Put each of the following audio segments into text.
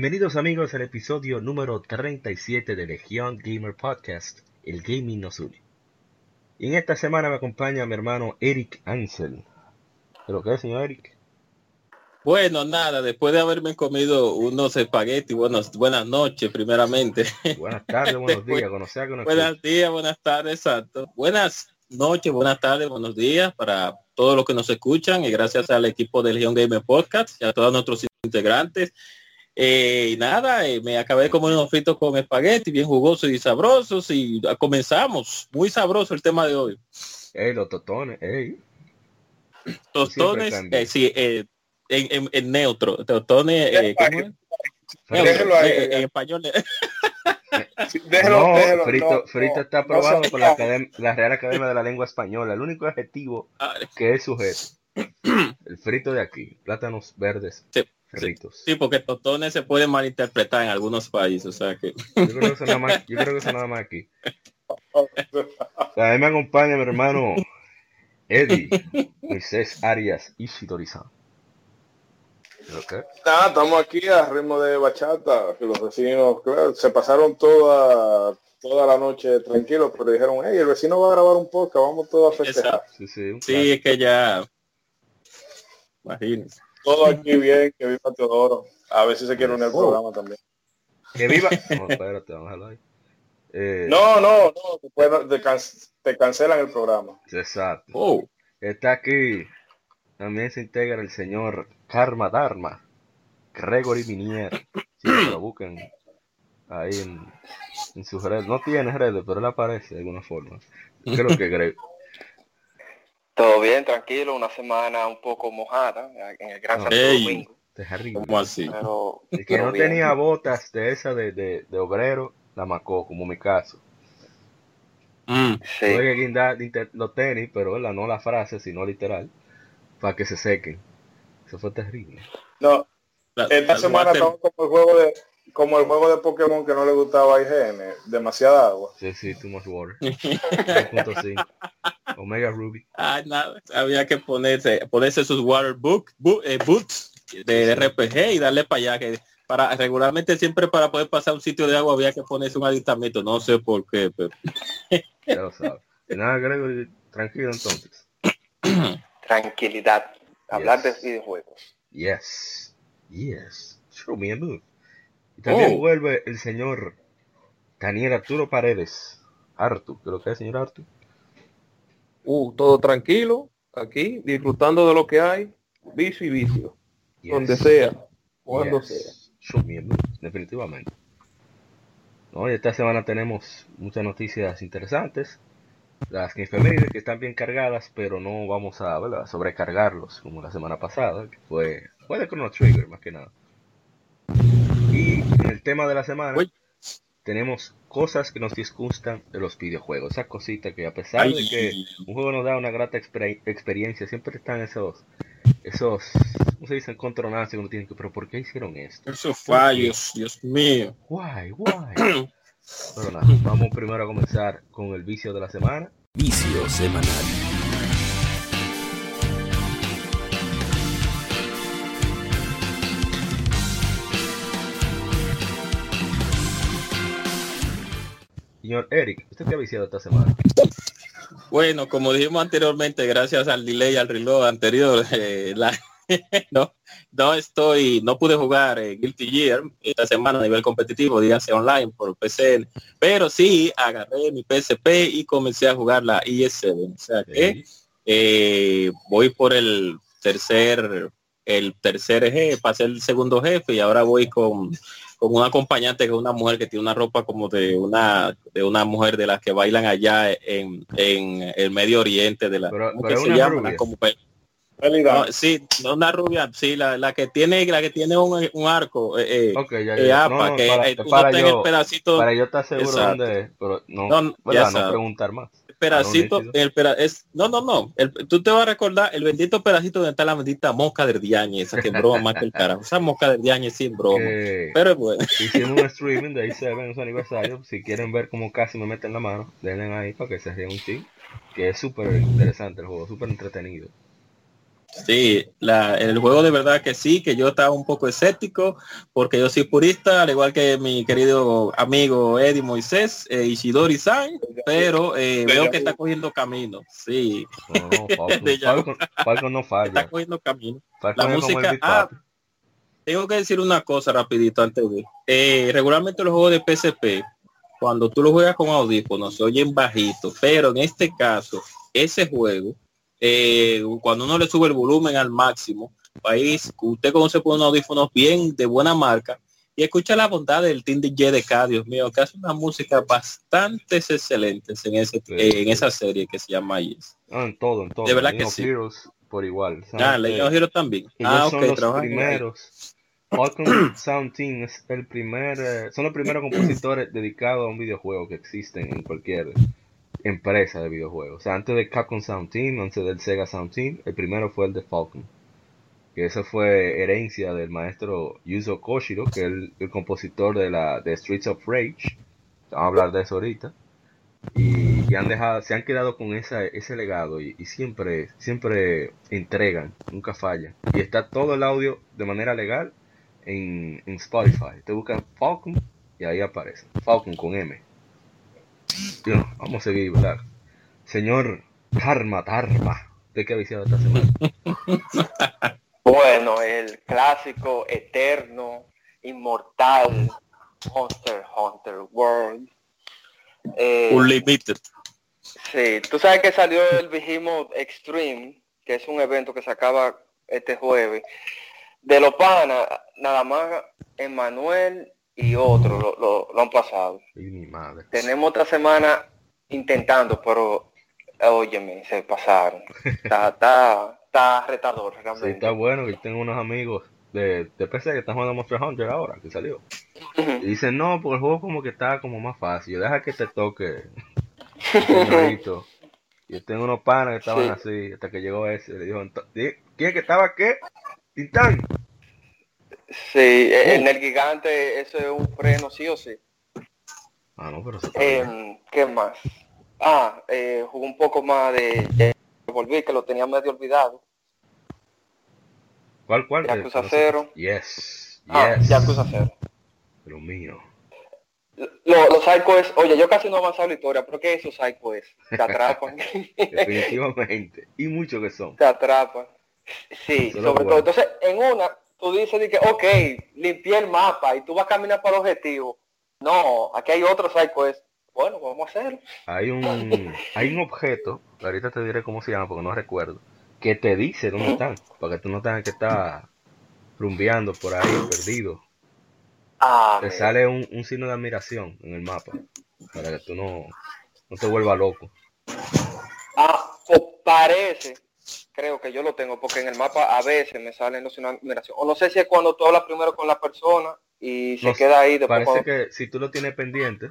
Bienvenidos amigos al episodio número 37 de Legión Gamer Podcast, el gaming nos une. Y en esta semana me acompaña mi hermano Eric Ansel. ¿Pero qué, señor Eric? Bueno, nada, después de haberme comido unos espaguetis, buenos, buenas noches primeramente. Buenas tardes, buenos días, conocer que Buenos días, buenas tardes, exacto. Buenas noches, buenas tardes, buenos días para todos los que nos escuchan y gracias al equipo de Legión Gamer Podcast y a todos nuestros integrantes eh, y nada, eh, me acabé de comer unos fritos con espagueti, bien jugosos y sabrosos, y comenzamos. Muy sabroso el tema de hoy. Ey, los tostones, ey. Tostones, eh, sí, en, en, en, neutro. Tostones, eh, ¿cómo Déjelo ahí, en español. déjelo, no, déjelo, frito, no, frito está aprobado por la, la, Real Academia de la Lengua Española. El único adjetivo que es sujeto. El frito de aquí, plátanos verdes. Sí. Sí, porque totones se pueden malinterpretar en algunos países, o sea que... Yo creo que eso nada más, yo creo que eso nada más aquí. A mí me acompaña mi hermano Eddie Moisés Arias Ishidori-san. Okay. Ah, estamos aquí a ritmo de bachata, que los vecinos claro, se pasaron toda toda la noche tranquilos, pero dijeron, hey, el vecino va a grabar un podcast, vamos todos a festejar. Sí, sí, sí es que ya, imagínense. Todo aquí bien, que viva Teodoro. A ver si se quiere unir al oh. programa también. Que viva. No, espérate, vamos a ahí. Eh... No, no, no, después te, can te, cancelan el programa. Exacto. Oh. Está aquí. También se integra el señor Karma Dharma. Gregory Minier. Si lo buscan ahí en, en sus redes. No tiene redes, pero él aparece de alguna forma. Creo que Greg. Todo bien, tranquilo, una semana un poco mojada en el Gran Santo Domingo. ¿Cómo así? Pero, el que no tenía botas de esa de, de, de, obrero, la macó, como mi caso. Mm, sí. Tuve que guindar los tenis, pero ¿verdad? no la frase, sino literal, para que se sequen. Eso fue terrible. No, esta semana estamos como el juego de como el juego de Pokémon que no le gustaba a IGN, demasiada agua. Sí, sí, too much water. Omega Ruby. Ah, nada, había que ponerse, ponerse sus water book, eh, boots de RPG y darle para allá que para regularmente siempre para poder pasar un sitio de agua había que ponerse un aditamiento, no sé por qué, pero ya lo sabes. Nada, Gregory, tranquilo entonces. Tranquilidad. Hablar de videojuegos. Yes. Yes. Show me a move. También oh. vuelve el señor Daniel Arturo Paredes. Artu, creo que es señor Artu. Uh, todo tranquilo, aquí, disfrutando de lo que hay, vicio y vicio. Donde sea, cuando sea. definitivamente. Hoy esta semana tenemos muchas noticias interesantes. Las que que están bien cargadas, pero no vamos a sobrecargarlos como la semana pasada, que fue, fue de Chrono Trigger más que nada. Y en el tema de la semana tenemos cosas que nos disgustan de los videojuegos. Esa cosita que a pesar de que un juego nos da una grata experiencia, siempre están esos, esos, ¿cómo se dice? Encontronazos que uno tiene que, pero ¿por qué hicieron esto? Esos fallos, Dios mío. Why, why? pero nada, vamos primero a comenzar con el vicio de la semana. Vicio semanal. Señor Eric, ¿usted qué ha viciado esta semana? Bueno, como dijimos anteriormente, gracias al delay al reloj anterior, eh, la, no, no estoy, no pude jugar eh, Guilty Gear esta semana a nivel competitivo, dígase online por PC, pero sí agarré mi PSP y comencé a jugar la ES7. O sea que eh, voy por el tercer, el tercer jefe, pasé el segundo jefe y ahora voy con con un acompañante que es una mujer que tiene una ropa como de una de una mujer de las que bailan allá en, en el Medio Oriente de la pero, se llama? Como, No, sí, una rubia, sí, la, la, que tiene la que tiene un, un arco, eh, okay, ya, ya. no, no, que para, eh, para yo, el pedacito. Para yo estar seguro dónde, pero no, no, ya no preguntar más. El pedacito, el peda, es, no, no, no, el, tú te vas a recordar el bendito pedacito donde está la bendita mosca del diañe, esa que broma más que el carajo, esa mosca del diañe sin broma, que pero bueno. Hicimos un streaming de ahí se ven su aniversario, si quieren ver cómo casi me meten la mano, denle ahí para que se ríen un ching, que es súper interesante el juego, súper entretenido. Sí, la, el juego de verdad que sí, que yo estaba un poco escéptico, porque yo soy purista, al igual que mi querido amigo Eddie Moisés, eh, Ishidori San, pero eh, veo que está cogiendo camino, sí. No, no, falla. Está cogiendo camino. la música, ah, tengo que decir una cosa rapidito antes de eh, regularmente los juegos de PSP, cuando tú lo juegas con audífonos, se oyen bajito, pero en este caso, ese juego eh, cuando uno le sube el volumen al máximo, país, usted conoce por unos audífonos bien de buena marca y escucha la bondad del Team DJ de K, Dios mío, que hace una música bastante excelente en, ese, en esa serie que se llama Yes. Ah, en todo, en todo. De verdad que sí. por igual. Ah, Legend Heroes también. Ah, ok, son los primeros. Falcon Sound Team es el primer, eh, son los primeros compositores dedicados a un videojuego que existen en cualquier empresa de videojuegos. O sea, antes de Capcom Sound Team, antes del Sega Sound Team, el primero fue el de Falcon. Que esa fue herencia del maestro Yuzo Koshiro, que es el, compositor de la Streets of Rage. Vamos a hablar de eso ahorita. Y, han dejado, se han quedado con ese legado y, siempre, siempre entregan, nunca fallan. Y está todo el audio de manera legal en, en Spotify. Te buscan Falcon y ahí aparece. Falcon con M vamos a seguir, ¿verdad? Señor Karma Dharma, ¿de qué ha viciado esta semana? bueno, el clásico, eterno, inmortal, Monster Hunter World. Eh, Unlimited. Sí, tú sabes que salió el Behemoth Extreme, que es un evento que se acaba este jueves. De los panas, nada más Emanuel y otros lo, lo, han pasado. mi madre. Tenemos otra semana intentando, pero óyeme, se pasaron. Está, está, está retador realmente. Sí, está bueno que tengo unos amigos de, de PC que están jugando Monster Hunter ahora, que salió. Y dicen, no, porque el juego como que está como más fácil. Deja que te toque. y yo tengo unos panas que estaban así, hasta que llegó ese. Le dijo, ¿quién que estaba qué? Tintán. Sí, en el gigante eso es un freno sí o sí. Ah, no, pero eh, ¿Qué más? Ah, eh, jugué un poco más de, Volví, que lo tenía medio olvidado. ¿Cuál, cuál? Yakuza Cero. Yes, ah, yes. Yakuza Cero. Lo mío. los psychos, oye, yo casi no avanzado la historia, pero ¿qué es esos psychos? Te atrapan. Definitivamente. Y muchos que son. Te atrapan. Sí, sobre todo. Entonces, en una, tú dices que, ok, limpié el mapa y tú vas a caminar para el objetivo. No, aquí hay otro pues Bueno, vamos a hacerlo. Hay un, hay un objeto, ahorita te diré cómo se llama porque no recuerdo, que te dice dónde están, para que tú no tengas que estar rumbeando por ahí, perdido. Ah, te sale un, un signo de admiración en el mapa, para que tú no, no te vuelvas loco. Ah, pues parece creo que yo lo tengo, porque en el mapa a veces me salen los numeración. O no sé si es cuando tú hablas primero con la persona y se queda ahí. Después parece que si tú lo tienes pendiente,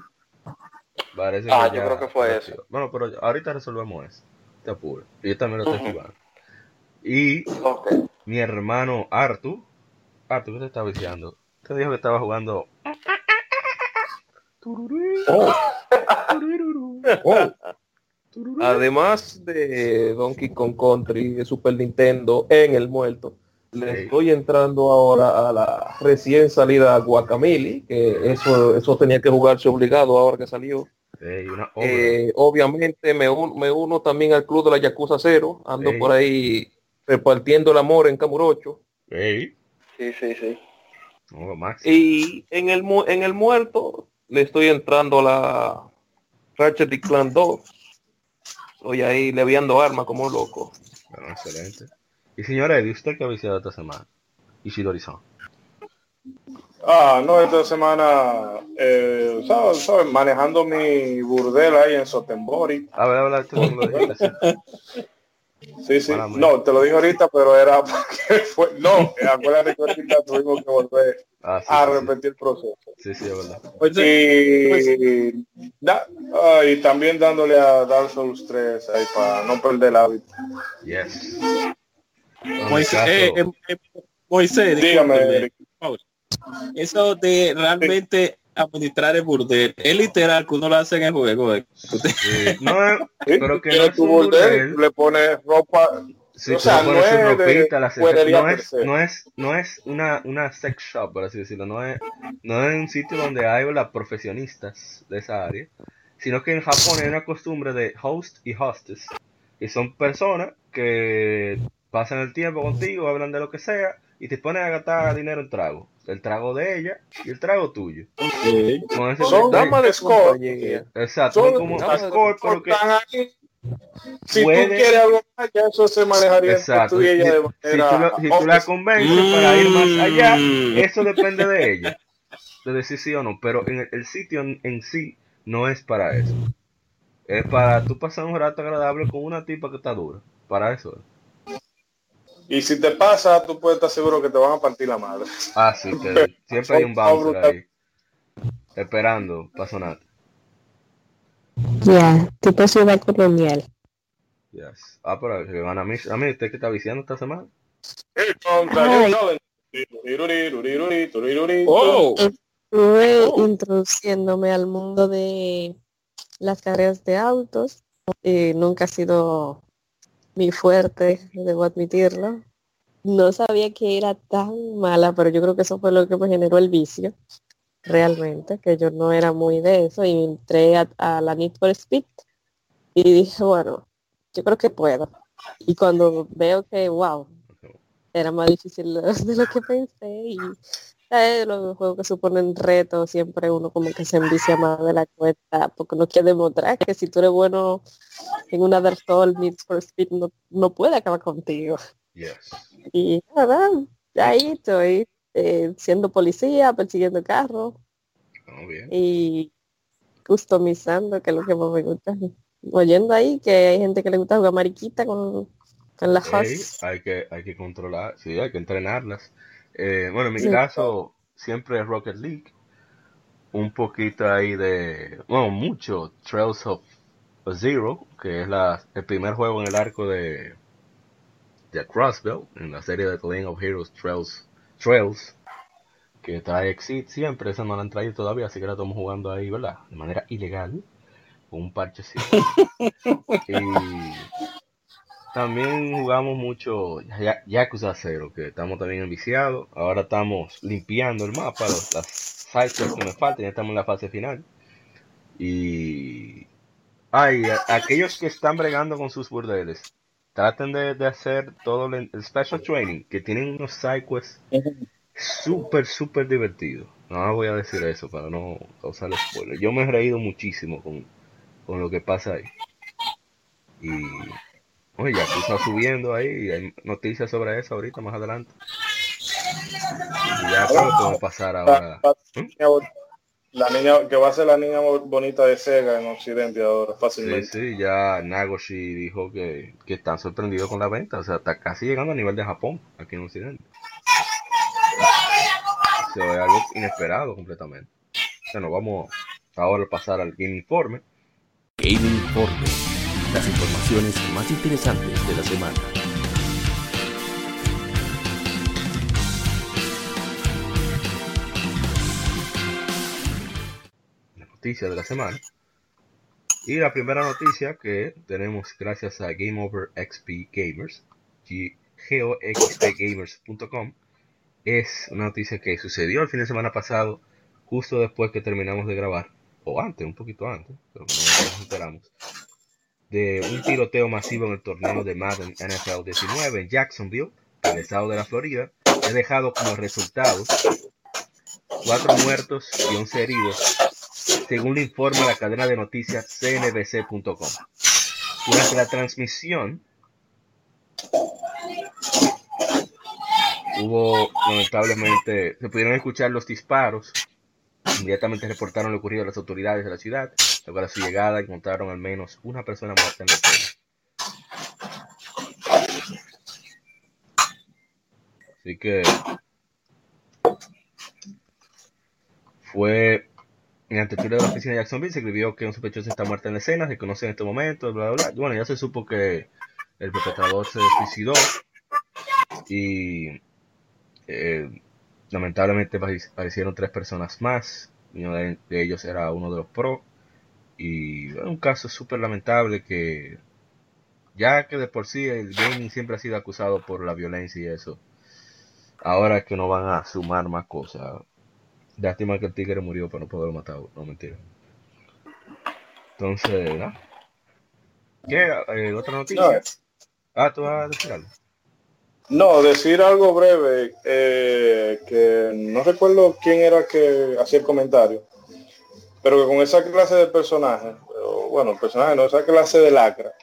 parece ah, yo creo que fue eso. Bueno, pero ahorita resolvemos eso. Te apuro. Yo también lo estoy uh Y mi hermano Artu, Artu, ¿qué te estaba diciendo? Te dijo que estaba jugando. Oh. Oh. Además de Donkey Kong Country de Super Nintendo en el muerto, le estoy entrando ahora a la recién salida Guacamole, que eso, eso tenía que jugarse obligado ahora que salió. Eh, obviamente me, me, uno también al club de la Yakuza Cero, ando por ahí repartiendo el amor en Camurocho. Sí, sí, sí. y en el, en el muerto le estoy entrando a la Ratchet y Clan 2 Estoy ahí leviando armas como un loco. Bueno, excelente. Y señora Eddie, ¿usted qué ha visitado esta semana? Y si Ah, no, esta semana, eh, ¿sabes? Manejando mi burdel ahí en Sotenbori. A ver, habla tú, Sí, sí. No, te lo dije ahorita, pero era porque fue. No, acuérdate que ahorita tuvimos que volver ah, a repetir el proceso. Sí, sí, es verdad. Pues, y, ah, y también dándole a Dark Souls 3 ahí para no perder el hábito. Yes. Moisés, eh, eh, eh, Moisés dígame. Eso de realmente administrar el burdel. Es literal que uno lo hace en el juego. Eh. No, es, pero que no es burdel, le pone ropa. Sí, o sea, no, es, ropita, la no, es, no es no es una, una sex shop, por así decirlo. No es, no es un sitio donde hay las profesionistas de esa área. Sino que en Japón hay una costumbre de host y hostess. Y son personas que pasan el tiempo contigo, hablan de lo que sea y te ponen a gastar dinero en trago. El trago de ella y el trago tuyo. Okay. son damas de score. Exacto, son como score, pero que si tú quieres algo más, ya eso se manejaría Exacto. Tú y ella de manera si, tú, si tú la convences para ir más allá, mm. eso depende de ella, de decir sí o no. Pero en el, el sitio en, en, sí no es para eso. Es para tú pasar un rato agradable con una tipa que está dura. Para eso es. Y si te pasa, tú puedes estar seguro que te van a partir la madre. Ah, sí, que siempre hay un bouncer ahí. Esperando, pasó nada. Ya, tipo ciudad colonial. Yes. Ah, pero que van a mí, a mí, ¿usted qué está viciando esta semana? Oh. Estuve oh. introduciéndome al mundo de las carreras de autos. y nunca ha sido mi fuerte, debo admitirlo. No sabía que era tan mala, pero yo creo que eso fue lo que me generó el vicio, realmente, que yo no era muy de eso y entré a, la Need for Speed y dije, bueno, yo creo que puedo. Y cuando veo que, wow, era más difícil de lo que pensé y eh, los juegos que suponen retos, siempre uno como que se envicia más de la cuenta, porque no quiere demostrar que si tú eres bueno en una Dark Souls Needs for Speed no, no puede acabar contigo. Y nada, ahí estoy eh, siendo policía, persiguiendo carros oh, y customizando, que es lo que más me gusta. Oyendo ahí que hay gente que le gusta jugar mariquita con, con las hay que Hay que controlar, sí, hay que entrenarlas. Eh, bueno, en mi caso, siempre es Rocket League. Un poquito ahí de, bueno, mucho Trails of Zero, que es la, el primer juego en el arco de, de Crossbell, en la serie de The Lane of Heroes Trails, Trails que trae Exit siempre, esa no la han traído todavía, así que la estamos jugando ahí, ¿verdad? De manera ilegal, con un parchecito. y también jugamos mucho Yakuza 0, que estamos también enviciados. Ahora estamos limpiando el mapa, las sites que nos faltan, ya estamos en la fase final. Y ay, aquellos que están bregando con sus burdeles, traten de, hacer todo el, special training, que tienen unos sidequests súper, súper divertidos. No voy a decir eso para no causar spoiler. Yo me he reído muchísimo con, con lo que pasa ahí. Y Oye, ya está subiendo ahí y hay noticias sobre eso ahorita más adelante. Y ya creo que pasar ahora. La niña, que va a ser la niña bonita de Sega en Occidente ahora, fácilmente. Sí, sí, ya Nagoshi dijo que, que están sorprendidos con la venta, o sea, está casi llegando a nivel de Japón, aquí en Occidente. Eso es algo inesperado completamente. Bueno, vamos ahora a pasar al Game Informe. Game Informe las informaciones más interesantes de la semana. La noticia de la semana. Y la primera noticia que tenemos gracias a Game Over XP Gamers, goxpgamers.com, es una noticia que sucedió el fin de semana pasado, justo después que terminamos de grabar, o antes, un poquito antes, pero no nos enteramos, de un tiroteo masivo en el torneo de Madden NFL 19 en Jacksonville, en el estado de la Florida, ha dejado como resultado cuatro muertos y 11 heridos, según le informa la cadena de noticias cnbc.com. Durante la transmisión hubo lamentablemente, se pudieron escuchar los disparos, inmediatamente reportaron lo ocurrido a las autoridades de la ciudad, Luego a su llegada encontraron al menos una persona muerta en la zona. Así que fue en antecedente de la oficina de Jacksonville se escribió que un sospechoso está muerto en la escena, se conoce en este momento, bla, bla, bla. Bueno, ya se supo que el perpetrador se suicidó y eh, lamentablemente aparecieron tres personas más. Uno de, ellos era uno de los pro. Y un caso súper lamentable que ya que de por sí el gaming siempre ha sido acusado por la violencia y eso. Ahora es que no van a sumar más cosas. Lástima que el tigre murió para no poderlo matar. No, mentira. Entonces, ¿no? ¿Qué? Eh, ¿Otra noticia? Ah, ¿tú vas a decir algo? No, decir algo breve, eh, que no recuerdo quién era que hacía el comentario, pero que con esa clase de personaje, bueno, personaje no, esa clase de lacra,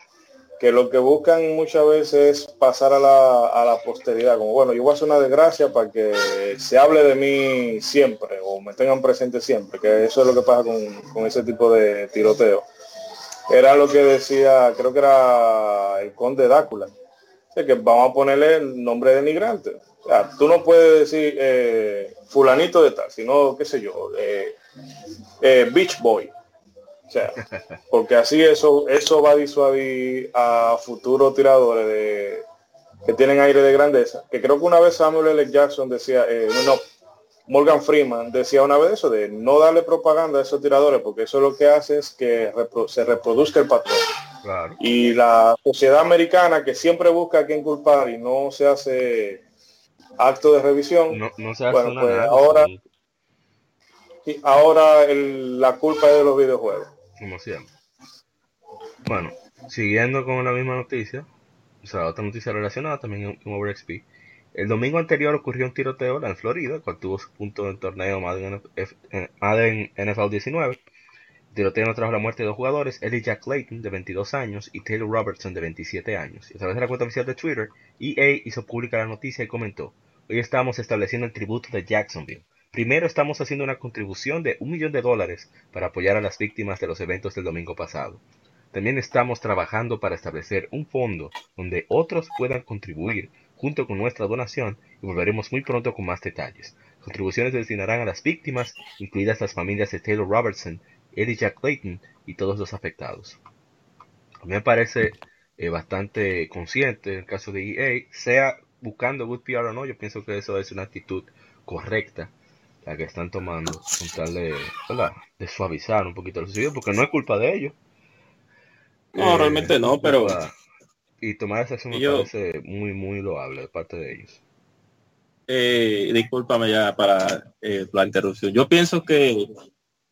que lo que buscan muchas veces es pasar a la, a la posteridad, como bueno, yo voy a hacer una desgracia para que se hable de mí siempre o me tengan presente siempre, que eso es lo que pasa con, ese tipo de tiroteo. Era lo que decía, creo que era el conde Dácula, que vamos a ponerle el nombre de migrante. O sea, tú no puedes decir eh, fulanito de tal, sino, qué sé yo, eh, eh, Beach Boy o sea, porque así eso, eso va a disuadir a futuros tiradores de, que tienen aire de grandeza. Que creo que una vez Samuel L. Jackson decía, eh, no, Morgan Freeman decía una vez eso, de no darle propaganda a esos tiradores, porque eso lo que hace es que se reproduzca el patrón. Y la sociedad americana que siempre busca a quien culpar y no se hace acto de revisión, no, no se hace bueno, pues ahora, y ahora la culpa es de los videojuegos como siempre. Bueno, siguiendo con la misma noticia, o sea, otra noticia relacionada también con OverXP. El domingo anterior ocurrió un tiroteo en Florida, cual tuvo su punto en el torneo Madden, NFL 19. El tiroteo trajo la muerte de dos jugadores, Elijah Clayton, de 22 años, y Taylor Robertson, de 27 años. Y a través de la cuenta oficial de Twitter, EA hizo pública la noticia y comentó, hoy estamos estableciendo el tributo de Jacksonville Primero estamos haciendo una contribución de un millón de dólares para apoyar a las víctimas de los eventos del domingo pasado. También estamos trabajando para establecer un fondo donde otros puedan contribuir junto con nuestra donación y volveremos muy pronto con más detalles. Contribuciones se destinarán a las víctimas, incluidas las familias de Taylor Robertson, Eddie Jack Clayton y todos los afectados. A mí me parece eh, bastante consciente en el caso de EA, sea buscando good PR o no, yo pienso que eso es una actitud correcta la que están tomando con tal de, de suavizar un poquito el suicidio, porque no es culpa de ellos. No, eh, realmente no, pero... Y tomar esa acción me parece muy, muy loable de parte de ellos. Eh, discúlpame ya para eh, la interrupción. Yo pienso que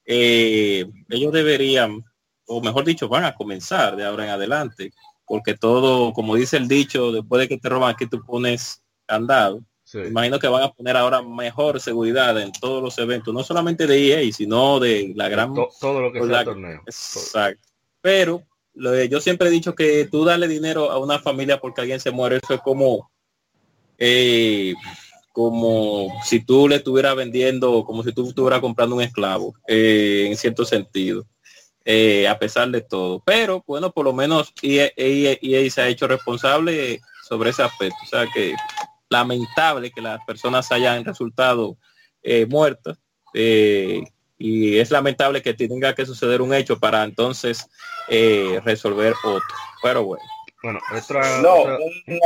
eh, ellos deberían, o mejor dicho, van a comenzar de ahora en adelante, porque todo, como dice el dicho, después de que te roban aquí tú pones Imagino que van a poner ahora mejor seguridad en todos los eventos, no solamente de EA, sino de la gran... todo lo que sea el torneo. Exacto. Pero yo siempre he dicho que tú darle dinero a una familia porque alguien se muere, eso es como... Eh, como si tú le estuvieras vendiendo, como si tú estuvieras comprando un esclavo, eh, en cierto sentido, eh, a pesar de todo. Pero bueno, por lo menos EA, EA se ha hecho responsable sobre ese aspecto. O sea que lamentable que las personas hayan resultado eh, muertas eh, y es lamentable que tenga que suceder un hecho para entonces eh, resolver otro. Pero bueno. Bueno, no, un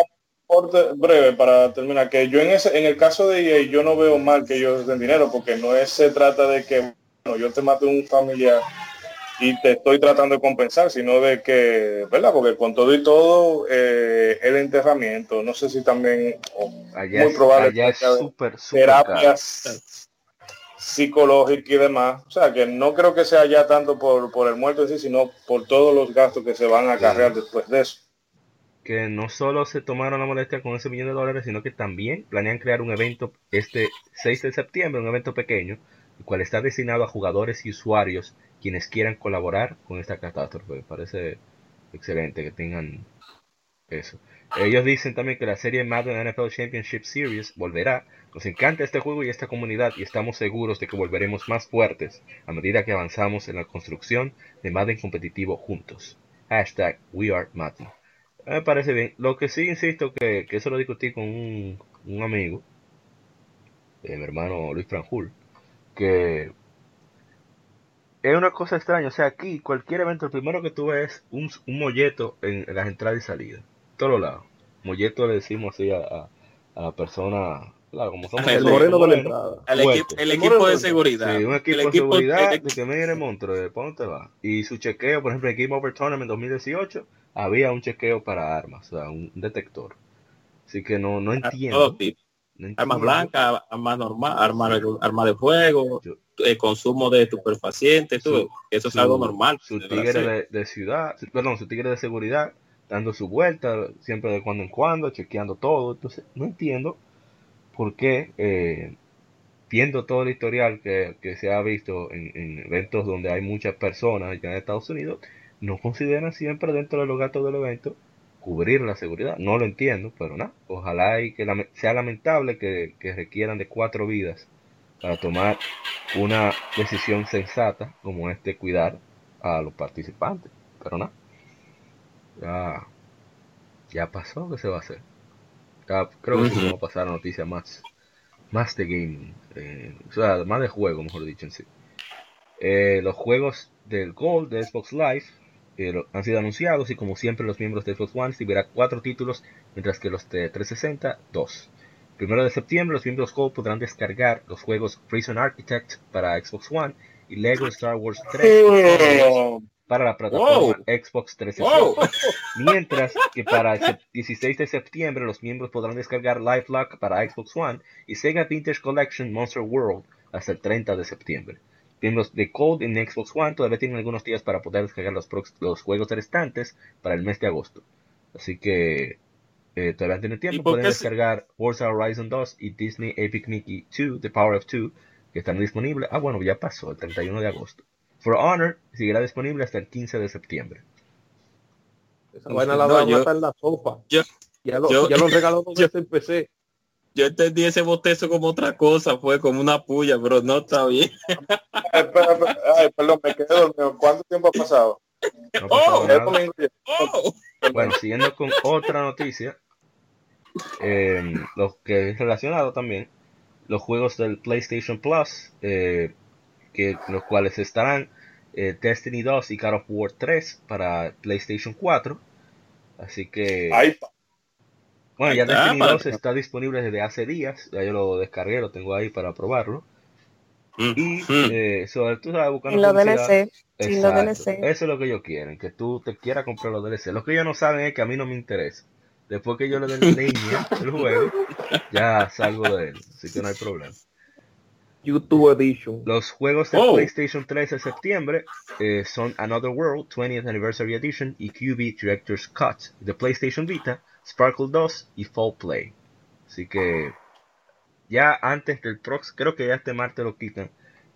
aporte breve para terminar, que yo en ese, en el caso de EA yo no veo mal que ellos den dinero, porque no es, se trata de que yo te mate un familiar y te estoy tratando de compensar, sino de que, ¿verdad? Porque con todo y todo, eh, el enterramiento, no sé si también, muy probable, allá es super, terapias psicológicas y demás, o sea, que no creo que sea ya tanto por, por el muerto en sí, sino por todos los gastos que se van a acarrear después de eso. Que no solo se tomaron la molestia con ese millón de dólares, sino que también planean crear un evento este 6 de septiembre, un evento pequeño, el cual está destinado a jugadores y usuarios quienes quieran colaborar con esta catástrofe. Me parece excelente que tengan eso. Ellos dicen también que la serie Madden NFL Championship Series volverá. Nos encanta este juego y esta comunidad y estamos seguros de que volveremos más fuertes a medida que avanzamos en la construcción de Madden competitivo juntos. Hashtag We Are Madden. Me parece bien. Lo que sí insisto que, que eso lo discutí con un, un amigo, eh, mi hermano Luis Franjul, que es una cosa extraña. O sea, aquí cualquier evento, el primero que tú ves es un, un molleto en, las entradas y salidas. Todos lados. Molleto le decimos así a, a, la persona. Claro, como somos el moreno de la entrada. El, equipo, el equipo de seguridad. Sí, un equipo, de seguridad de que mire monstruo, ¿de dónde va? Y su chequeo, por ejemplo, en Game Over Tournament 2018, había un chequeo para armas, o sea, un detector. Así que no, no entiendo. Armas blancas, armas normal, armas arma de fuego, el consumo de estupefacientes, eso es algo normal. Su tigre de, ciudad, perdón, su tigre de seguridad, dando su vuelta, siempre de cuando en cuando, chequeando todo. Entonces, no entiendo por qué, eh, viendo todo el historial que, se ha visto en, en, eventos donde hay muchas personas ya en Estados Unidos, no consideran siempre dentro de los gastos del evento cubrir la seguridad. No lo entiendo, pero nada. Ojalá y que sea lamentable que, requieran de cuatro vidas para tomar una decisión sensata como este cuidar a los participantes. Pero nada. Ya, ya pasó, ¿qué se va a hacer? creo que vamos a pasar a noticias más, más de gaming. Eh, o sea, más de juego, mejor dicho en sí. Eh, los juegos del Gold de Xbox Live han sido anunciados y como siempre los miembros de Xbox One recibirán cuatro títulos, mientras que los de 360, dos. Primero de septiembre los miembros Gold podrán descargar los juegos Prison Architect para Xbox One y Lego Star Wars 3 para la plataforma Xbox 360. Mientras que para el 16 de septiembre los miembros podrán descargar LifeLock para Xbox One y Sega Vintage Collection Monster World hasta el 30 de septiembre. Miembros de Code en Xbox One todavía tienen algunos días para poder descargar los, los juegos restantes para el mes de agosto. Así que eh, todavía tienen tiempo. Pueden descargar Forza Horizon 2 y Disney Epic Mickey 2, The Power of 2, que están disponibles. Ah, bueno, ya pasó, el 31 de agosto. For Honor seguirá disponible hasta el 15 de septiembre. Esa vaina la va a matar en la sopa. ya lo, ya lo regaló dos veces en PC yo entendí ese botezo como otra cosa, fue como una puya, pero no está bien. Ay, perdón, me quedé dormido. ¿Cuánto tiempo ha pasado? oh, oh. Bueno, siguiendo con otra noticia, eh, lo que es relacionado también, los juegos del PlayStation Plus, eh, que los cuales estarán eh, Destiny 2 y God of War 3 para PlayStation 4. Así que... Bueno, ya Destiny 2 está disponible desde hace días. Ya yo lo descargué, lo tengo ahí para probarlo. Mm, y mm. eh, sobre tú sabes buscando. Lo DLC. lo DLC. Eso es lo que ellos quieren, que tú te quieras comprar los DLC. Lo que ellos no saben es que a mí no me interesa. Después que yo le den leña el juego, ya salgo de él. Así que no hay problema. YouTube Edition. Los juegos de oh. PlayStation 3 de septiembre eh, son Another World 20th Anniversary Edition y QB Director's Cut. De PlayStation Vita Sparkle 2 y Fall Play. Así que ya antes del Prox, creo que ya este martes lo quitan.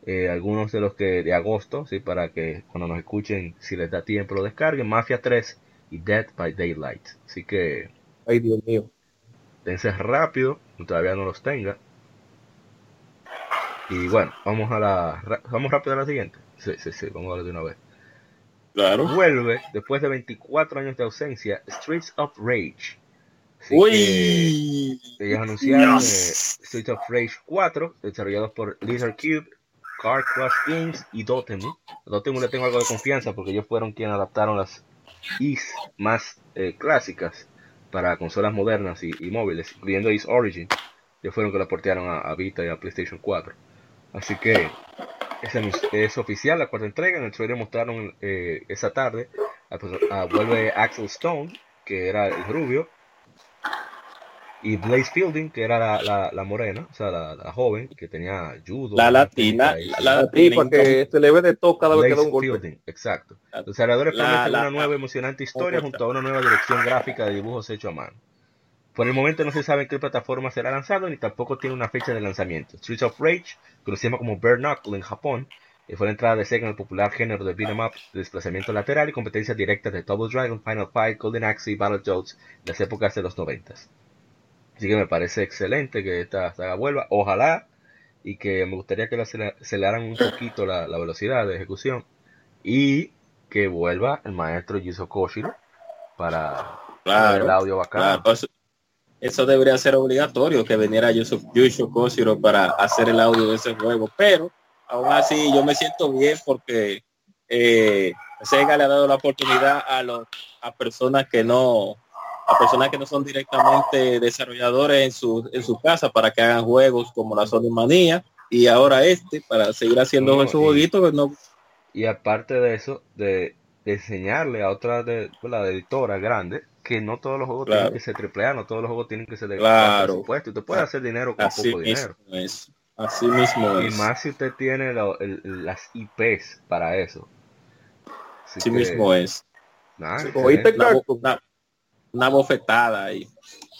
Eh, algunos de los que de agosto, ¿sí? para que cuando nos escuchen, si les da tiempo, lo descarguen. Mafia 3 y Dead by Daylight. Así que. Ay, Dios mío. Dense rápido, todavía no los tenga. Y bueno, vamos a la. Vamos rápido a la siguiente. Sí, sí, sí, vamos a ver de una vez. Claro. Vuelve, después de 24 años de ausencia, Streets of Rage. Uy. ellos anunciaron eh, Streets of Rage 4, desarrollados por Lizard Cube, Car Crush Games y Dotemu. A Dotemu le tengo algo de confianza porque ellos fueron quienes adaptaron las Is más eh, clásicas para consolas modernas y, móviles, incluyendo Is Origin. Ellos fueron que la portearon a, Vita y a PlayStation 4. Así que es, oficial la cuarta entrega. En el trailer mostraron eh, esa tarde. A, vuelve Axel Stone, que era el rubio, y Blaze Fielding, que era la, la, morena, o sea, la, joven, que tenía judo. La latina. La, latina. que se le ve de todo cada vez que da un golpe. Fielding, exacto. Los desarrolladores prometen una nueva emocionante historia junto a una nueva dirección gráfica de dibujos hechos a mano. Por el momento no se sabe en qué plataforma será lanzado ni tampoco tiene una fecha de lanzamiento. Streets of Rage, conocido como Bare Knuckle en Japón, eh, fue la entrada de Sega en el popular género de beat'em up de desplazamiento lateral y competencia directa de Double Dragon, Final Fight, Golden Axe y Battletoads en las épocas de los noventas. Así que me parece excelente que esta saga vuelva. Ojalá y que me gustaría que aceleraran un poquito la, velocidad de ejecución y que vuelva el maestro Yuzo Koshiro para, el audio bacán. eso debería ser obligatorio que viniera Yushu Koshiro para hacer el audio de ese juego. Pero aún así yo me siento bien porque eh, Sega le ha dado la oportunidad a los a personas que no a personas que no son directamente desarrolladores en su en su casa para que hagan juegos como la Sony Manía y ahora este para seguir haciendo esos jueguitos no y aparte de eso de, enseñarle a otra de la editora grande que no todos los juegos tienen que ser triple A, no todos los juegos tienen que ser de claro. Y usted puede hacer dinero con poco dinero. Es. Así mismo y más si usted tiene las IPs para eso. Así, mismo es. Una, bofetada ahí.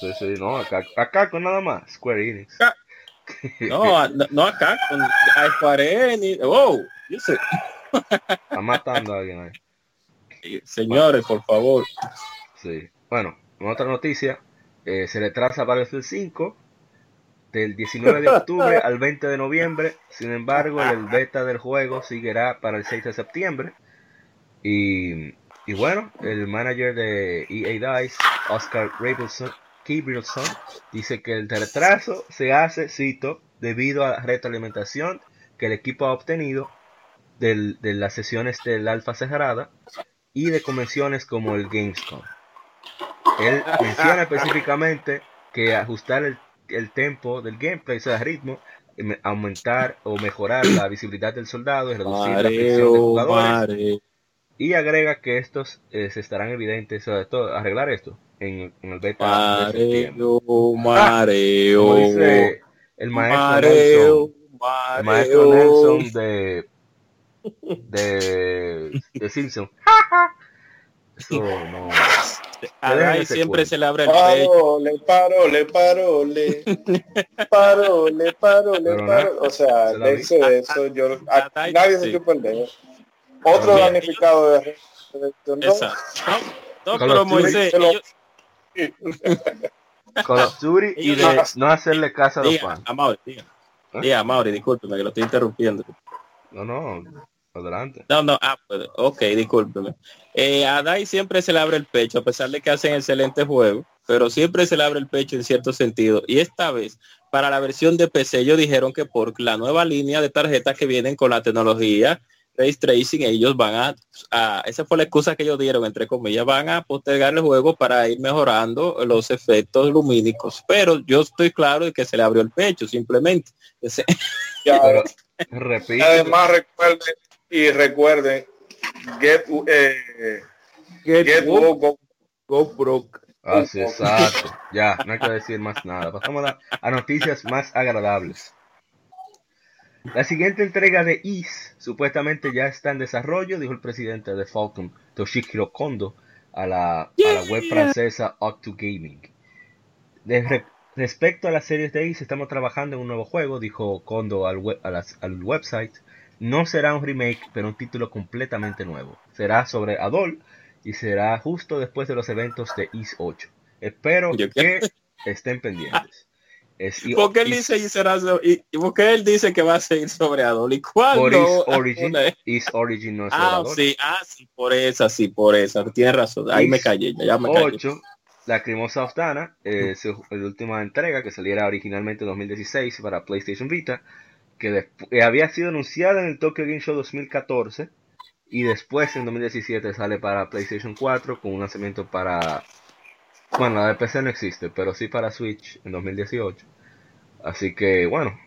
Sí, sí, no, acá, acá con nada más, Square Enix. No, no acá con Square Enix. Oh, yo sé. Está matando a alguien ahí. Señores, por favor. Sí. Bueno, otra noticia, eh, se retrasa Battlefield 5 del 19 de octubre al 20 de noviembre. Sin embargo, el beta del juego seguirá para el 6 de septiembre. Y, bueno, el manager de EA Dice, Oscar Rabelson, dice que el retraso se hace, cito, debido a la retroalimentación que el equipo ha obtenido de las sesiones del Alfa Cerrada y de convenciones como el Gamescom. Él menciona específicamente que ajustar el el tempo del gameplay, o sea, el ritmo, aumentar o mejorar la visibilidad del soldado y reducir la presión de jugadores. Y agrega que estos eh, se estarán evidentes, sobre todo arreglar esto en, en el beta mareo, mareo, dice el maestro Nelson, el maestro Nelson de de, de Simpson. Eso no. A siempre se le abre el pecho. Le paro, le paro, le paro, le paro, le paro. O sea, de eso, eso yo, nadie se quiere perder. Otro damnificado de Exacto. No, pero Moisés, Con los Duty y de no hacerle caso a los fans. A Mauri, diga. ¿Eh? Diga, Mauri, discúlpeme que lo estoy interrumpiendo. No, no, adelante. No, no, ah, pues, ok, discúlpeme. Eh, a Dai siempre se le abre el pecho, a pesar de que hacen excelente juego, pero siempre se le abre el pecho en cierto sentido. Y esta vez, para la versión de PC, ellos dijeron que por la nueva línea de tarjetas que vienen con la tecnología Ray Tracing, ellos van a, esa fue la excusa que ellos dieron, entre comillas, van a postergar el juego para ir mejorando los efectos lumínicos. Pero yo estoy claro de que se le abrió el pecho, simplemente. Además, recuerden, y recuerden Get, eh, get, get go, go, broke. Así, exacto. Ya, no hay que decir más nada. Pasamos a, noticias más agradables. La siguiente entrega de Is supuestamente ya está en desarrollo, dijo el presidente de Falcon, Toshihiro Kondo, a la, a la web francesa Octo Gaming. respecto a las series de Is, estamos trabajando en un nuevo juego, dijo Kondo al, web, al website. No será un remake, pero un título completamente nuevo. Será sobre Adol y será justo después de los eventos de Is 8. Espero que estén pendientes. ¿Por qué él dice y será y, él dice que va a seguir sobre Adol? ¿Y cuándo? Por Is Origin. Is Origin no es ah, Adol. sí, ah, sí, por esa, sí, por esa. Tienes razón. Ahí me callé, ya, me callé. 8, la Crimosa Ostana, es la última entrega que saliera originalmente en 2016 para PlayStation Vita que había sido anunciada en el Tokyo Game Show 2014 y después en 2017 sale para PlayStation 4 con un lanzamiento para... Bueno, la de PC no existe, pero sí para Switch en 2018. Así que bueno,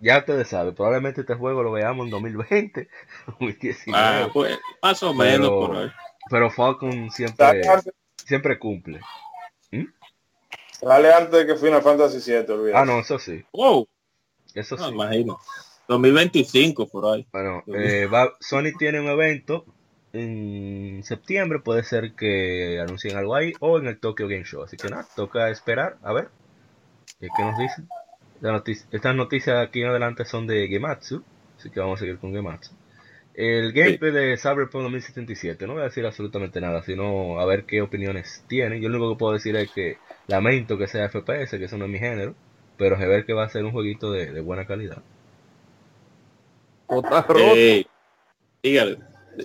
ya ustedes saben, probablemente este juego lo veamos en 2020, 2019. Ah, pues, más o menos por ahí. Pero Falcon siempre, siempre cumple. ¿Mm? Sale antes de que Final Fantasy 7, Ah, no, eso sí. Wow. Eso sí. imagino. 2025 por ahí. Bueno, eh, Sony tiene un evento en septiembre. Puede ser que anuncien algo ahí o en el Tokyo Game Show. Así que nada, toca esperar a ver qué nos dicen. Estas noticias aquí en adelante son de Gematsu. Así que vamos a seguir con Gematsu. El gameplay de Cyberpunk 2077, no voy a decir absolutamente nada, sino a ver qué opiniones tienen. Yo lo único que puedo decir es que lamento que sea FPS, que eso no es mi género pero se ve que va a ser un jueguito de, buena calidad. Eh, dígale,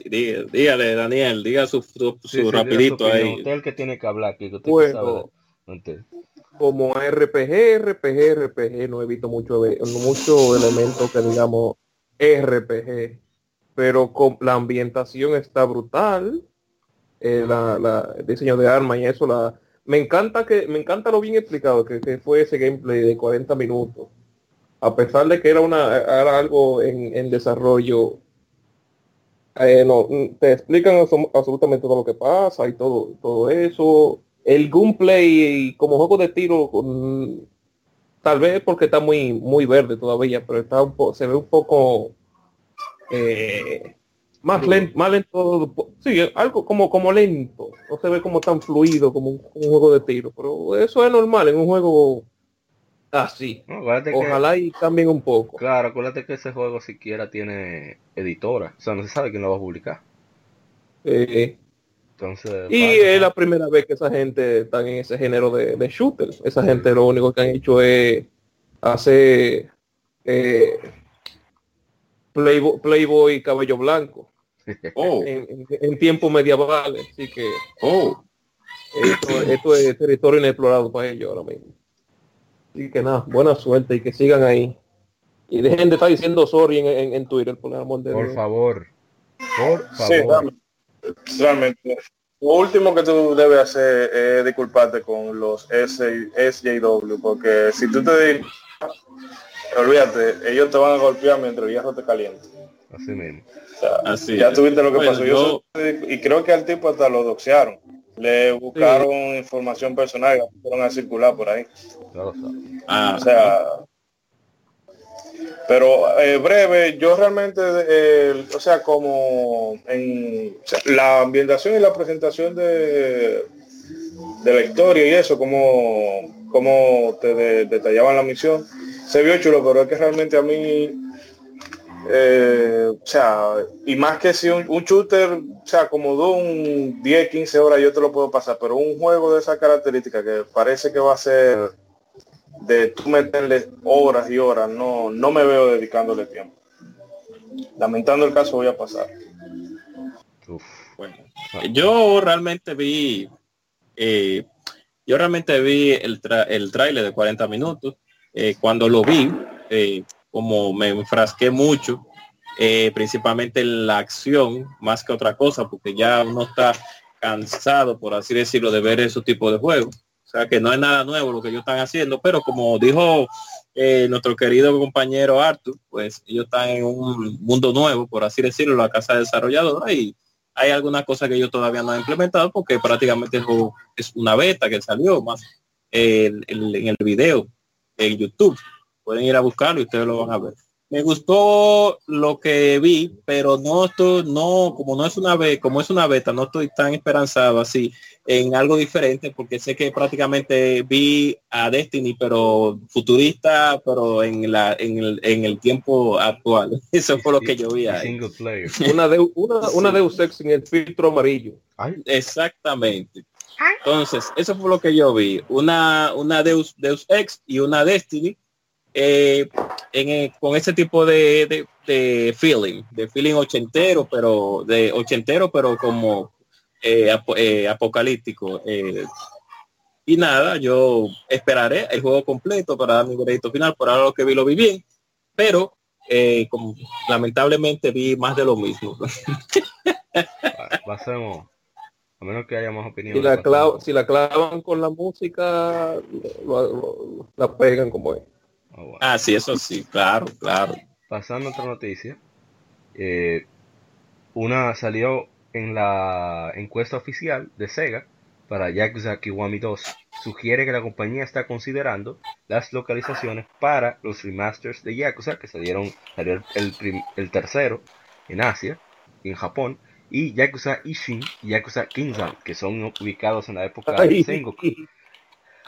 dígale, Daniel, diga su, su, rapidito ahí. Usted es el que tiene que hablar. Que bueno, como RPG, RPG, RPG, no he visto mucho, mucho elementos que digamos RPG, pero con, la ambientación está brutal, eh, la, el diseño de armas y eso, la, me encanta que me encanta lo bien explicado que, fue ese gameplay de 40 minutos a pesar de que era una era algo en, desarrollo eh, no, te explican absolutamente todo lo que pasa y todo todo eso el gameplay como juego de tiro tal vez porque está muy muy verde todavía pero está un se ve un poco eh, más lento, más lento, sí, algo como, como lento, no se ve como tan fluido como un, juego de tiro, pero eso es normal en un juego así. Ojalá y cambien un poco. Claro, acuérdate que ese juego siquiera tiene editora, o sea, no se sabe quién lo va a publicar. Entonces, y es la primera vez que esa gente está en ese género de, de shooters. Esa gente lo único que han hecho es hacer eh, Playboy, Playboy cabello blanco. Oh. En, tiempos medievales, así que oh. esto, es territorio inexplorado para ellos ahora mismo. Así que nada, buena suerte y que sigan ahí. Y dejen de estar diciendo sorry en, Twitter, por Por favor. Por favor. Realmente. Lo último que tú debes hacer es disculparte con los SJW, porque si tú te olvídate, ellos te van a golpear mientras el hierro te caliente. Así mismo. Así ya tuviste lo que pasó. Yo, y creo que al tipo hasta lo doxearon. Le buscaron información personal y fueron a circular por ahí. Ah. O sea, pero eh, breve, yo realmente, eh, o sea, como en la ambientación y la presentación de, de la historia y eso, como, como te detallaban la misión, se vio chulo, pero es que realmente a mí eh, o sea, y más que si un, shooter, o sea, como de un 10, 15 horas yo te lo puedo pasar, pero un juego de esa característica que parece que va a ser de tú meterle horas y horas, no, no me veo dedicándole tiempo. Lamentando el caso voy a pasar. bueno, yo realmente vi, eh, yo realmente vi el, el trailer de 40 minutos. Eh, cuando lo vi, eh, como me enfrasqué mucho, eh, principalmente en la acción, más que otra cosa, porque ya uno está cansado, por así decirlo, de ver ese tipo de juegos. Sea que no es nada nuevo lo que ellos están haciendo, pero como dijo eh, nuestro querido compañero Arthur, pues ellos están en un mundo nuevo, por así decirlo, la casa desarrolladora y hay algunas cosas que ellos todavía no han implementado porque prácticamente es una beta que salió más en el video en YouTube. Pueden ir a buscarlo y ustedes lo van a ver. Me gustó lo que vi, pero no estoy, no, como no es una beta, como es una beta, no estoy tan esperanzado así en algo diferente, porque sé que prácticamente vi a Destiny, pero futurista, pero en la, en el, en el tiempo actual. Eso fue lo que yo vi ahí. Una, de, una, una Deus Ex en el filtro amarillo. Exactamente. Entonces, eso fue lo que yo vi. Una, una Deus, Deus Ex y una Destiny eh, eh, con ese tipo de, feeling, de feeling ochentero, pero de ochentero, pero como eh, apocalíptico. y nada, yo esperaré el juego completo para dar mi veredicto final. Por ahora lo que vi lo vi bien, pero como, lamentablemente vi más de lo mismo. Pasemos. A menos que haya más opinión. Si la, si la clavan con la música, la pegan como es. Ah, sí, eso sí, claro, claro. Pasando a otra noticia. Eh, una salió en la encuesta oficial de Sega para Yakuza Kiwami 2. Sugiere que la compañía está considerando las localizaciones para los remasters de Yakuza que salieron, salió el, el, tercero en Asia y en Japón y Yakuza Ishin y Yakuza Kingdom que son ubicados en la época de Sengoku.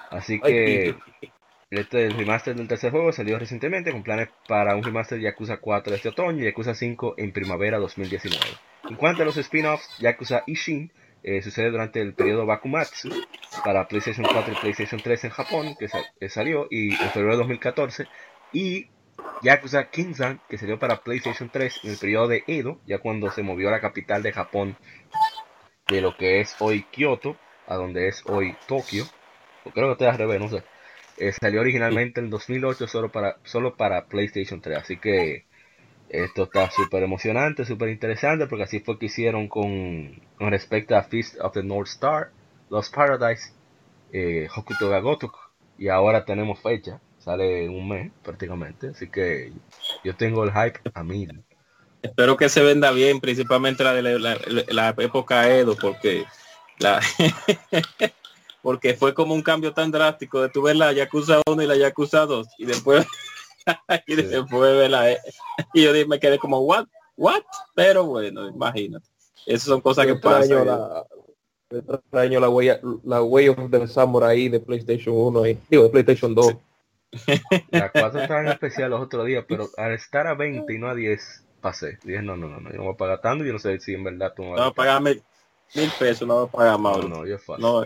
Así que este remaster del tercer juego salió recientemente con planes para un remaster de Yakuza 4 este otoño y Yakuza 5 en primavera 2019. En cuanto a los spin-offs, Yakuza Ishin eh, sucede durante el periodo Bakumatsu para PlayStation 4 y PlayStation 3 en Japón, que, salió y en febrero de 2014, y Yakuza Kinzan, que salió para PlayStation 3 en el periodo de Edo, ya cuando se movió a la capital de Japón de lo que es hoy Kyoto a donde es hoy Tokio, creo que te al revés, no sé Eh, salió originalmente en 2008 solo para, solo para PlayStation 3, así que esto está súper emocionante, súper interesante, porque así fue que hicieron con, con respecto a Feast of the North Star, Lost Paradise, eh, Hokuto Gagotok, y ahora tenemos fecha, sale un mes prácticamente, así que yo tengo el hype a mil. Espero que se venda bien, principalmente la de la, época Edo, porque la porque fue como un cambio tan drástico de tu ver la Yakuza 1 y la Yakuza 2 y después y después ver la e. y yo me quedé como what what pero bueno imagínate. Esas son cosas que pasan. la, extraño la huella la Way of the Samurai de PlayStation 1 ahí. Digo de PlayStation 2 la 4 estaba en especial los otros días pero al estar a 20 y no a 10 pasé. Dije, no, no, no, no, yo no voy a pagar tanto, yo no sé si en verdad tú me vas a pagar mil pesos, no voy a pagar más. No, no, yo No.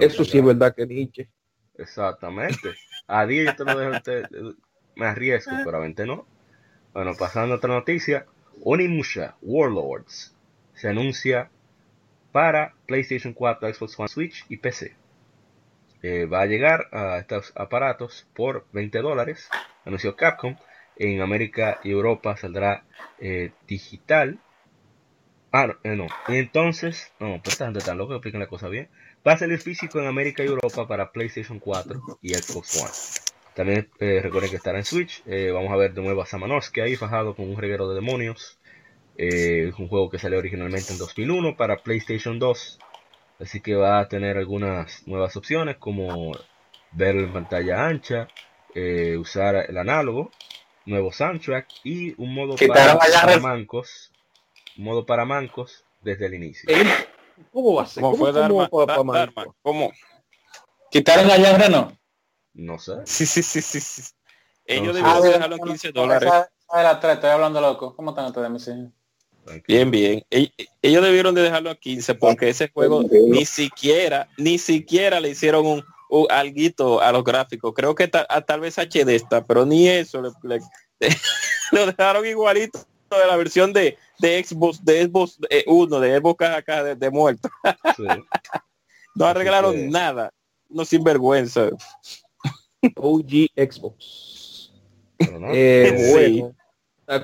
Eso sí es verdad que Nietzsche. Exactamente. A 10 yo te lo dejo, te, me arriesgo, pero a 20 no. Bueno, pasando a otra noticia, Onimusha Warlords se anuncia para PlayStation 4, Xbox One, Switch y PC. Eh, va a llegar a estos aparatos por 20 dólares, anunció Capcom, en América y Europa saldrá eh, digital. Ah, no, eh, no. Y entonces, no, pues esta gente tan loca, explican la cosa bien. Va a salir físico en América y Europa para PlayStation 4 y Xbox One. También eh, recuerden que estará en Switch. vamos a ver de nuevo a Samanovsky ahí fajado con un reguero de demonios. es un juego que salió originalmente en 2001 para PlayStation 2. Así que va a tener algunas nuevas opciones como ver en pantalla ancha, usar el análogo nuevo soundtrack y un modo para, mancos, un modo para mancos desde el inicio. ¿Cómo va a ser? ¿Cómo, fue? ¿Cómo? ¿Quitaron allá no? No sé. Sí, sí, sí, sí. Ellos debieron dejarlo en 15 dólares. estoy hablando loco. ¿Cómo están ustedes, mis hijos? Bien, bien. Ellos debieron de dejarlo a 15 porque ese juego ni siquiera, ni siquiera le hicieron un, uh, alguito a los gráficos. Creo que tal vez HD está, pero ni eso le, lo dejaron igualito de la versión de, de Xbox, de Xbox 1, de Xbox acá de, muerto. no arreglaron nada. No sinvergüenza. OG Xbox. Eh, bueno.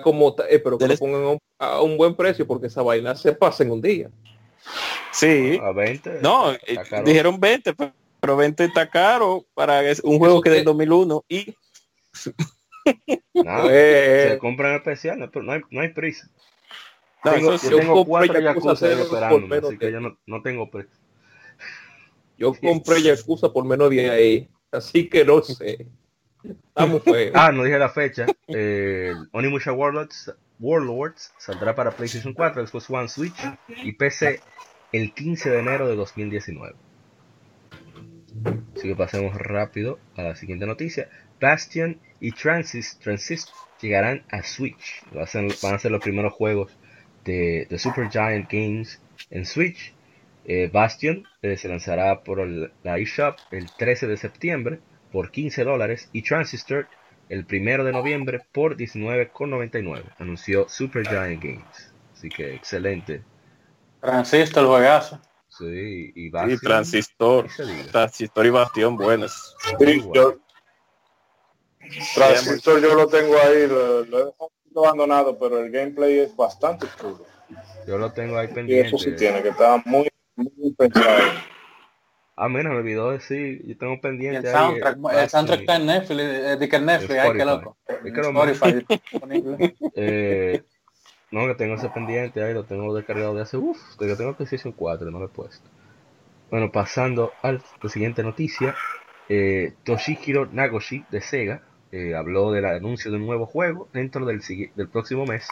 Como, eh, pero que lo pongan a un, buen precio porque esa vaina se pasa en un día. Sí. A 20. No, eh, dijeron 20, pero 20 está caro para un juego que es del 2001 y no, se compran especiales, pero no hay, no hay prisa. No, tengo, yo tengo cuatro Yakuza esperándome, así que yo no, no tengo prisa. Yo compré Yakuza por menos de ahí, así que no sé. Estamos Ah, no dije la fecha. Eh, Onimusha Warlords, Warlords saldrá para PlayStation 4, Xbox One, Switch y PC el 15 de enero de 2019. Así que pasemos rápido a la siguiente noticia. Bastion y Transist, Transist llegarán a Switch. Van a ser, los primeros juegos de, de Super Giant Games en Switch. Eh, Bastion eh, se lanzará por la eShop el 13 de septiembre por 15 dólares y Transistor el 1 de noviembre por 19,99. Anunció Super Giant Games. Así que excelente. Transistor, juegazo. Sí, y, Transistor. Transistor y Bastión buenos. Transistor yo lo tengo ahí, lo, he abandonado, pero el gameplay es bastante oscuro. Yo lo tengo ahí pendiente. Y eso sí tiene, que está muy, muy pensado. Ah, mira, me olvidó decir, yo tengo pendiente. el soundtrack, el soundtrack está en Netflix, eh, de que Netflix, ay, qué loco. eh, no, que tengo ese pendiente ahí, lo tengo descargado de hace, uff, que tengo PlayStation 4, no lo he puesto. Bueno, pasando a la siguiente noticia, eh, Toshihiro Nagoshi de Sega eh, habló del anuncio de un nuevo juego dentro del, del próximo mes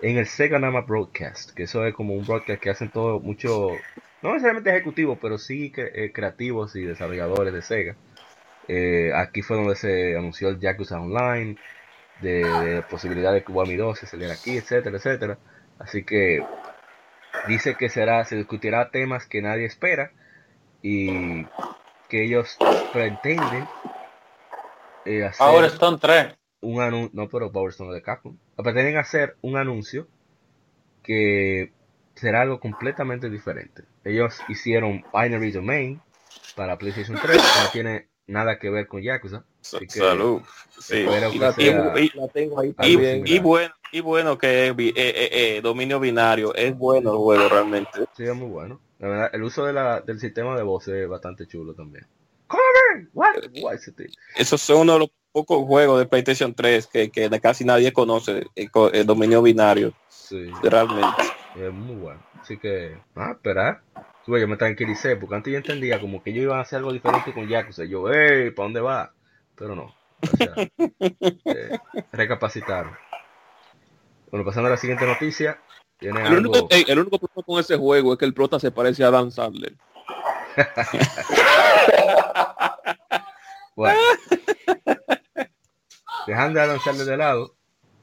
en el Sega Nama Broadcast, que eso es como un broadcast que hacen todo mucho, no necesariamente ejecutivo, pero sí eh, creativos y desarrolladores de Sega. Eh, aquí fue donde se anunció el Yakuza Online, de, de posibilidad de que Wami 2 se saliera aquí, etcétera, etcétera. Así que dice que será, se discutirá temas que nadie espera y que ellos pretenden eh, Power Stone 3. Un anuncio, no, pero Power Stone de Capcom. Pretenden hacer un anuncio que será algo completamente diferente. Ellos hicieron Binary Domain, para PlayStation 3, no tiene nada que ver con Yakuza. Así que Salud. Sí. que Y, la tengo- y- La tengo ahí también. y bueno, y bueno que eh, eh, eh, dominio binario. Es bueno el juego realmente. Sí, es muy bueno. La verdad, el uso de la, del sistema de voz es bastante chulo también. What? What is it? Esos son uno de los pocos juegos de PlayStation 3 que, que casi nadie conoce el, co- el dominio binario. Sí, Realmente. es muy bueno. Así que, ah, esperar. Tú, yo me tranquilicé, porque antes yo entendía como que ellos iban a hacer algo diferente con Yakuza. Yo, hey, ¿para dónde va? Pero no. O sea, eh, recapacitaron. Bueno, pasando a la siguiente noticia. El algo... único, el único problema con ese juego es que el prota se parece a Dan Sandler. Bueno. Dejando a lanzarle de lado,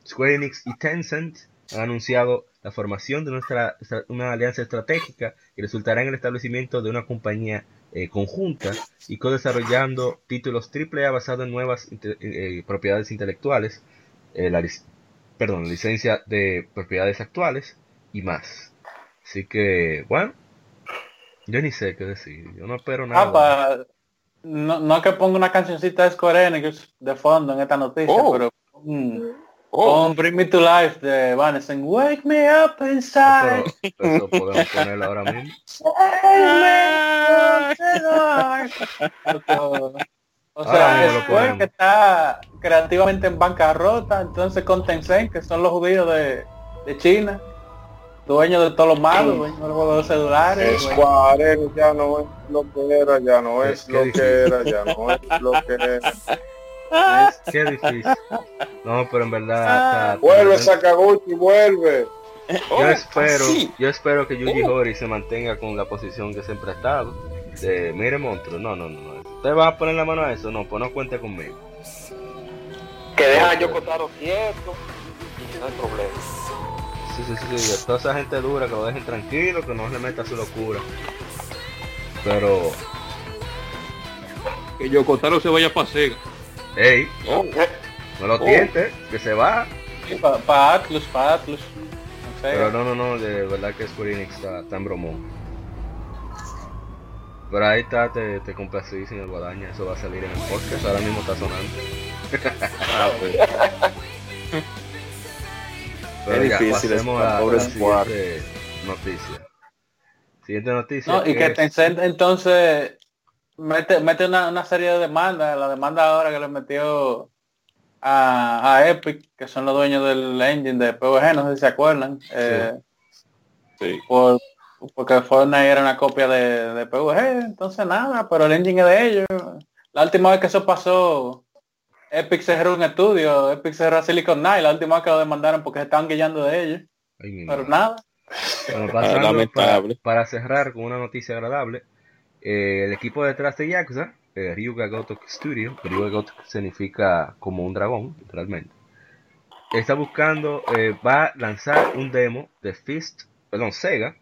Square Enix y Tencent han anunciado la formación de nuestra, estra- una alianza estratégica que resultará en el establecimiento de una compañía eh, conjunta y co-desarrollando títulos AAA basados en nuevas inte- eh, propiedades intelectuales, eh, la perdón, licencia de propiedades actuales y más. Así que, bueno, yo ni sé qué decir. Yo no espero nada. Ah, pa- no, no que ponga una cancioncita de Square Enix de fondo en esta noticia, Oh. pero mm, Oh, pon Bring Me to Life de Vanessa Wake Me Up Inside. Eso podemos ponerlo ahora mismo. O sea, Square que está creativamente en bancarrota, entonces con Tencent, que son los judíos de, de China, dueños de todos los malos, dueños de los celulares. Square Enix ya no es lo que era, ya no es lo que difícil. era, ya no es lo que era. Qué difícil. No, pero en verdad. está- Vuelve Sakaguchi, vuelve. Yo espero, sí. yo espero que Yuji Horii se mantenga con la posición que siempre ha estado. De, mire monstruo, no, no, no, no. ¿Usted va a poner la mano a eso? No, pues no cuente conmigo. Que deja a Yokotaro quieto. No hay problema. Sí, sí, sí, sí. Toda esa gente dura, que lo dejen tranquilo, que no le meta su locura. Pero, que Yokotaro se vaya para Sega. Oh, no lo tiente, que se va. Para Atlus, para Atlus. Pero no, no, no, de verdad que Square Enix está, en bromón. Pero ahí está, te, te complací, señor Guadaña, eso va a salir en el podcast, ahora mismo está sonando. Ah, pues. Pero Es ya, difícil a pobre siguiente noticia. Siguiente noticia. No, y que es- Tencent entonces mete, mete una, una serie de demandas, la demanda ahora que le metió a, a Epic, que son los dueños del engine de PvG, no sé si se acuerdan, eh, Sí. por, porque Fortnite era una copia de, de PvG, entonces nada, pero el engine es de ellos. La última vez que eso pasó, Epic cerró un estudio, Epic cerró Silicon Knight, la última vez que lo demandaron porque se estaban guillando de ellos, Ay, pero madre. nada. Bueno, pasando. Para, para cerrar con una noticia agradable, eh, el equipo detrás de Yakuza, eh, Ryuga Gotoku Studio, Ryuga Gotoku significa como un dragón, literalmente, está buscando, eh, va a lanzar un demo de Fist, perdón, Sega,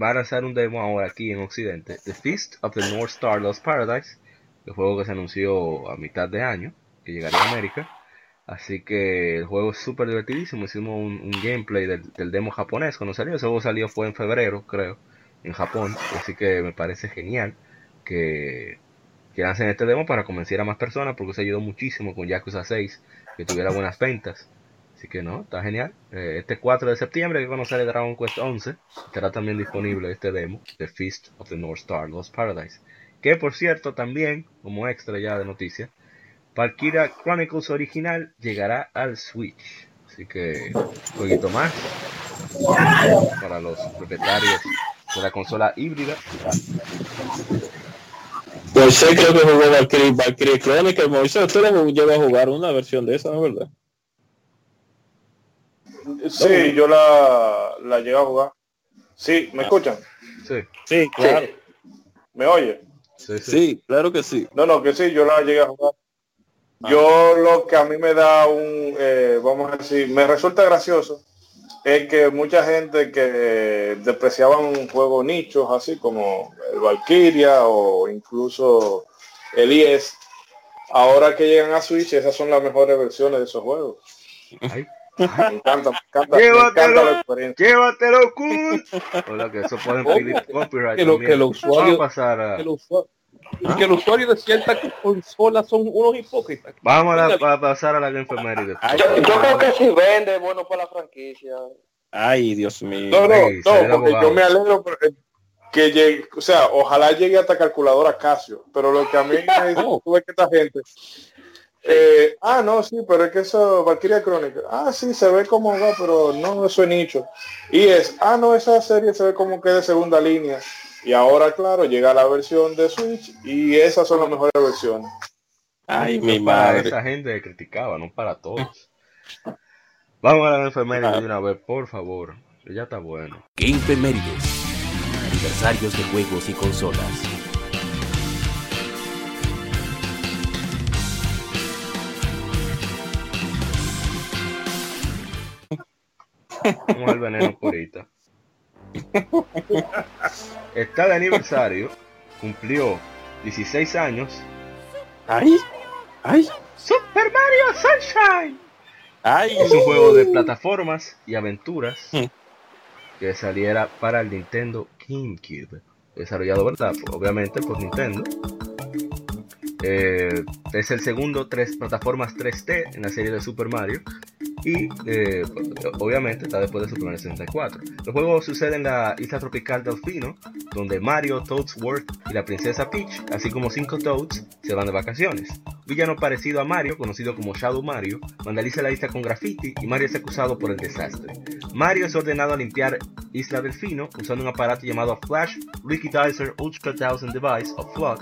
va a lanzar un demo ahora aquí en Occidente, The Fist of the North Star Lost Paradise, el juego que se anunció a mitad de año, que llegaría a América. Así que el juego es súper divertidísimo. Hicimos un, gameplay del, del demo japonés cuando salió. Ese juego salió fue en febrero, creo, en Japón. Así que me parece genial que, que lancen este demo para convencer a más personas porque se ayudó muchísimo con Yakuza 6 que tuviera buenas ventas. Así que no, está genial. Eh, este 4 de septiembre que conocer el Dragon Quest 11 estará también disponible este demo, The Feast of the North Star Lost Paradise. Que por cierto también, como extra ya de noticia, Valkyria Chronicles original llegará al Switch. Así que un poquito más para los propietarios de la consola híbrida. Moisés creo que jugó Valkyrie, Valkyrie Chronicle. Moisés, usted lo llegó a jugar una versión de esa, ¿no es verdad? Sí, yo la, la llegué a jugar. Sí, ¿me escuchan? Sí, Sí, claro. ¿Me oye? sí, sí. Sí, claro que sí. No, no, que sí, yo la llegué a jugar. Yo lo que a mí me da un, eh, vamos a decir, me resulta gracioso es que mucha gente que despreciaban juegos nichos así como el Valkyria o incluso el IS, ahora que llegan a Switch, esas son las mejores versiones de esos juegos. Ay, Me encanta, me encanta, me encanta la experiencia. ¡Llévatelo, cool! Hola, que eso pueden pedir copyright Que lo- que a pasar a... Y que los usuarios de ciertas consolas son unos hipócritas. Vamos a, la- a pasar a la Game Efeméride. Yo, yo creo que si vende, bueno para la franquicia. Ay, Dios mío. No, no, Ey, no, porque yo me alegro que llegue, o sea, ojalá llegue hasta calculadora Casio, pero lo que a mí me dice, Oh. que esta gente, eh, ah, no, sí, pero es que eso, Valkyria Crónica, ah, sí, se ve como va, pero no, eso es nicho. Y es, ah, no, esa serie se ve como que de segunda línea. Y ahora, claro, llega la versión de Switch y esas son las mejores versiones. Ay, mi madre. esa gente que criticaba, no para todos. Vamos a la Game Efeméride de una vez, por favor. que Ya está bueno. Game. Aniversarios de juegos y consolas. Vamos al veneno por ahorita. Está de aniversario, cumplió 16 años. Ay, ay, Super Mario Sunshine. ay. Es un juego de plataformas y aventuras Mm. que saliera para el Nintendo GameCube. Desarrollado, ¿verdad? Obviamente por Nintendo. Eh, es el segundo tres plataformas 3D en la serie de Super Mario. Y eh, obviamente está después de Super Mario 64. El juego sucede en la isla tropical Delfino, donde Mario, Toadsworth y la princesa Peach, así como cinco Toads, se van de vacaciones. Villano parecido a Mario, conocido como Shadow Mario, vandaliza la isla con graffiti y Mario es acusado por el desastre. Mario es ordenado a limpiar Isla Delfino usando un aparato llamado Flash Liquidizer Ultra 1000 Device o Flood,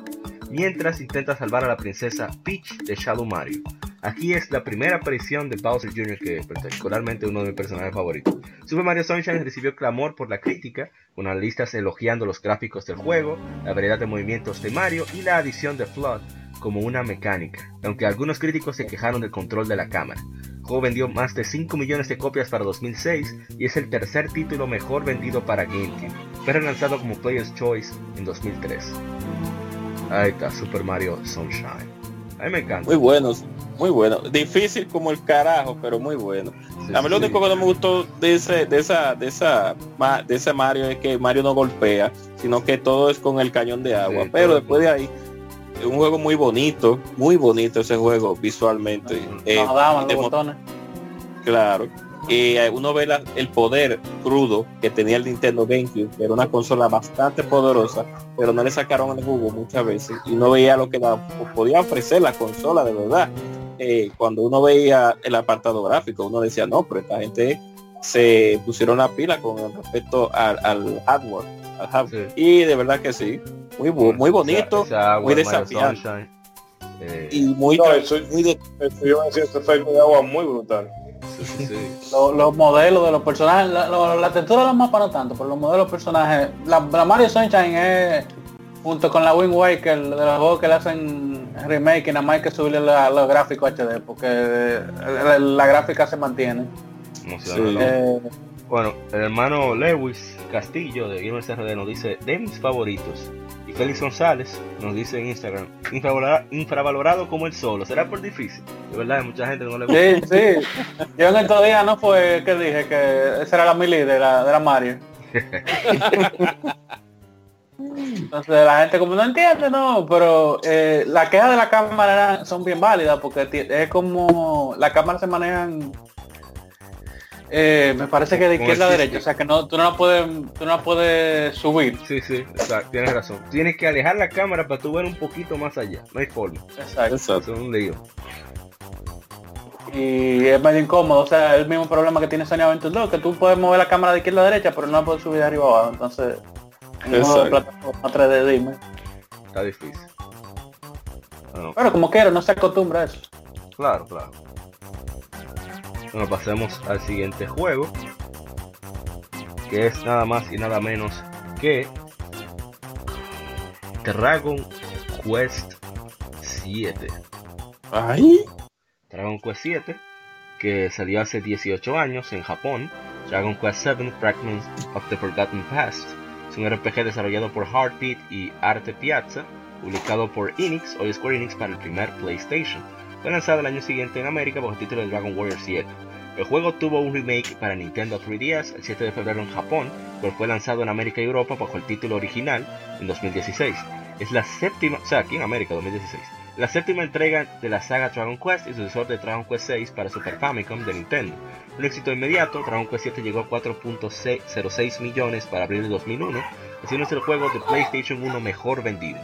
mientras intenta salvar a la princesa Peach de Shadow Mario. Aquí es la primera aparición de Bowser Jr., que es particularmente uno de mis personajes favoritos. Super Mario Sunshine recibió clamor por la crítica, con analistas elogiando los gráficos del juego, la variedad de movimientos de Mario y la adición de Flood como una mecánica, aunque algunos críticos se quejaron del control de la cámara. El juego vendió más de 5 millones de copias para 2006 y es el tercer título mejor vendido para GameCube. Fue relanzado como Player's Choice en 2003. Ahí está, Super Mario Sunshine. A mí me encanta. Muy buenos, muy bueno. Difícil como el carajo, pero muy bueno. Sí, A mí lo único que no me gustó de ese, de esa, de esa, de ese Mario es que Mario no golpea, sino que todo es con el cañón de agua. Sí, Pero después de ahí, es un juego muy bonito, muy bonito ese juego visualmente. Eh, Nos los botones. Claro. Y eh, uno ve la- el poder crudo que tenía el Nintendo GameCube, que era una consola bastante poderosa, pero no le sacaron el jugo muchas veces y no veía lo que la, podía ofrecer la consola de verdad. Eh, cuando uno veía el apartado gráfico, uno decía, no, pero esta gente se pusieron la pila con respecto al, al hardware. al hardware". Sí. Y de verdad que sí, muy, muy bonito Esa- esa agua muy desafiante. Eh, y muy, No, tra- eso- muy de- Eso iba a decir, ese efecto de agua muy brutal. Sí, sí, sí. Lo- Los, modelos de los personajes, la, lo- la textura de los mapas no tanto, pero los modelos de los personajes, la, la Mario Sunshine es junto con la Wind Waker de los juegos que le hacen remake y nada más hay que subirle la- los gráficos HD porque eh, la, la gráfica se mantiene. Eh, Bueno, el hermano Lewis Castillo de Gamers RD nos dice de mis favoritos. Y Félix González nos dice en Instagram, infravalorado, infravalorado como el solo. ¿Será por difícil? De verdad, mucha gente no le gusta. sí, sí. Yo en estos días no fue que dije que esa era la mili de la, de la Mario. Entonces la gente como no entiende, no, pero eh, la queja de la cámara son bien válidas porque es como la cámara se manejan eh, me parece que de izquierda a derecha, o sea que no, tú no la puedes, tú no la puedes subir. Sí, sí, exacto, tienes razón. Tienes que alejar la cámara para tú ver un poquito más allá. No hay forma. Exacto. Eso es un lío. Y es medio incómodo, o sea, el mismo problema que tiene Sony Aventure 2, que tú puedes mover la cámara de izquierda a derecha, pero no la puedes subir de arriba abajo. Entonces, Exacto. plataforma 3D, dime. Está difícil. Bueno, Pero como quiero, no se acostumbra a eso. claro, claro. Bueno, pasemos al siguiente juego. Que es nada más y nada menos que Dragon Quest 7. Ay, Dragon Quest 7, que salió hace 18 años en Japón. Dragon Quest 7 Fragments of the Forgotten Past. Es un RPG desarrollado por Heartbeat y Arte Piazza, publicado por Enix, hoy Square Enix, para el primer PlayStation. Fue lanzado el año siguiente en América bajo el título de Dragon Warrior 7. El juego tuvo un remake para Nintendo 3DS el 7 de febrero en Japón, pero fue lanzado en América y Europa bajo el título original en 2016. es la séptima, o sea, aquí en América 2016, la séptima entrega de la saga Dragon Quest y sucesor de Dragon Quest VI para Super Famicom de Nintendo. Un éxito inmediato, Dragon Quest VII llegó a 4.06 millones para abril de 2001, haciéndose el juego de PlayStation 1 mejor vendido.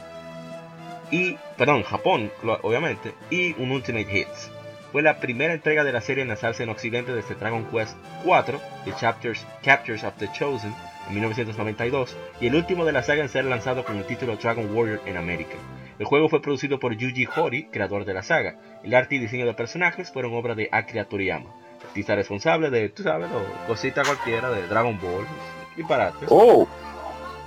Y, perdón, Japón, obviamente, y un Ultimate Hits. Fue la primera entrega de la serie en lanzarse en Occidente desde Dragon Quest IV, The Chapters, Captures of the Chosen, en 1992, y el último de la saga en ser lanzado con el título Dragon Warrior en América. El juego fue producido por Yuji Horii, creador de la saga. El arte y diseño de personajes fueron obra de Akira Toriyama, artista responsable de, tú sabes, cosita cualquiera de Dragon Ball y parate. Oh.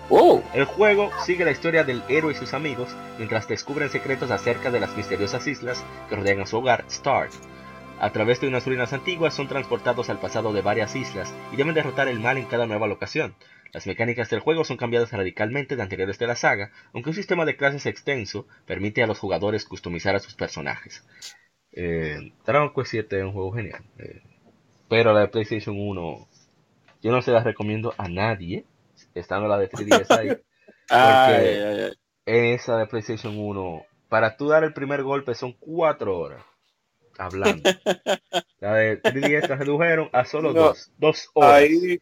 Oh. El juego sigue la historia del héroe y sus amigos mientras descubren secretos acerca de las misteriosas islas que rodean a su hogar, Star. A través de unas ruinas antiguas son transportados al pasado de varias islas y deben derrotar el mal en cada nueva locación. Las mecánicas del juego son cambiadas radicalmente de anteriores de la saga, aunque un sistema de clases extenso permite a los jugadores customizar a sus personajes. Eh, Dragon Quest 7 es un juego genial, eh, pero la de PlayStation 1 yo no se la recomiendo a nadie estando la de 3DS ahí. Porque en esa de PlayStation 1, para tú dar el primer golpe son cuatro horas hablando. La de 3DS la redujeron a solo dos, dos horas. Ahí...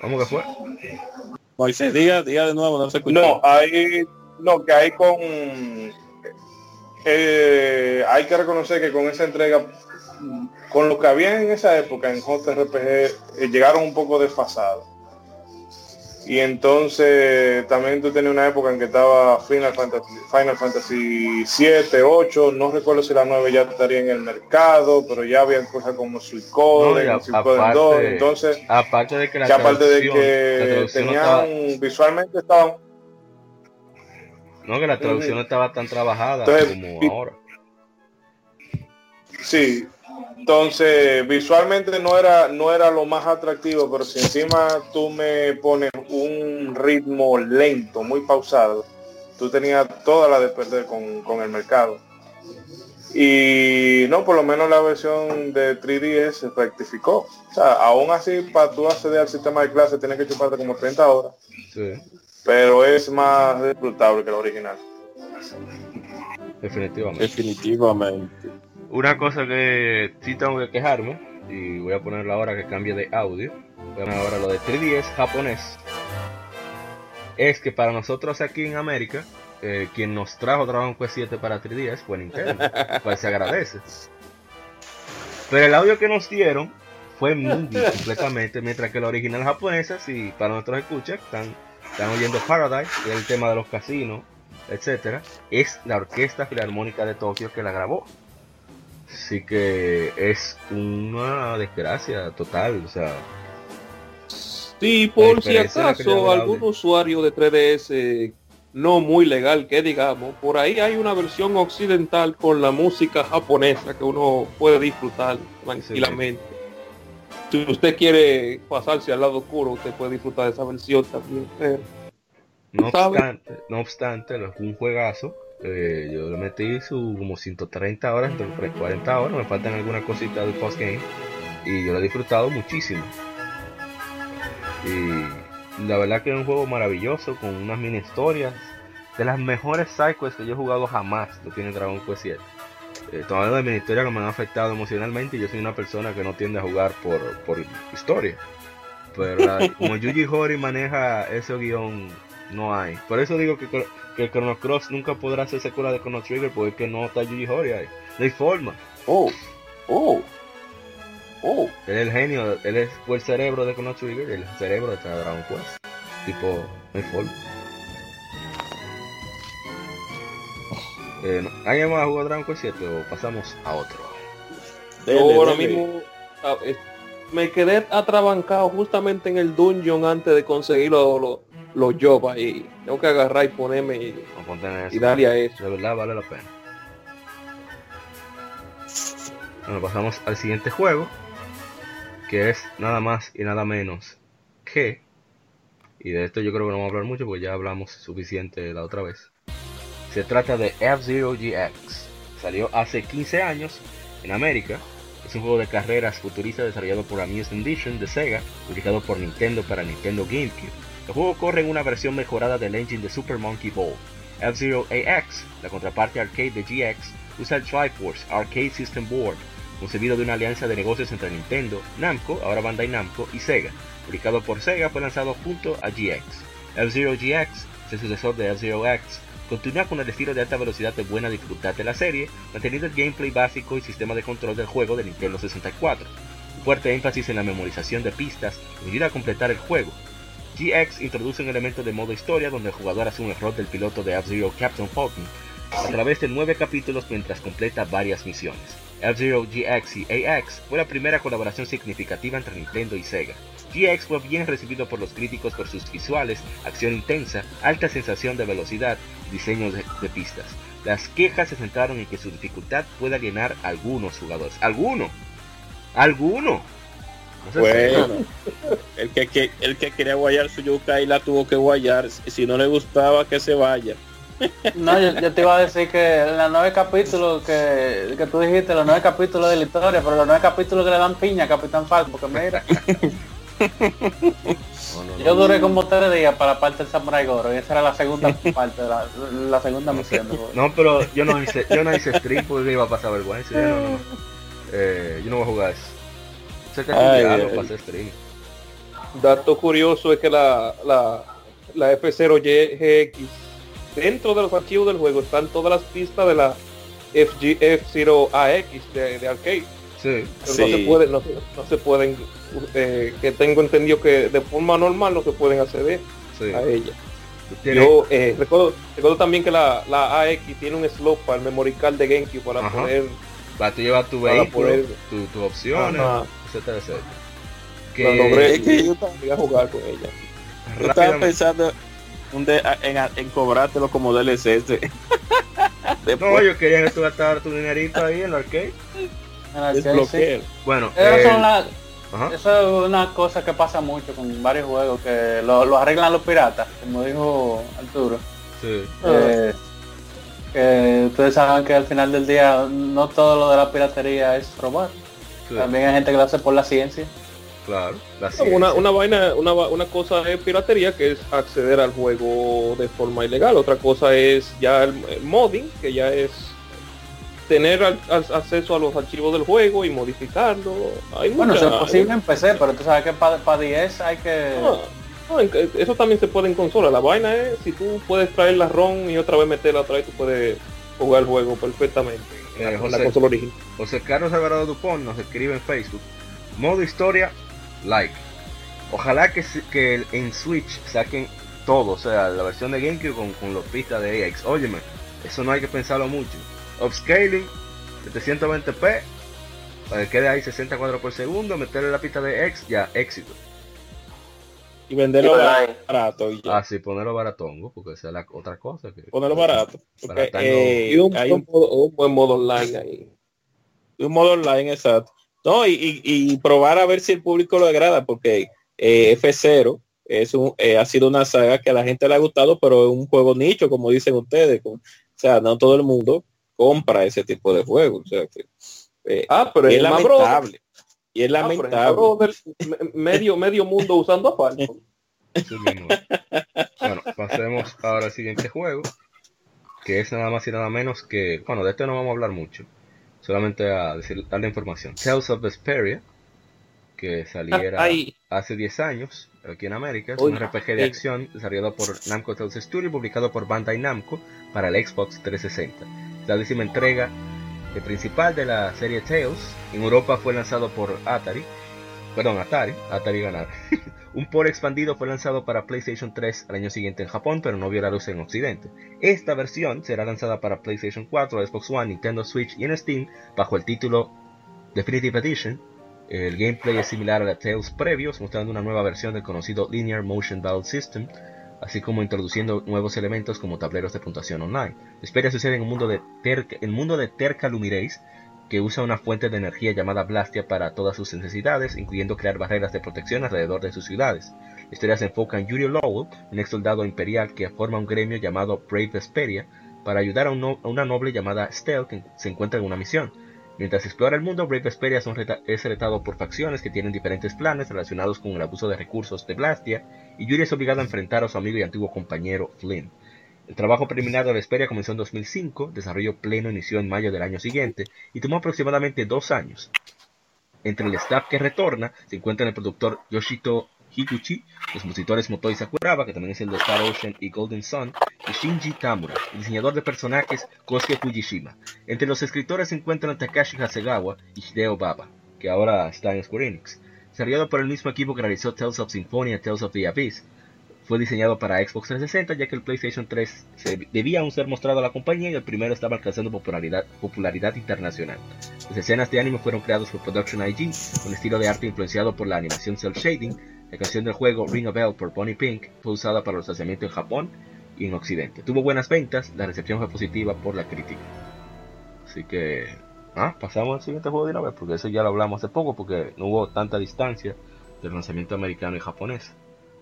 ¿Cómo que fue? Moisés, diga, diga de nuevo, no se escucha. No, ahí, no, que hay con... Eh, hay que reconocer que con esa entrega con lo que había en esa época en JRPG eh, llegaron un poco desfasados. Y entonces también tú tenías una época en que estaba Final Fantasy, Final Fantasy 7, 8, no recuerdo si la 9 ya estaría en el mercado, pero ya había cosas como Suicode, no, 2, entonces aparte de que la aparte de que tenían visualmente estaban no que la traducción no estaba tan trabajada como ahora. Sí, entonces, visualmente no era, no era lo más atractivo, pero si encima tú me pones un ritmo lento, muy pausado, tú tenías toda la de perder con, el mercado. Y no, por lo menos la versión de 3DS se rectificó. O sea, aún así, para tú acceder al sistema de clase tienes que chuparte como 30 horas. Pero es más disfrutable que la original. Definitivamente. Definitivamente. Una cosa que sí tengo que quejarme, y voy a ponerlo ahora que cambie de audio, voy a poner ahora lo de 3DS japonés, es que para nosotros aquí en América, eh, quien nos trajo Dragon Quest 7 para 3DS fue Nintendo, pues se agradece. Pero el audio que nos dieron fue muy completamente, mientras que la original japonesa, si para nuestros escuchas están, están oyendo Paradise, y el tema de los casinos, etcétera, es la Orquesta Filarmónica de Tokio que la grabó. Así que es una desgracia total, o sea. Sí, por si acaso algún usuario de 3DS no muy legal que digamos, por ahí hay una versión occidental con la música japonesa que uno puede disfrutar tranquilamente. Si usted quiere pasarse al lado oscuro, usted puede disfrutar de esa versión también. no, obstante, no obstante, es un juegazo eh, yo le metí su como 130 horas, entre 40 horas, me faltan algunas cositas del postgame y yo lo he disfrutado muchísimo. Y la verdad que es un juego maravilloso con unas mini historias de las mejores sidequests que yo he jugado jamás, lo tiene Dragon Quest 7. Eh, hablando de mini historias que me han afectado emocionalmente y yo soy una persona que no tiende a jugar por, por historia. Pero como Yuji Hori maneja ese guion, no hay. Por eso digo que que Chrono Cross nunca podrá ser secuela de Chrono Trigger porque no está Yuji Horii ahí. No hay forma. Oh, oh, oh. Él es el genio, él fue el cerebro de Chrono Trigger, el cerebro de Dragon Quest. Tipo, no hay forma. Eh, ¿Alguien más ha jugado Dragon Quest 7 o pasamos a otro? ahora mismo eh, me quedé atrabancado justamente en el dungeon antes de conseguir los los jobs ahí. Tengo que agarrar y ponerme y, darle a eso. De verdad vale la pena. Bueno, pasamos al siguiente juego, que es nada más y nada menos que, y de esto yo creo que no vamos a hablar mucho porque ya hablamos suficiente la otra vez. Se trata de F-Zero GX. Salió hace 15 años en América. Es un juego de carreras futurista desarrollado por Amusement Vision de Sega, publicado por Nintendo para Nintendo GameCube El juego corre en una versión mejorada del engine de Super Monkey Ball. F-Zero AX, la contraparte arcade de GX, usa el Triforce Arcade System Board, concebido de una alianza de negocios entre Nintendo, Namco, ahora Bandai Namco, y Sega. Publicado por Sega, fue lanzado junto a GX. F-Zero GX, el sucesor de F-Zero X, continúa con el estilo de alta velocidad de buena dificultad de la serie, manteniendo el gameplay básico y sistema de control del juego de Nintendo 64. Un fuerte énfasis en la memorización de pistas ayuda a completar el juego. GX introduce un elemento de modo historia donde el jugador asume el rol del piloto de F-Zero Captain Falcon a través de nueve capítulos mientras completa varias misiones. F-Zero GX y AX fue la primera colaboración significativa entre Nintendo y Sega. GX fue bien recibido por los críticos por sus visuales, acción intensa, alta sensación de velocidad y diseño de, pistas. Las quejas se centraron en que su dificultad puede alienar a algunos jugadores. ¿Alguno? ¿Alguno? Bueno, el que, el que quería guayar su yuca y la tuvo que guayar. Si no le gustaba, que se vaya. No, yo, te iba a decir que en los nueve capítulos que, que tú dijiste, los nueve capítulos de la historia, pero los nueve capítulos que le dan piña a Capitán Falcon, porque mira. yo duré como tres días para la parte del Samurai Goro y esa era la segunda parte, la, la segunda misión. No, pero yo no hice, yo no hice stream porque iba a pasar vergüenza. Yo no, no, eh, yo no voy a jugar eso. Sé que ay, ay. stream. Dato curioso es que la, la, la F0GX dentro de los archivos del juego están todas las pistas de la FG, F0 AX de, de arcade. Sí. No se puede, no, se pueden, eh, que tengo entendido que de forma normal no se pueden acceder a ella. Yo eh, recuerdo, recuerdo, también que la, la, AX tiene un slot para el memory card de GameCube para poder para tú llevar tu vehículo, tu, tu opciones, etcétera, etcétera. Que, logré, es que yo también a jugar con ella. Yo estaba pensando de, en, en cobrártelo como DLC. no, yo quería que tú gastaras tu dinerito ahí en el arcade. Bueno, eh, eso es una cosa que pasa mucho con varios juegos, que lo, lo arreglan los piratas, como dijo Arturo. Sí. Eh, que ustedes saben que al final del día no todo lo de la piratería es robar. También hay gente que lo hace por la ciencia. Claro, Una, una vaina, una, una cosa es piratería que es acceder al juego de forma ilegal, otra cosa es ya el, modding, que ya es tener acceso a los archivos del juego y modificarlo. Hay bueno, eso es posible en PC, pero tú sabes que para 10 hay que... Ah, eso también se puede en consola. La vaina es si tú puedes traer la ROM y otra vez meterla otra vez, tú pudes jugar el juego perfectamente. Eh, José, la consola original. José Carlos Alvarado Dupont nos escribe en Facebook. Modo historia like. Ojalá que, que en Switch saquen todo, o sea, la versión de GameCube con, con los pistas de AX. Óyeme, eso no hay que pensarlo mucho. Upscaling, 720p, para que quede ahí 60 cuadros por segundo, meterle la pista de X, ya, éxito. Y venderlo barato. Y Ah, sí, ponerlo baratongo, porque esa es la otra cosa. Que, ponerlo barato. Eh, y un, hay un, un, buen modo online ahí. Un modo online, exacto. No, y, y, probar a ver si el público lo agrada, porque eh, F0 es un, eh, ha sido una saga que a la gente le ha gustado, pero es un juego nicho, como dicen ustedes. o sea, no todo el mundo compra ese tipo de juegos. O sea, eh, ah, pero es, lamentable. Y es ah, lamentable. medio, medio mundo usando a bueno, pasemos ahora al siguiente juego, que es nada más y nada menos que, bueno, de este no vamos a hablar mucho solamente a decir, darle información. Tales of Vesperia, que saliera ah, hace 10 años aquí en América, es un RPG de acción desarrollado por Namco Tales Studio y publicado por Bandai Namco para el Xbox 360. La décima entrega principal de la serie Tales en Europa fue lanzado por Atari, perdón, Atari, Atari ganar. Un port expandido fue lanzado para PlayStation 3 al año siguiente en Japón, pero no vio la luz en Occidente. Esta versión será lanzada para PlayStation 4, Xbox One, Nintendo Switch y en Steam bajo el título Definitive Edition. El gameplay es similar a la Tales previos, mostrando una nueva versión del conocido Linear Motion Battle System, así como introduciendo nuevos elementos como tableros de puntuación online. Historia sucede en un mundo de Terca, el mundo de Terca Lumireis, que usa una fuente de energía llamada Blastia para todas sus necesidades, incluyendo crear barreras de protección alrededor de sus ciudades. La historia se enfoca en Yuri Lowell, un ex soldado imperial que forma un gremio llamado Brave Vesperia para ayudar a, una noble llamada Stell que se encuentra en una misión. Mientras explora el mundo, Brave Vesperia es retado por facciones que tienen diferentes planes relacionados con el abuso de recursos de Blastia, y Yuri es obligado a enfrentar a su amigo y antiguo compañero Flynn. El trabajo preliminar de Vesperia comenzó en 2005, desarrollo pleno inició en mayo del año siguiente y tomó aproximadamente dos años. Entre el staff que retorna se encuentran el productor Yoshito Higuchi, los compositores Motoi Sakuraba, que también es el de Star Ocean y Golden Sun, y Shinji Tamura, el diseñador de personajes Kosuke Fujishima. Entre los escritores se encuentran Takashi Hasegawa y Hideo Baba, que ahora está en Square Enix. Desarrollado por el mismo equipo que realizó Tales of Symphonia Tales of the Abyss, fue diseñado para Xbox 360 ya que el PlayStation 3 debía aún ser mostrado a la compañía y el primero estaba alcanzando popularidad, popularidad internacional. Las escenas de anime fueron creadas por Production IG, con estilo de arte influenciado por la animación cel shading. La canción del juego Ring a Bell por Bonnie Pink fue usada para el lanzamiento en Japón y en Occidente. Tuvo buenas ventas, la recepción fue positiva por la crítica. Así que, ah, pasamos al siguiente juego de una vez, porque eso ya lo hablamos hace poco, porque no hubo tanta distancia del lanzamiento americano y japonés.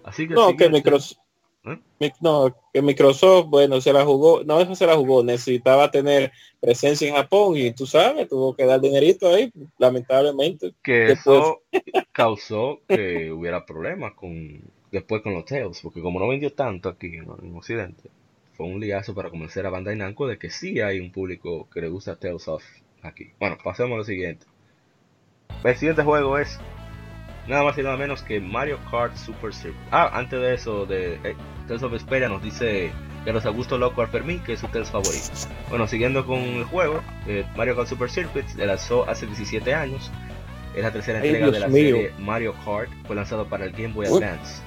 Así que no, que Microsoft, ¿Eh? no, que Microsoft, bueno, se la jugó, no eso se la jugó, necesitaba tener presencia en Japón y tú sabes, tuvo que dar dinerito ahí, lamentablemente. Que eso causó que hubiera problemas con después con los Tales, porque como no vendió tanto aquí en Occidente, fue un liazo para convencer a Bandai Namco de que sí hay un público que le gusta Tales of aquí. Bueno, pasemos a lo siguiente. El siguiente juego es nada más y nada menos que Mario Kart Super Circuit. Ah, antes de eso, de eh, Tales of Vesperia nos dice Carlos Augusto Loco Fermín que es su Tales favorito. Bueno, siguiendo con el juego, eh, Mario Kart Super Circuit se lanzó hace 17 años. Es la tercera entrega de la serie Mario Kart. Fue lanzado para el Game Boy Advance.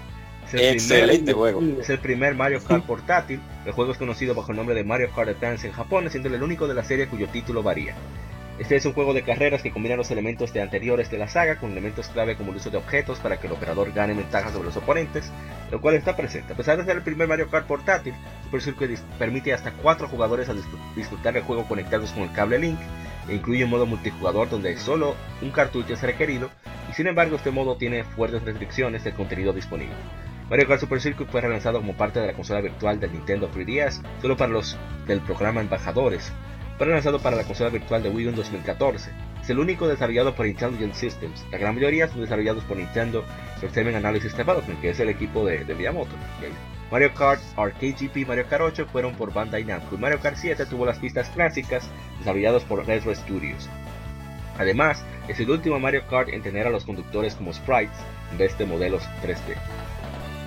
Es el Excelente primer, juego. Es el primer Mario Kart portátil. El juego es conocido bajo el nombre de Mario Kart Advance en Japón, siendo el único de la serie cuyo título varía. Este es un juego de carreras que combina los elementos de anteriores de la saga con elementos clave como el uso de objetos para que el operador gane ventaja sobre los oponentes, lo cual está presente. A pesar de ser el primer Mario Kart portátil, Super Circuit permite hasta 4 jugadores a disfrutar el juego conectados con el cable Link e incluye un modo multijugador donde solo un cartucho es requerido y sin embargo este modo tiene fuertes restricciones del contenido disponible. Mario Kart Super Circuit fue relanzado como parte de la consola virtual del Nintendo 3DS solo para los del programa Embajadores, fue lanzado para la consola virtual de Wii U en 2014. Es el único desarrollado por Intelligent Systems. La gran mayoría son desarrollados por Nintendo Entertainment Analysis Development, que es el equipo de, de Miyamoto. Mario Kart Arcade GP y Mario Kart 8 fueron por Bandai Namco y Mario Kart 7 tuvo las pistas clásicas desarrolladas por Retro Studios. Además, es el último Mario Kart en tener a los conductores como sprites en vez de modelos 3D.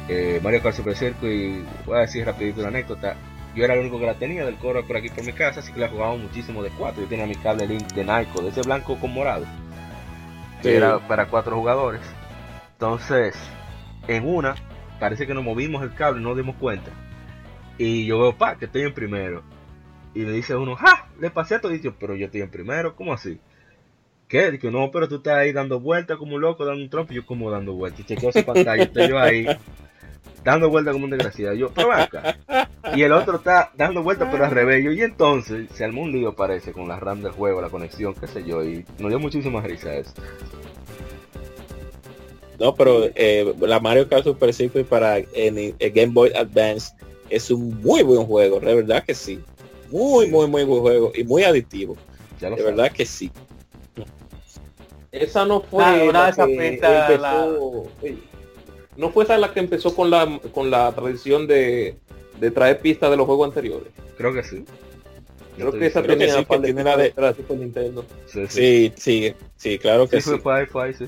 Eh, Mario Kart Super Circuit, voy a decir rapidito una anécdota, yo era el único que la tenía del coro por aquí por mi casa, así que la jugaba muchísimo de cuatro. Yo tenía mi cable Link de Nike, de ese blanco con morado, que era para cuatro jugadores. Entonces, en una, parece que nos movimos el cable, no dimos cuenta. Y yo veo, pa, que estoy en primero. Y me dice uno, ¡ja! Le pasé a todo pero yo estoy en primero, ¿cómo así? ¿Qué? Digo, no, pero tú estás ahí dando vueltas como un loco, dando un trompo, y yo como dando vueltas. Y chequeo su pantalla, estoy yo ahí dando vuelta como un desgraciado. Yo, pero acá. Y el otro está dando vuelta pero al revés. y entonces se armó un lío, parece, con la RAM del juego, la conexión, qué sé yo. Y nos dio muchísima risa eso. No, pero eh, la Mario Kart Super Circuit para el, Game Boy Advance es un muy buen juego, de verdad que sí. Muy, muy, muy buen juego y muy adictivo. de verdad que sí. Esa no fue una de esas ¿No fue esa la que empezó con la con la tradición de, de traer pistas de los juegos anteriores? Creo que sí. Creo que esa tenía sí, que tiene la de Super Nintendo. Sí, sí, sí, claro que sí. sí. Fue, fue ahí, sí.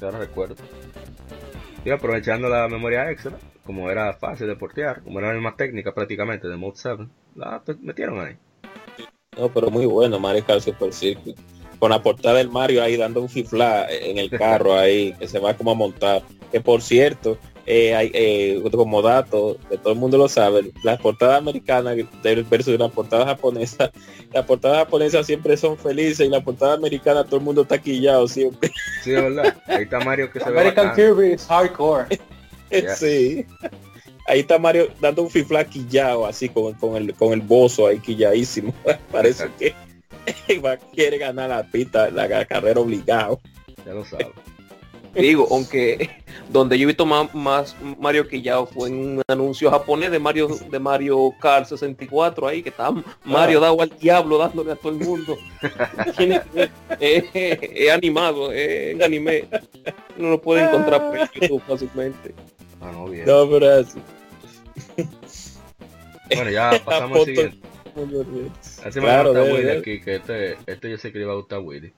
Ahora recuerdo. Y aprovechando la memoria extra, como era fácil de portear, como era la misma técnica prácticamente de Mode 7, la metieron ahí. No, pero muy bueno Mario Kart Super Circuit. Con la portada del Mario ahí dando un fifla en el carro ahí, que se va como a montar que por cierto, eh, hay, eh, como dato, que todo el mundo lo sabe, las portadas americanas versus la portada japonesa, las portadas japonesas siempre son felices y la portada americana todo el mundo está quillado siempre. Sí, verdad. Ahí está Mario que se American Kirby es hardcore. Sí. Ahí está Mario dando un fifla quillado así con, con, el con el bozo ahí quilladísimo. Parece que va, quiere ganar la pista, la carrera obligado. Ya lo sabe. Digo, aunque Donde yo he visto más, más Mario Quillao fue en un anuncio japonés de Mario de Mario Kart 64 ahí, que estaba Mario ah. dado al diablo dándole a todo el mundo. es, animado, es anime. No lo puede encontrar por YouTube fácilmente. Ah, no, bien. No, pero así. Bueno, ya pasamos al siguiente. Así claro, me Willy aquí, que este, este yo sé que le va a gustar Willy.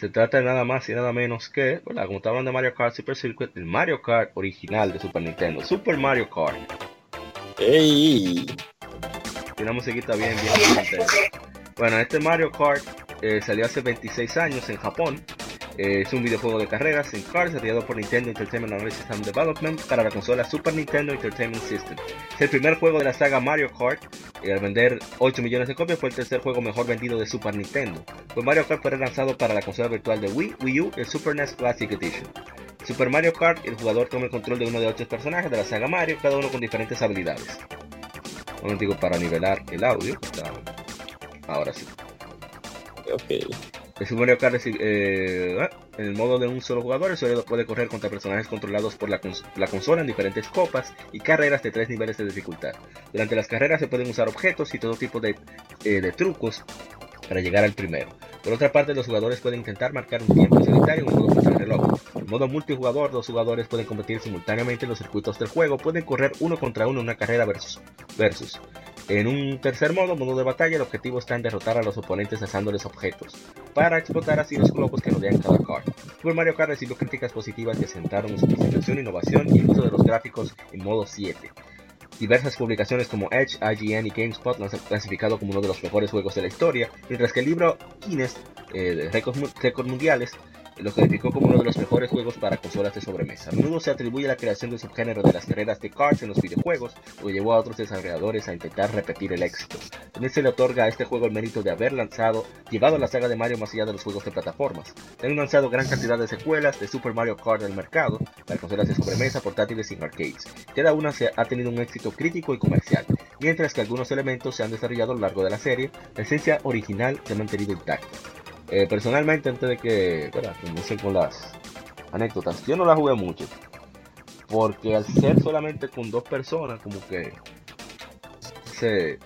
Se trata de nada más y nada menos que, ¿verdad? como estaban de Mario Kart Super Circuit, el Mario Kart original de Super Nintendo, Super Mario Kart. ¡Ey! Tiene una musiquita bien, bien. Bueno, este Mario Kart eh, salió hace 26 años en Japón eh, es un videojuego de carreras en cars desarrollado por Nintendo Entertainment Analysis and Development para la consola Super Nintendo Entertainment System. Es el primer juego de la saga Mario Kart y al vender 8 millones de copias fue el tercer juego mejor vendido de Super Nintendo. Pues Mario Kart fue lanzado para la consola virtual de Wii, Wii U y el Super NES Classic Edition. Super Mario Kart, el jugador toma el control de uno de ocho personajes de la saga Mario, cada uno con diferentes habilidades. Un digo para nivelar el audio. Ahora sí. Ok. El Super Kart eh, ah, en el modo de un solo jugador, el usuario puede correr contra personajes controlados por la, consola en diferentes copas y carreras de tres niveles de dificultad. Durante las carreras se pueden usar objetos y todo tipo de, eh, trucos para llegar al primero. Por otra parte, los jugadores pueden intentar marcar un tiempo solitario en modo reloj. En modo multijugador, dos jugadores pueden competir simultáneamente en los circuitos del juego, pueden correr uno contra uno en una carrera versus. versus. En un tercer modo, modo de batalla, el objetivo está en derrotar a los oponentes lanzándoles objetos, para explotar así los globos que rodean cada card. Super Mario Kart recibió críticas positivas que centraron en su presentación, innovación y el uso de los gráficos en modo 7. Diversas publicaciones como Edge, IGN y GameSpot lo han clasificado como uno de los mejores juegos de la historia, mientras que el libro Guinness eh, de récords mundiales lo calificó como uno de los mejores juegos para consolas de sobremesa. A menudo se atribuye la creación del subgénero de las carreras de cards en los videojuegos, lo que llevó a otros desarrolladores a intentar repetir el éxito. También se le otorga a este juego el mérito de haber lanzado, llevado la saga de Mario más allá de los juegos de plataformas. Se han lanzado gran cantidad de secuelas de Super Mario Kart el mercado, para consolas de sobremesa, portátiles y arcades. Cada una se ha tenido un éxito crítico y comercial, mientras que algunos elementos se han desarrollado a lo largo de la serie, la esencia original se ha mantenido intacta. Eh, personalmente, antes de que, bueno, comiencen con las anécdotas, yo no la jugué mucho. Porque al ser solamente con dos personas, como que ese,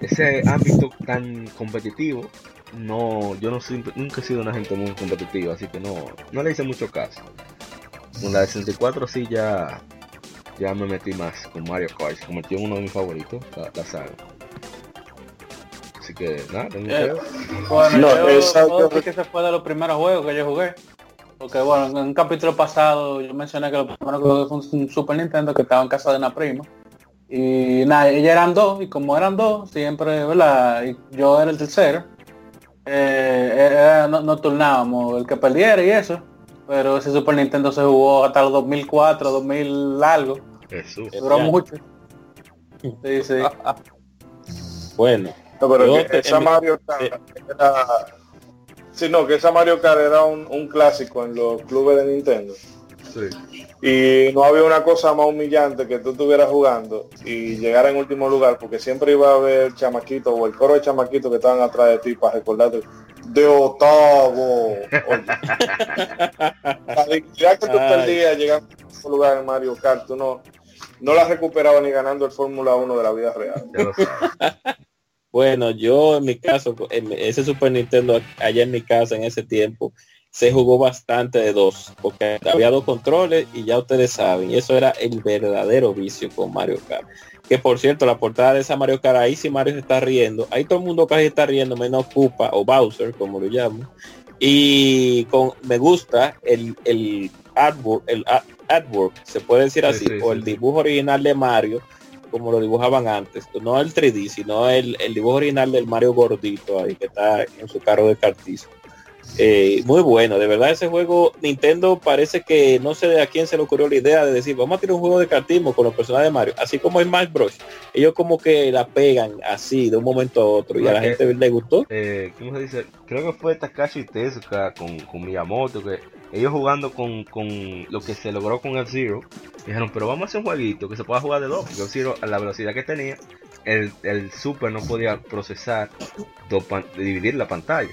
ese ámbito tan competitivo, no, yo no soy, nunca he sido una gente muy competitiva, así que no, no le hice mucho caso. Con la de 64 sí ya, ya me metí más con Mario Kart, se convirtió en uno de mis favoritos, la saga. Así que nada, tengo eh, Bueno, no, yo que ese fue de los primeros juegos que yo jugué. Porque bueno, en un capítulo pasado yo mencioné que lo primero que jugué fue un Super Nintendo que estaba en casa de una prima. Y nada, ella eran dos, y como eran dos, siempre, ¿verdad? Y yo era el tercero. Eh, no, turnábamos el que perdiera y eso. Pero ese Super Nintendo se jugó hasta el 2004, 2000 algo. Jesús. Duró mucho. Sí, sí. bueno. No, pero esa Mario Kart eh, era... Sí, no, que esa Mario Kart era un, clásico en los clubes de Nintendo. Sí. Y no había una cosa más humillante que tú estuvieras jugando y llegar en último lugar, porque siempre iba a haber chamaquitos o el coro de chamaquitos que estaban atrás de ti para recordarte de octavo. la dignidad que tú perdías llegando en último lugar en Mario Kart, tú no, no la recuperaba ni ganando el Fórmula 1 de la vida real. Bueno, yo en mi caso, ese Super Nintendo allá en mi casa en ese tiempo, se jugó bastante de dos, porque había dos controles y ya ustedes saben, y eso era el verdadero vicio con Mario Kart. Que por cierto, la portada de esa Mario Kart, ahí sí Mario se está riendo, ahí todo el mundo casi está riendo, menos Koopa o Bowser, como lo llamo. Y con me gusta el, el artwork, el artwork, se puede decir así, o el dibujo original de Mario, como lo dibujaban antes, no el 3D, sino el, dibujo original del Mario gordito ahí que está en su carro de cartizo. Eh, muy bueno, de verdad ese juego Nintendo parece que no sé a quién se le ocurrió la idea de decir vamos a tener un juego de cartismo con los personajes de Mario, así como en Smash Bros. Ellos como que la pegan así de un momento a otro y a la gente le gustó. Eh, ¿Cómo se dice? Creo que fue Takashi Tezuka con, con Miyamoto que ellos jugando con, lo que se logró con el Zero, dijeron, pero vamos a hacer un jueguito que se pueda jugar de dos, porque el Zero a la velocidad que tenía, el, el Super no podía procesar, dividir la pantalla.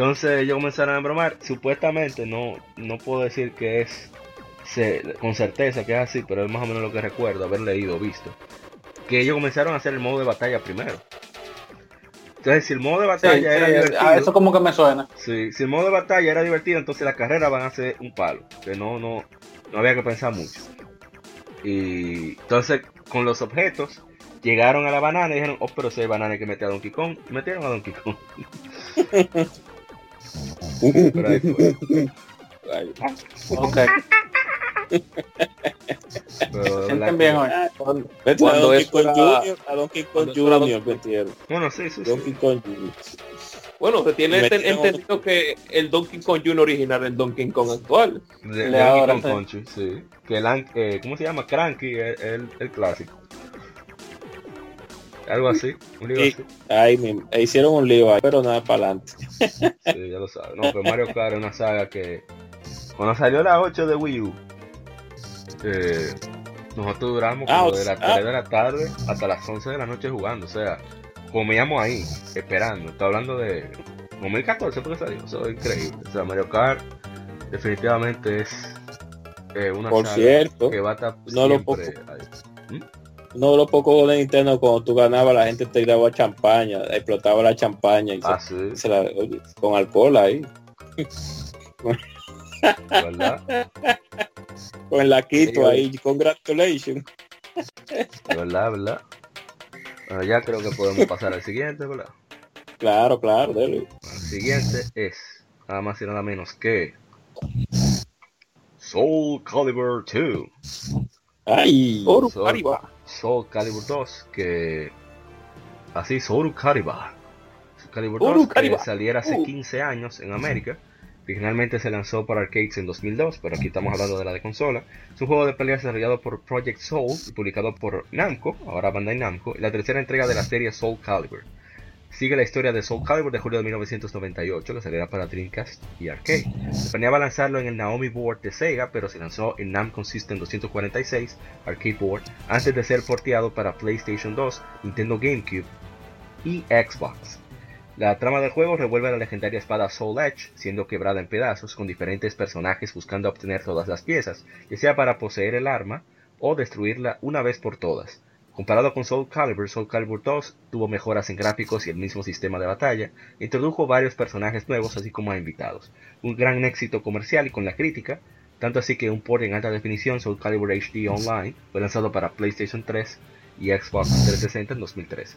Entonces ellos comenzaron a bromar, supuestamente no, no puedo decir que es con certeza que es así, pero es más o menos lo que recuerdo haber leído visto. Que ellos comenzaron a hacer el modo de batalla primero. Entonces, si el modo de batalla era divertido. A eso como que me suena. Sí, si el modo de batalla era divertido, entonces las carreras van a ser un palo. Que no, no, no había que pensar mucho. Y entonces, con los objetos, llegaron a la banana y dijeron, oh, pero si hay banana hay que meter a Donkey Kong. Metieron a Donkey Kong. pero ahí fue. Ok. Pero Sienten la- bien hoy. Cuando, Vete a cuando Donkey eso Kong era- Junior, a Donkey Kong cuando eso era Junior Donkey- metieron. Bueno, sí, sí, sí. Donkey Kong Junior. Bueno, se tiene metieron- entendido que el Donkey Kong Jr. original es el Donkey Kong actual. De, Donkey Kong sí. Country, sí. Que el, eh, ¿cómo se llama? Cranky, el, el, el clásico. Algo así, un lío Sí. así. Ahí e hicieron un lío ahí, pero nada para adelante. Sí, ya lo sabes. No, pero Mario Kart es una saga que cuando salió la 8 de Wii U, eh, nosotros duramos Ah, como o de las sea- 3 de la tarde hasta las 11 de la noche jugando. O sea, comíamos ahí, esperando. Estoy hablando de 2014 porque salió. Eso es increíble. O sea, Mario Kart definitivamente es eh, una Por saga cierto, que va a estar no lo siempre ahí. uno de los pocos de Nintendo cuando tú ganabas la gente te daba champaña, explotaba la champaña y se- Ah, sí, se la- oye, con alcohol ahí, ¿verdad? con el laquito Sí, ahí, congratulations. ¿Verdad, verdad? Bueno, ya creo que podemos pasar al siguiente, ¿verdad? Claro, claro, dele. El siguiente es nada más y nada menos que Soul Calibur 2. Ay, Soul, Kariba. Soul Calibur 2 que así Soul Calibur. Soul Calibur Soul 2 que Calibur. saliera hace Uh. 15 años en América. Originalmente se lanzó para arcades en 2002, pero aquí estamos hablando de la de consola. Es un juego de pelea desarrollado por Project Soul y publicado por Namco, ahora Bandai Namco, y la tercera entrega de la serie Soul Calibur. Sigue la historia de Soul Calibur de julio de 1998, que saliera para Dreamcast y Arcade. Se planeaba lanzarlo en el Naomi Board de Sega, pero se lanzó en Namco System 246 Arcade Board antes de ser porteado para PlayStation 2, Nintendo GameCube y Xbox. La trama del juego revuelve la legendaria espada Soul Edge, siendo quebrada en pedazos, con diferentes personajes buscando obtener todas las piezas, ya sea para poseer el arma o destruirla una vez por todas. Comparado con Soul Calibur, Soul Calibur 2 tuvo mejoras en gráficos y el mismo sistema de batalla, introdujo varios personajes nuevos así como a invitados. Un gran éxito comercial y con la crítica, tanto así que un port en alta definición Soul Calibur HD Online fue lanzado para PlayStation 3 y Xbox 360 en 2013.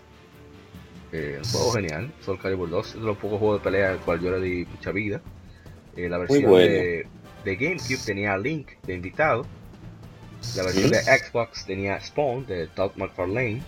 Eh, un juego genial, Soul Calibur 2, es de los pocos juegos de pelea al cual yo le di mucha vida. Eh, la versión bueno. de, de GameCube tenía a Link de invitado. La versión de Xbox tenía Spawn de Todd McFarlane.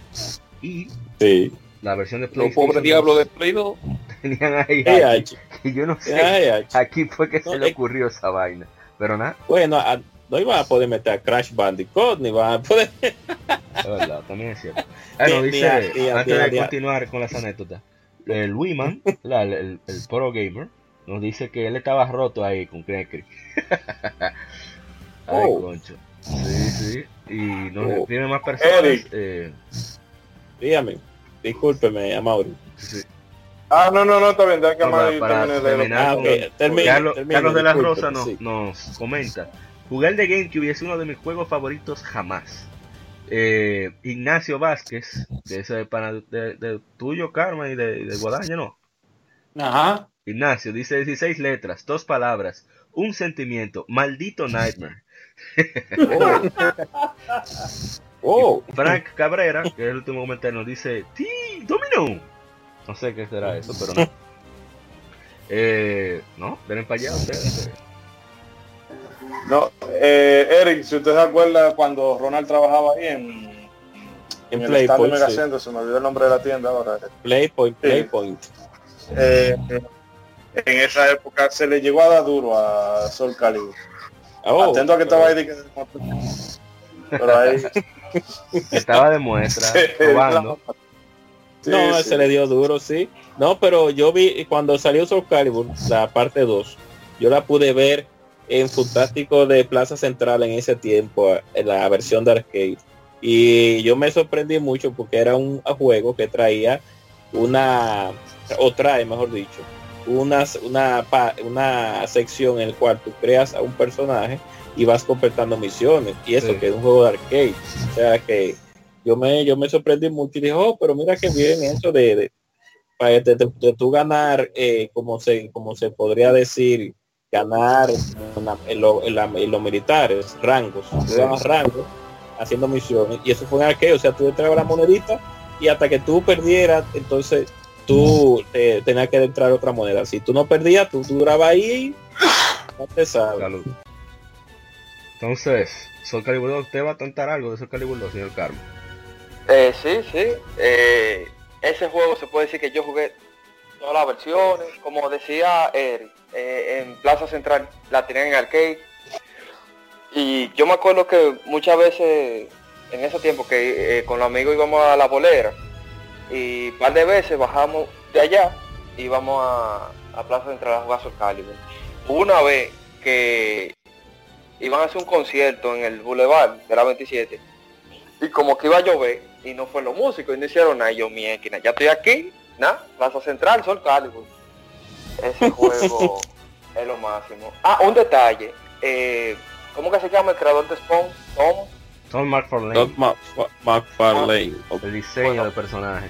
Y sí. la versión de Los PlayStation pobres diablos 2 de Play 2. tenían ahí que yo no sé aquí fue que No, se le es- ocurrió esa vaina. Pero nada, Bueno, a- no iban a poder meter a Crash Bandicoot, ni van a poder... es verdad, también es cierto. Ah, no, Ni- ni dice, antes de continuar con las anécdotas, el Wiman, la- el, el, el Pro Gamer, nos dice que él estaba roto ahí con Cracker. Ay, Oh. concho. Sí, sí. Y nos Oh. escriben más personas. Eh, Dígame, discúlpeme, Amaury. sí. Ah, no, no, no, está bien, deja que No, para- de terminar Ah, termine, Carlos, termine, Carlos de la Rosa nos, sí. nos comenta. El de GameCube es uno de mis juegos favoritos jamás. Eh, Ignacio Vázquez, de ese de, pana- de- de tuyo, Carmen, y de, de Guadaña, ¿no? Ajá. Ignacio dice 16 letras, dos palabras, un sentimiento, maldito nightmare. Oh, Frank Cabrera, que es el último comentario, nos dice, ¡Ti! ¡Domino! No sé qué será eso, pero no. Eh, no, ven para allá ustedes. No, eh, Eric, si usted se acuerda cuando Ronald trabajaba ahí en, en el Playpoint, sí. Se me olvidó el nombre de la tienda ahora. Playpoint. Playpoint. Eh, en esa época se le llegó a dar duro a Sol Calibur. Oh, Atento a que estaba ahí. Pero ahí. Estaba de muestra, probando. Sí, no, sí. se le dio duro, sí. No, pero yo vi cuando salió Soul Calibur, la parte 2, yo la pude ver en Fantástico de Plaza Central en ese tiempo, en la versión de arcade. Y yo me sorprendí mucho porque era un juego que traía una, o trae, mejor dicho, una, una, una sección en el cual tú creas a un personaje y vas completando misiones. Y eso que es un juego de arcade. O sea que yo me, yo me sorprendí mucho y dije, oh, pero mira que bien eso de, de, de, tú ganar, eh, como, se, como se podría decir, ganar en, los militares, rangos, rangos, haciendo misiones. Y eso fue en arcade, o sea, tú entrabas la monedita y hasta que tú perdieras, entonces tú eh, tenías que entrar otra moneda. Si tú no perdías, tú, durabas ahí, no te sabes. Entonces, Soul Calibur 2, ¿usted va a contar algo de Soul Calibur 2, señor Carmen? Eh, sí, sí. Eh, ese juego se puede decir que yo jugué todas las versiones. Como decía Eric, eh, en Plaza Central la tenían en arcade. Y yo me acuerdo que muchas veces en ese tiempo que con los amigos íbamos a la bolera y un par de veces bajamos de allá y íbamos a, a Plaza Central a jugar Soul Calibur. Una vez que iban a hacer un concierto en el Boulevard de la 27 y como que iba a llover y no fue los músicos y no hicieron nada y yo mierda ya estoy aquí nada Plaza Central Sol Calibur ese juego es lo máximo ah un detalle eh, ¿cómo que se llama el creador de Spawn? Tom Tom McFarlane Tom McFarlane el diseño del personaje.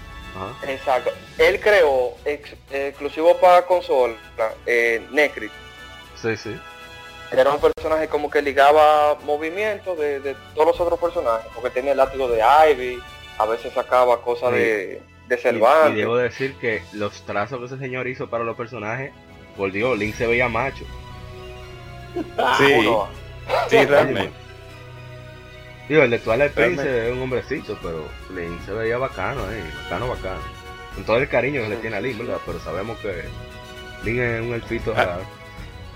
Exacto. Él creó exclusivo para consola eh, Necrit sí sí. Era un personaje como que ligaba movimientos de, todos los otros personajes, porque tenía el látigo de Ivy, a veces sacaba cosas de, de Cervantes. Y, debo decir que los trazos que ese señor hizo para los personajes, por Dios, Link se veía macho. sí, sí, realmente. Digo, el de Twilight Prince es un hombrecito, pero Link se veía bacano, eh, bacano, bacano. Con todo el cariño que le tiene a Link, ¿verdad? Pero sabemos que Link es un elfito ah. raro.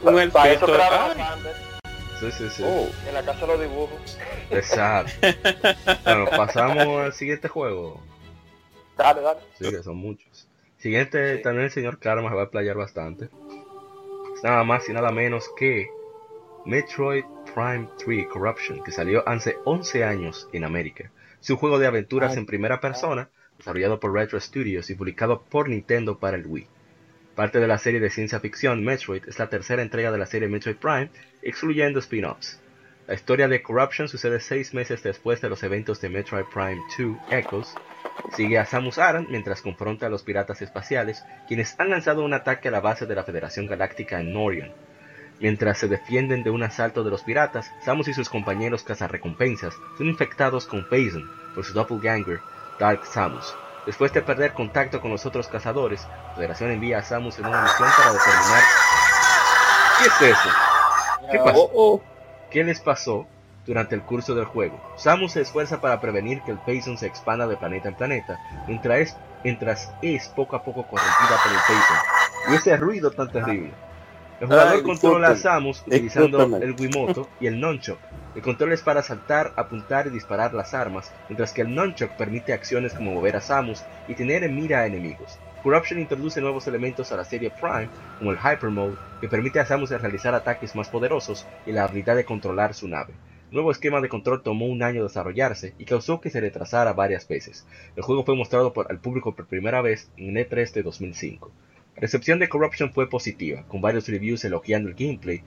Un el para eso Sí, sí, sí. Oh. En la casa los dibujos. Exacto. bueno, pasamos al siguiente juego. Dale, dale. Sí, que son muchos. Siguiente, también el señor Karma se va a playar bastante. nada más y nada menos que Metroid Prime 3 Corruption, que salió hace 11 años en América. Es un juego de aventuras en primera persona, desarrollado por Retro Studios y publicado por Nintendo para el Wii. Parte de la serie de ciencia ficción Metroid es la tercera entrega de la serie Metroid Prime, excluyendo spin-offs. La historia de Corruption sucede seis meses después de los eventos de Metroid Prime 2 Echoes. Sigue a Samus Aran mientras confronta a los piratas espaciales, quienes han lanzado un ataque a la base de la Federación Galáctica en Norion. Mientras se defienden de un asalto de los piratas, Samus y sus compañeros cazarrecompensas son infectados con Phazon por su doppelganger, Dark Samus, Después de perder contacto con los otros cazadores, la Federación envía a Samus en una misión para determinar ¿Qué es eso? ¿Qué ah, pasó? Oh, oh. ¿Qué les pasó durante el curso del juego? Samus se esfuerza para prevenir que el Payson se expanda de planeta en planeta, mientras es, mientras es poco a poco corrompida por el Payson. Y ese ruido tan terrible. El jugador controla a Samus utilizando el Wiimoto y el Nunchuk, el control es para saltar, apuntar y disparar las armas, mientras que el Nunchuck permite acciones como mover a Samus y tener en mira a enemigos. Corruption introduce nuevos elementos a la serie Prime, como el Hyper Mode, que permite a Samus realizar ataques más poderosos y la habilidad de controlar su nave. El nuevo esquema de control tomó un año desarrollarse y causó que se retrasara varias veces. El juego fue mostrado por, al público por primera vez en E3 de 2005. Recepción de Corruption fue positiva, con varios reviews elogiando el gameplay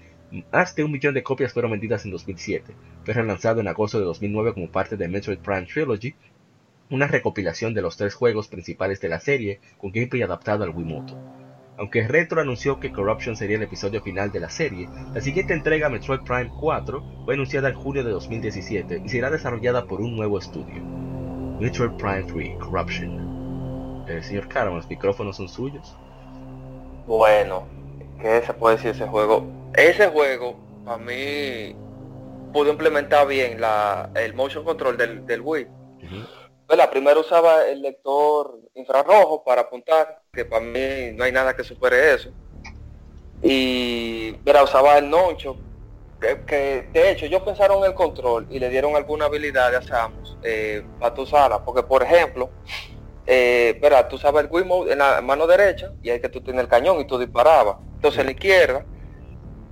más de un millón de copias fueron vendidas en 2007. Fue relanzado en agosto de 2009 como parte de Metroid Prime Trilogy, una recopilación de los tres juegos principales de la serie con gameplay adaptado al Wiimoto. Aunque Retro anunció que Corruption sería el episodio final de la serie, la siguiente entrega Metroid Prime 4 fue anunciada en julio de 2017 y será desarrollada por un nuevo estudio. Metroid Prime 3 Corruption. Señor Caro, los micrófonos son suyos. Bueno, ¿qué se puede decir ese juego? ese juego a mí pudo implementar bien la, el motion control del, del Wii. Pues la primera usaba el lector infrarrojo para apuntar, que para mí no hay nada que supere eso. Y mira, usaba el noncho, que, de hecho ellos pensaron el control y le dieron alguna habilidad a Samus eh, para tu sala, porque por ejemplo, eh, tú sabes el Wii Mode en la mano derecha y hay que tú tienes el cañón y tú disparabas. Entonces en la izquierda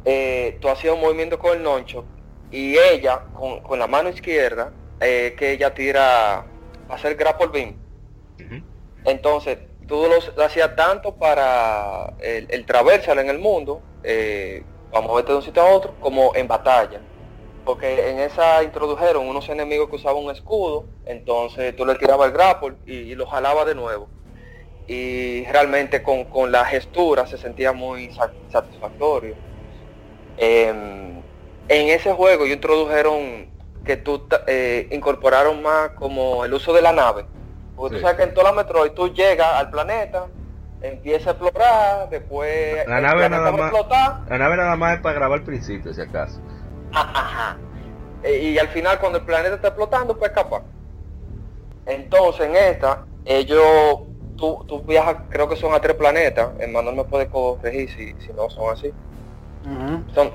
eh, tú hacías un movimiento con el noncho y ella, con, la mano izquierda, eh, que ella tira, a hacer grapple beam. Entonces, tú lo hacías tanto para el, el traversal en el mundo, eh, para moverte de un sitio a otro, como en batalla. Porque en esa introdujeron unos enemigos que usaban un escudo, entonces tú le tirabas el grapple y, lo jalaba de nuevo. Y realmente con, la gestura se sentía muy satisfactorio. Em, en ese juego yo introdujeron que tú eh, incorporaron más como el uso de la nave. Porque tú sabes que en toda la Metroid tú llegas al planeta, empieza a explorar, después la nave nada más, La nave nada más es para grabar al principio, si acaso. Ajá. E, y, al final cuando el planeta está explotando, pues escapar. Entonces en esta, ellos, tú, tú viajas, creo que son a tres planetas, Manuel me puede corregir si, si no son así. Son,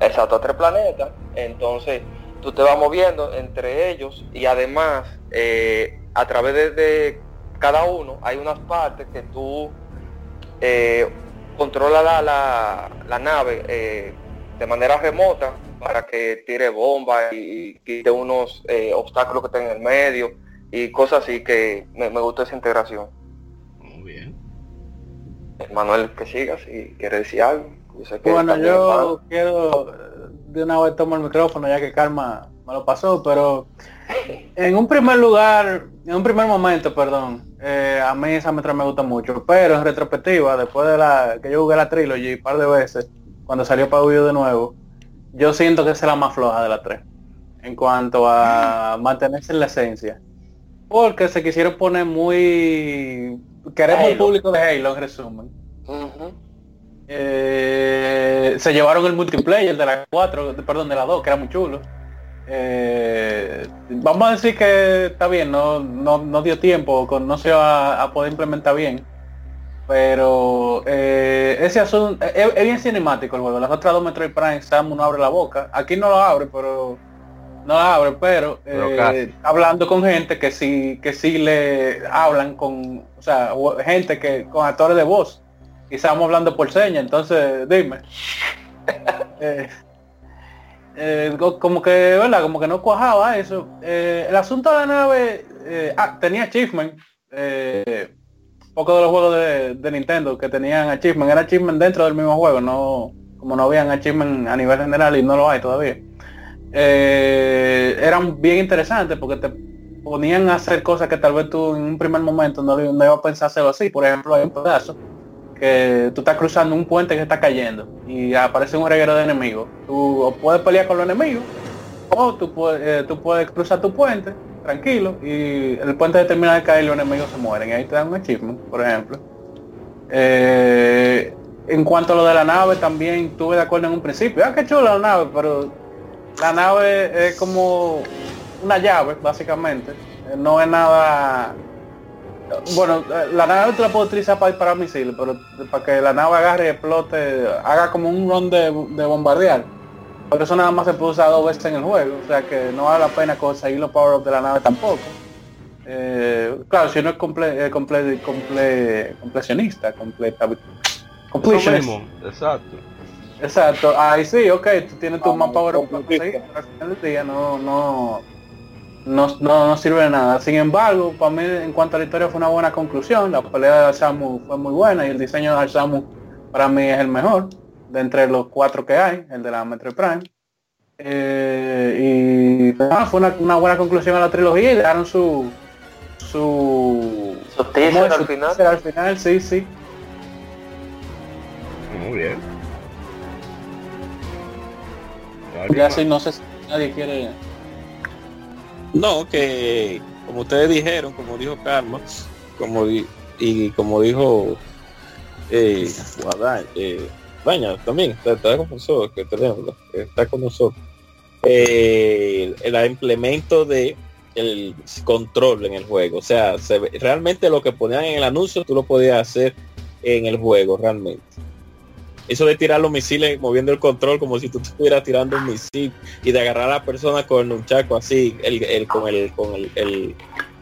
exacto, a tres planetas. Entonces, tú te vas moviendo entre ellos y además, eh, a través de, cada uno, hay unas partes que tú eh, controlas la, la, nave eh, de manera remota para que tire bombas y, quite unos eh, obstáculos que estén en el medio y cosas así que me, me gusta esa integración. Muy bien. Manuel, que sigas si quiere decir algo. bueno, yo quiero de una vez tomar el micrófono ya que Karma me lo pasó, pero en un primer lugar, en un primer momento, perdón, eh, a mí esa metra me gusta mucho, pero en retrospectiva, después de la que yo jugué la trilogy un par de veces, cuando salió para Wii de nuevo, yo siento que es la más floja de las tres en cuanto a mantenerse en la esencia. Porque se quisieron poner muy... Queremos un público de Halo, en resumen. Eh, se llevaron el multiplayer de la 4, perdón, de la 2, que era muy chulo. Eh, vamos a decir que está bien, no, no, dio tiempo, no se va a poder implementar bien pero eh, ese asunto es, bien cinemático el juego. Las otras dos Metroid Prime Samus no abre la boca. Aquí no lo abre, pero no la abre, pero, eh, hablando con gente que sí que sí le hablan con, o sea, gente que con actores de voz y estamos hablando por señas. Entonces, dime. Eh, como que, ¿verdad? Como que no cuajaba eso. el asunto de la nave, ah, tenía achievement poco de los juegos de, Nintendo que tenían achievement, era achievement dentro del mismo juego, no como no habían achievement a nivel general y no lo hay todavía. Eh, eran bien interesantes porque te ponían a hacer cosas que tal vez tú en un primer momento no, no ibas a pensar hacerlo así. Por ejemplo, hay un pedazo que tú estás cruzando un puente que está cayendo y aparece un reguero de enemigos. Tú puedes pelear con los enemigos o tú eh, tú puedes cruzar tu puente tranquilo y el puente de caer y los enemigos se mueren. Y ahí te dan un achievement, por ejemplo. Eh, en cuanto a lo de la nave, también tuve de acuerdo en un principio. Ah, qué chula la nave, pero la nave es como una llave, básicamente. No es nada... Bueno, la nave tú la puedo utilizar para disparar misiles, pero para que la nave agarre y explote, haga como un run de, de bombardear porque eso nada más se puede usar dos veces en el juego, o sea que no vale la pena conseguir los power ups de la nave tampoco. Eh, claro, si uno es comple, comple, comple, completionista, completa, exacto. Exacto, ahí sí, ok, tú tienes tu conseguir, pero al final del día no, no, no, no, sirve de nada. Sin embargo, para mí en cuanto a la historia fue una buena conclusión, la pelea de Samu fue muy buena y el diseño de Samu para mí es el mejor de entre los cuatro que hay, el de la Metro Prime. Eh, y fue una, buena conclusión a la trilogía y dejaron su su, su teaser al final. al final, sí, sí. Muy bien. Ya sí, no sé si nadie quiere. No, que como ustedes dijeron, como dijo Carlos, como y como dijo eh, eh También, está, con nosotros, que tenemos, está con nosotros. Eh, el implemento de el control en el juego. O sea, se, realmente lo que ponían en el anuncio tú lo podías hacer en el juego realmente. Eso de tirar los misiles moviendo el control como si tú estuvieras tirando un misil y de agarrar a la persona con un chaco así, el, con el con el, el,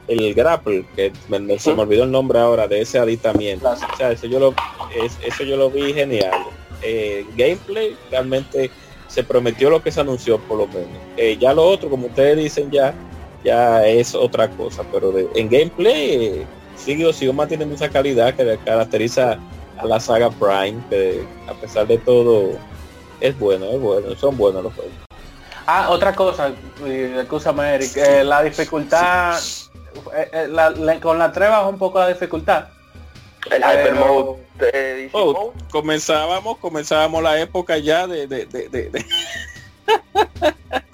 el grapple, que se me olvidó el nombre ahora de ese aditamiento. Eso yo lo eso yo lo vi genial. Eh, gameplay realmente se prometió lo que se anunció por lo menos. Eh, ya lo otro, como ustedes dicen ya, ya es otra cosa, pero en gameplay sigo, sigo manteniendo esa calidad que caracteriza a la saga Prime, que a pesar de todo es bueno, es bueno, son buenos los juegos. Ah, otra cosa, escúchame Eric, eh, la dificultad, eh, eh, con la 3 bajó un poco la dificultad. El Hyper Mode oh, comenzábamos, comenzábamos la época ya de, de, de, de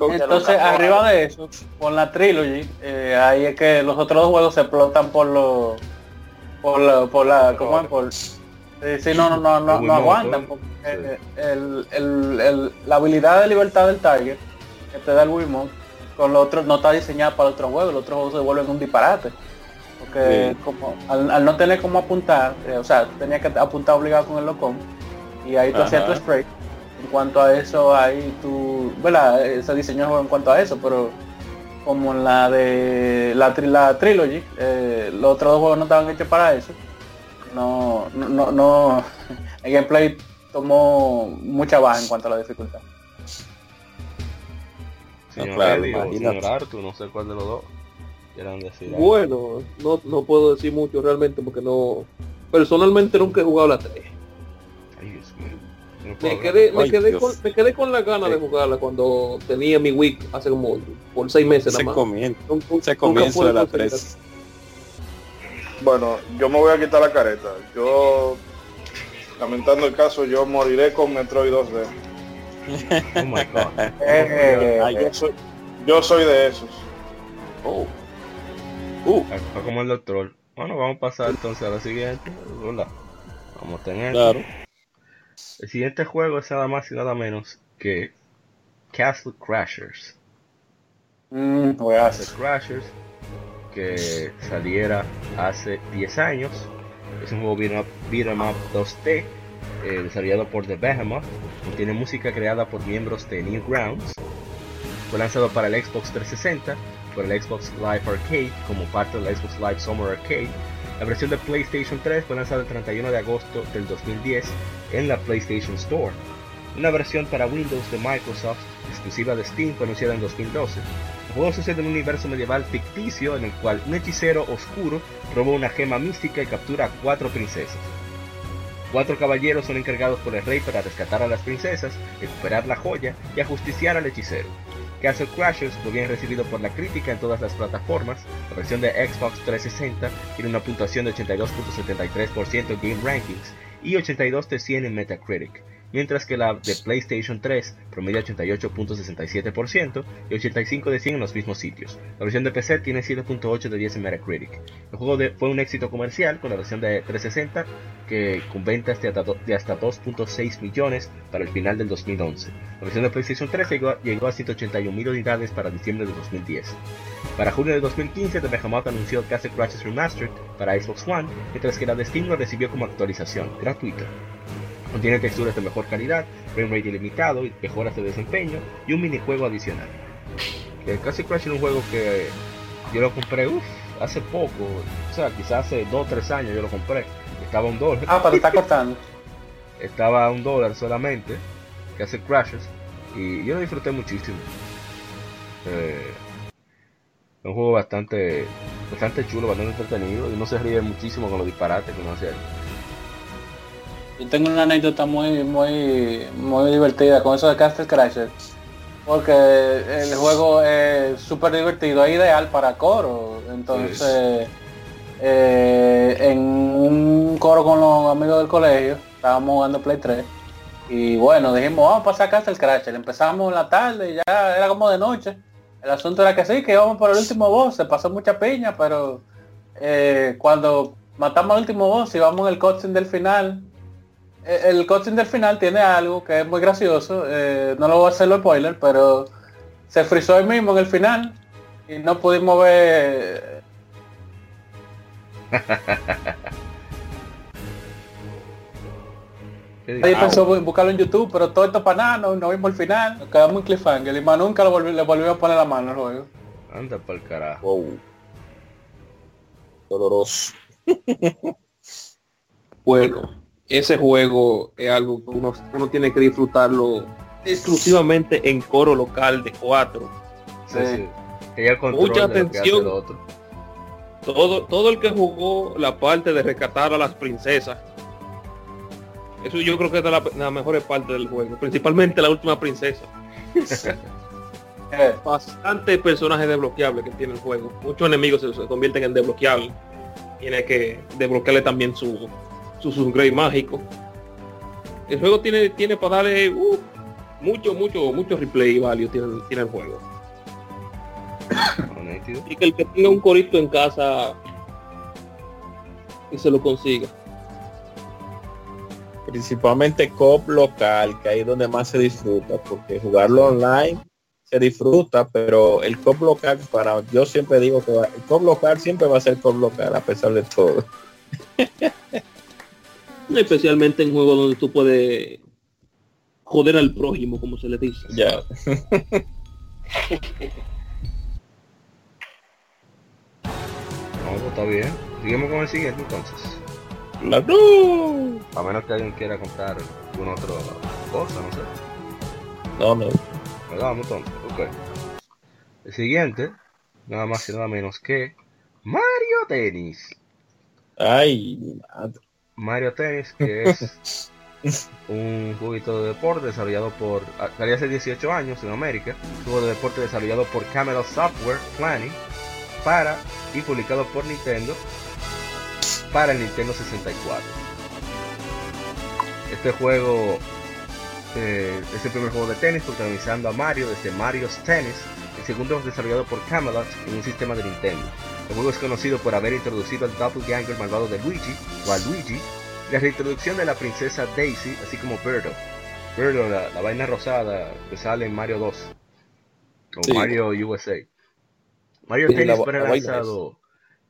Entonces, arriba de eso, con la trilogy, ahí es que los otros dos juegos se explotan por los por la, por la, ¿cómo es? Por, sí, no, no, no, no, no aguantan. el, el, el, la habilidad de libertad del Tiger que te da el Wiimote, con los otros no está diseñada para otro juego, los otros juegos se vuelven un disparate. Porque como al, no tener como apuntar, eh, o sea, tenía que apuntar obligado con el locom y ahí tú hacías tu spray. En cuanto a eso, ahí tú, ¿verdad? Se diseñó el juego en cuanto a eso, pero como en la de la, la Trilogy, eh, los otros dos juegos no estaban hechos para eso. No, no, no, el gameplay tomó mucha baja en cuanto a la dificultad. Señor claro, no sé cuál de los dos Bueno, no, no puedo decir mucho realmente porque no... Personalmente nunca he jugado la 3. me, quedé, me, quedé con, me quedé con la gana de jugarla cuando tenía mi week hace como por seis meses nada más. Comienza, se comienza de la 3. Bueno, yo me voy a quitar la careta. Yo, lamentando el caso, yo moriré con Metroid 2D. Oh my God. Eh, yo, soy, de esos. Oh. Uh. como el doctor. Bueno, vamos a pasar entonces a la siguiente. Hola. Vamos a tener. Claro. El siguiente juego es nada más y nada menos que Castle Crashers. Mm, Castle Crashers que saliera hace 10 años. Es un juego beat'em up 2D eh, desarrollado por The Behemoth, contiene música creada por miembros de Newgrounds. Fue lanzado para el Xbox 360, por el Xbox Live Arcade como parte del Xbox Live Summer Arcade. La versión de PlayStation 3 fue lanzada el 31 de agosto del 2010 en la PlayStation Store. Una versión para Windows de Microsoft, exclusiva de Steam, fue anunciada en 2012. El juego sucede en un universo medieval ficticio en el cual un hechicero oscuro roba una gema mística y captura a cuatro princesas. Cuatro caballeros son encargados por el rey para rescatar a las princesas, recuperar la joya y ajusticiar al hechicero. Castle Crashers fue bien recibido por la crítica en todas las plataformas. La versión de Xbox 360 tiene una puntuación de 82.73% en Game Rankings y 82 de 100 en Metacritic mientras que la de PlayStation 3 promedia 88.67% y 85 de 100 en los mismos sitios. La versión de PC tiene 7.8 de 10 en Metacritic. El juego fue un éxito comercial con la versión de 360 que con ventas de hasta, 2.6 millones para el final del 2011. La versión de PlayStation 3 llegó, llegó a 181.000 unidades para diciembre de 2010. Para junio de 2015, The Behemoth anunció Castle Crashes Remastered para Xbox One, mientras que la de Steam lo recibió como actualización gratuita. Contiene texturas de mejor calidad, frame rate ilimitado mejoras de desempeño y un minijuego adicional. El Castle Crash es un juego que yo lo compré hace poco, o sea, quizás hace 2 o 3 años yo lo compré. Estaba un dólar. Ah, pero está costando. Estaba a un dólar solamente, Castle Crashes, y yo lo disfruté muchísimo. Eh, es un juego bastante, bastante chulo, bastante entretenido y uno se ríe muchísimo con los disparates que uno hace ahí. Yo tengo una anécdota muy, muy, muy divertida con eso de Castle Crasher. Porque el juego es súper divertido, es ideal para coro. Entonces, eh, en un coro con los amigos del colegio, estábamos jugando Play 3. Y bueno, dijimos, vamos a pasar Castle Crasher. Empezamos en la tarde, y ya era como de noche. El asunto era que sí, que íbamos por el último boss, se pasó mucha piña, pero eh, cuando matamos al último boss y vamos en el coaching del final, el coaching del final tiene algo que es muy gracioso. Eh, no lo voy a hacer los spoiler, pero se frizó el mismo en el final y no pudimos ver. Ahí pensó buscarlo en YouTube, pero todo esto para nada, no, vimos el final, nos quedamos en cliffhanger y más nunca lo volvió, le volvió a poner la mano al juego. Anda para el carajo. Doloroso. bueno, ese juego es algo que uno, tiene que disfrutarlo exclusivamente en coro local de cuatro. Sí, Mucha atención. todo, todo el que jugó la parte de rescatar a las princesas, eso yo creo que es de la, la mejor parte del juego, principalmente la última princesa. Eh, Bastante personajes desbloqueables que tiene el juego. Muchos enemigos se, se convierten en desbloqueables. Tiene que desbloquearle también su, su subgrade mágico. El juego tiene, tiene para darle uh, mucho, mucho, mucho replay value tiene, tiene el juego. Y que el que tenga un corito en casa y se lo consiga. Principalmente cop local, que ahí es donde más se disfruta, porque jugarlo online se disfruta, pero el cop local para yo siempre digo que va- el cop local siempre va a ser cop local a pesar de todo. Especialmente en juegos donde tú puedes joder al prójimo, como se le dice. Ya. No, pues está bien. Seguimos con el siguiente entonces. La- ¡No! A menos que alguien quiera contar alguna otra cosa, no sé. No, no. Vamos entonces. Ok. El siguiente, nada más y nada menos que Mario Tennis. Ay, madre. Mario Tennis, que es un jueguito de deporte desarrollado por, ah, salió hace 18 años en América, un juego de deporte desarrollado por Camelot Software Planning para y publicado por Nintendo para el Nintendo 64. Este juego eh, es el primer juego de tenis protagonizando a Mario desde Mario's Tennis, el segundo es desarrollado por Camelot en un sistema de Nintendo. El juego es conocido por haber introducido al doppelganger malvado de Luigi, o a Luigi, y la reintroducción de la princesa Daisy, así como Birdo. Birdo, la, la vaina rosada que sale en Mario 2, o Sí. Mario USA. Mario Tennis fue lanzado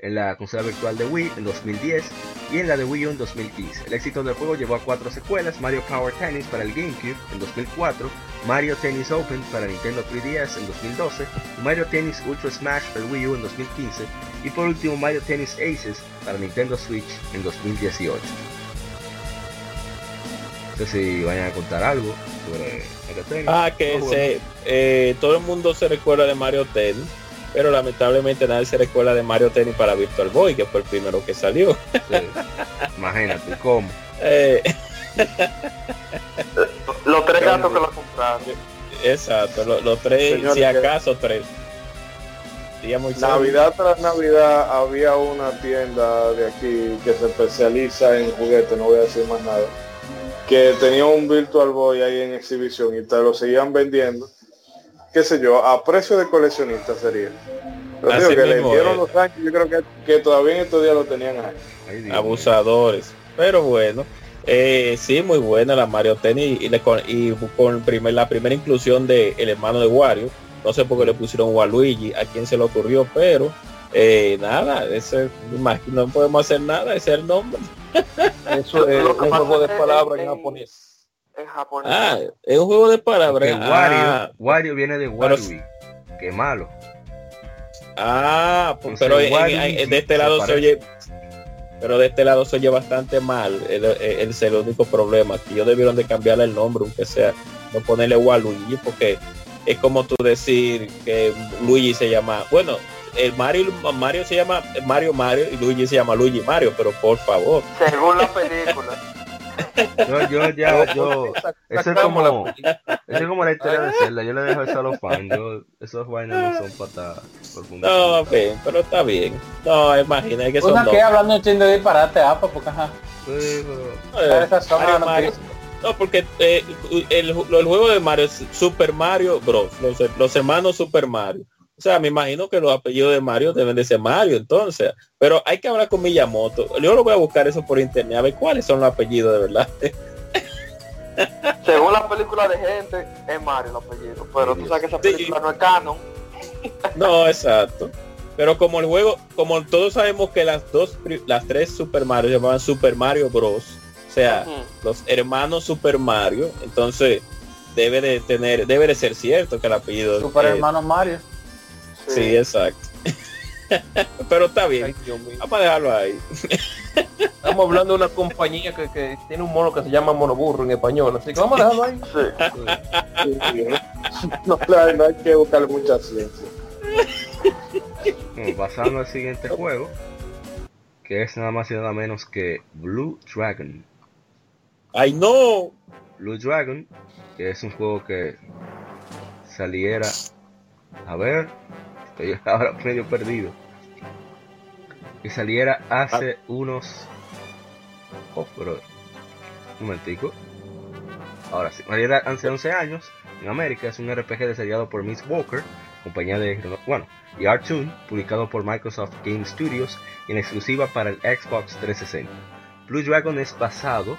en la consola virtual de Wii en 2010 y en la de Wii U en 2015. El éxito del juego llevó a cuatro secuelas, Mario Power Tennis para el GameCube en 2004, Mario Tennis Open para Nintendo 3DS en 2012, y Mario Tennis Ultra Smash para el Wii U en 2015, y por último Mario Tennis Aces para Nintendo Switch en 2018. No sé si vayan a contar algo sobre Mario Tennis. Ah, que se, eh, todo el mundo se recuerda de Mario Tennis, pero lamentablemente nadie se recuerda de Mario Tennis para Virtual Boy, que fue el primero que salió. sí. Imagínate cómo. Eh, Los tres gatos que lo compraron. exacto, lo- los tres, Señor, si que- acaso tres. Digamos, Navidad tras Navidad había una tienda de aquí que se especializa en juguetes, no voy a decir más nada, que tenía un Virtual Boy ahí en exhibición y te lo seguían vendiendo, qué sé yo, a precio de coleccionista sería. Pero Así digo que le dieron los años, yo creo que, que todavía en estos días lo tenían ahí. Abusadores. Pero bueno, eh, sí, muy buena la Mario Tennis y, le con, y con el primer, la primera inclusión de el hermano de Wario. No sé por qué le pusieron Waluigi, a quién se le ocurrió, pero eh, nada, ese, no podemos hacer nada, ese es el nombre. Eso es un juego de palabras en en- japonés. En japonés. Ah, es un juego de palabras. Wario, Ah, Wario viene de pero- Warui. Qué malo. ah, pues, pero en- Waluigi en- en- de este lado se oye, pero de este lado se oye bastante mal. El, el, el- el único problema que ellos debieron de cambiarle el nombre, aunque sea, no ponerle Waluigi, porque es como tú decir que Luigi se llama, bueno, el Mario Mario se llama Mario Mario y Luigi se llama Luigi Mario, pero por favor. Según la película. Yo, yo ya, yo. Eso es como. Eso es como la historia de Zelda. Yo le dejo eso a los fans. Yo, esos vainas no son patas profundas. No, bien, pero está bien. No, imagina que son Una que hablando un chin de disparate, apa, porque ajá. Sí, pero. Eh, Esa zona no No, porque eh, el, el juego de Mario es Super Mario Bros. Los, los hermanos Super Mario. O sea, me imagino que los apellidos de Mario deben de ser Mario, entonces. Pero hay que hablar con Miyamoto. Yo lo voy a buscar eso por internet, a ver cuáles son los apellidos de verdad. Según la película de gente, es Mario el apellido. Pero tú sabes que esa película no es canon. No, exacto. Pero como el juego, como todos sabemos que las dos, pri- las tres Super Mario se llamaban Super Mario Bros. O sea, los hermanos Super Mario, entonces debe de tener, debe de ser cierto que el apellido Super eh, hermano Mario. Sí, exacto. Pero está bien. Ay. Vamos a dejarlo ahí. Estamos hablando de una compañía que, que tiene un mono que se llama monoburro en español, así que vamos a dejarlo ahí. Sí. Sí, no, no hay- no hay que buscarle mucha ciencia. Bueno, pasando al siguiente juego, que es nada más y nada menos que Blue Dragon. ¡Ay, no! Blue Dragon, que es un juego que saliera. A ver, ahora medio perdido. Que saliera hace unos. Oh, pero. Un momentico. Ahora sí, saliera hace 11 años en América. Es un RPG desarrollado por Miss Walker, compañía de. Bueno, y Artoon, publicado por Microsoft Game Studios en exclusiva para el Xbox 360. Blue Dragon es basado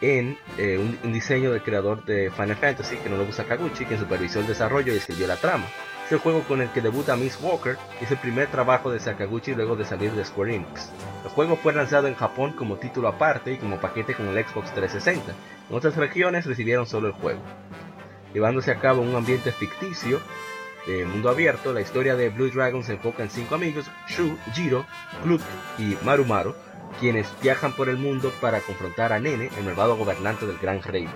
en eh, un, diseño del creador de Final Fantasy, que no Sakaguchi, quien supervisó el desarrollo y escribió la trama. El juego con el que debuta Miss Walker y es el primer trabajo de Sakaguchi luego de salir de Square Enix. El juego fue lanzado en Japón como título aparte y como paquete con el Xbox 360. En otras regiones recibieron solo el juego. Llevándose a cabo un ambiente ficticio de mundo abierto, la historia de Blue Dragon se enfoca en cinco amigos, Shu, Jiro, Glut y Marumaru, quienes viajan por el mundo para confrontar a Nene, el malvado gobernante del Gran Reino.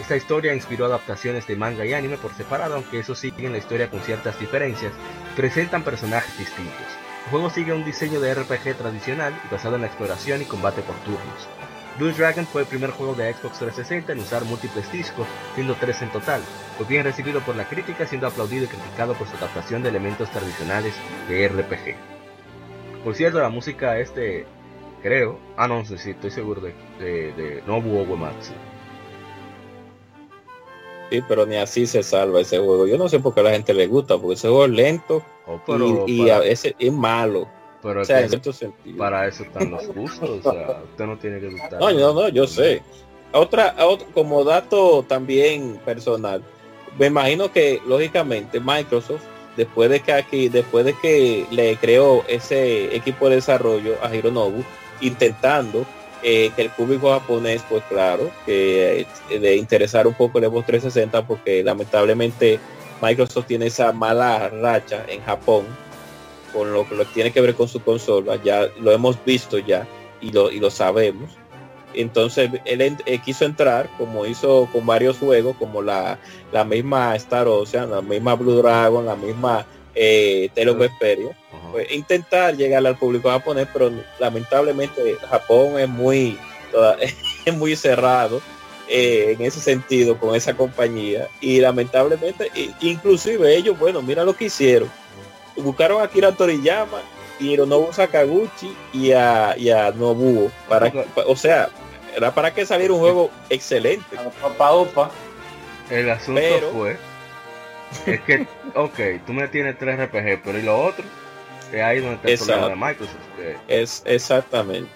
Esta historia inspiró adaptaciones de manga y anime por separado, aunque eso sigue en la historia con ciertas diferencias, presentan personajes distintos. El juego sigue un diseño de RPG tradicional y basado en la exploración y combate por turnos. Blue Dragon fue el primer juego de Xbox 360 en usar múltiples discos, siendo tres en total. Fue bien recibido por la crítica, siendo aplaudido y criticado por su adaptación de elementos tradicionales de RPG. Por cierto, la música este creo. Ah, no, sí estoy seguro de, de, de Nobuo Uematsu. Sí, pero ni así se salva ese juego. Yo no sé por qué a la gente le gusta, porque ese juego es lento oh, y, a veces es malo. Pero o sea, en cierto sentido. Para eso están los gustos, o sea, usted no tiene que gustar. No, no, no, yo sé. Otra, otra, como dato también personal, me imagino que lógicamente Microsoft después de que aquí, después de que le creó ese equipo de desarrollo a Hironobu, intentando eh, que el público japonés, pues claro, que eh, de interesar un poco el Xbox 360 porque lamentablemente Microsoft tiene esa mala racha en Japón con lo que tiene que ver con su consola, ya lo hemos visto ya y lo, y lo sabemos. Entonces él quiso entrar, como hizo con varios juegos, como la, la misma Star Ocean, la misma Blue Dragon, la misma eh, pues, intentar llegar al público japonés, pero lamentablemente Japón es muy, es muy cerrado eh, en ese sentido con esa compañía. Y lamentablemente, inclusive ellos, bueno, mira lo que hicieron. Buscaron a Kira Toriyama y Hironobu Sakaguchi y a, y a Nobuo para, o sea, era para que saliera un juego excelente. El asunto fue es que, ok, tú me tienes tres RPG, pero y lo otro, es ahí donde está el problema de Microsoft. es exactamente.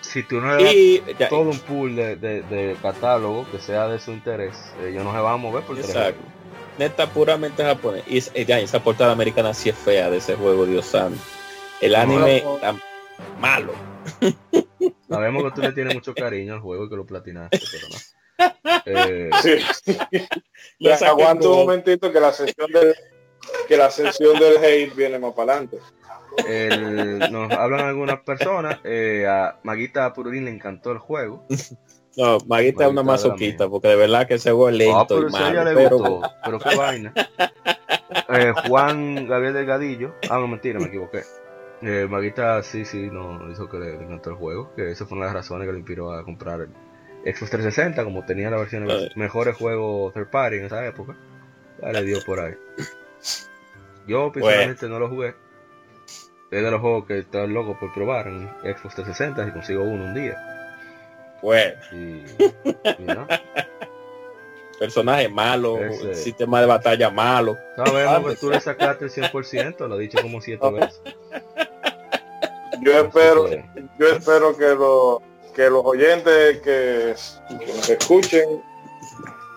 Si tú no le das todo un pool de, de, catálogo que sea de su interés, ellos no se van a mover por Exacto. Neta, puramente japonés. Y ya, esa portada americana sí es fea de ese juego, Dios santo. El anime está malo. Sabemos que tú le tienes mucho cariño al juego y que lo platinaste, pero no. Eh, sí. aguanto un momentito que la sesión del que la sesión del hate viene más para adelante. nos hablan algunas personas. Eh, a Maguita Pururín le encantó el juego. No, Maguita, es una masoquita, porque de verdad que ese juego es lento. Ah, pero, y malo, pero... pero qué vaina. Eh, Juan Gabriel Delgadillo. Ah, no, mentira, me equivoqué. Eh, Maguita sí, sí, no hizo que le, encantó el juego. Que esa fue una de las razones que le inspiró a comprar el, Xbox 360, como tenía la versión de los mejores juegos third party en esa época, ya le dio por ahí. Yo personalmente no lo jugué. Es de los juegos que estoy loco por probar en Xbox 360 si consigo uno un día. Bueno. Personaje malo, sistema de batalla malo. Sabemos que tú le sacaste el 100%, lo he dicho como siete veces. Yo espero, yo espero que lo que los oyentes que, nos escuchen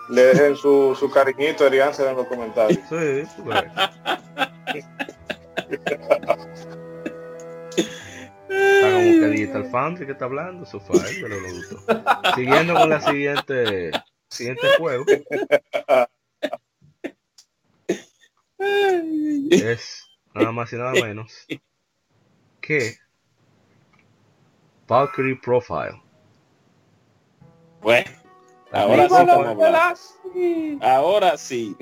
le dejen su, su cariñito Arianza en los comentarios. Sí, pues. Está como que Digital Foundry que está hablando, su pero lo gustó. Siguiendo con la siguiente siguiente juego. Es nada más y nada menos que Valkyrie Profile. Bueno, ahora sí. Ahora sí.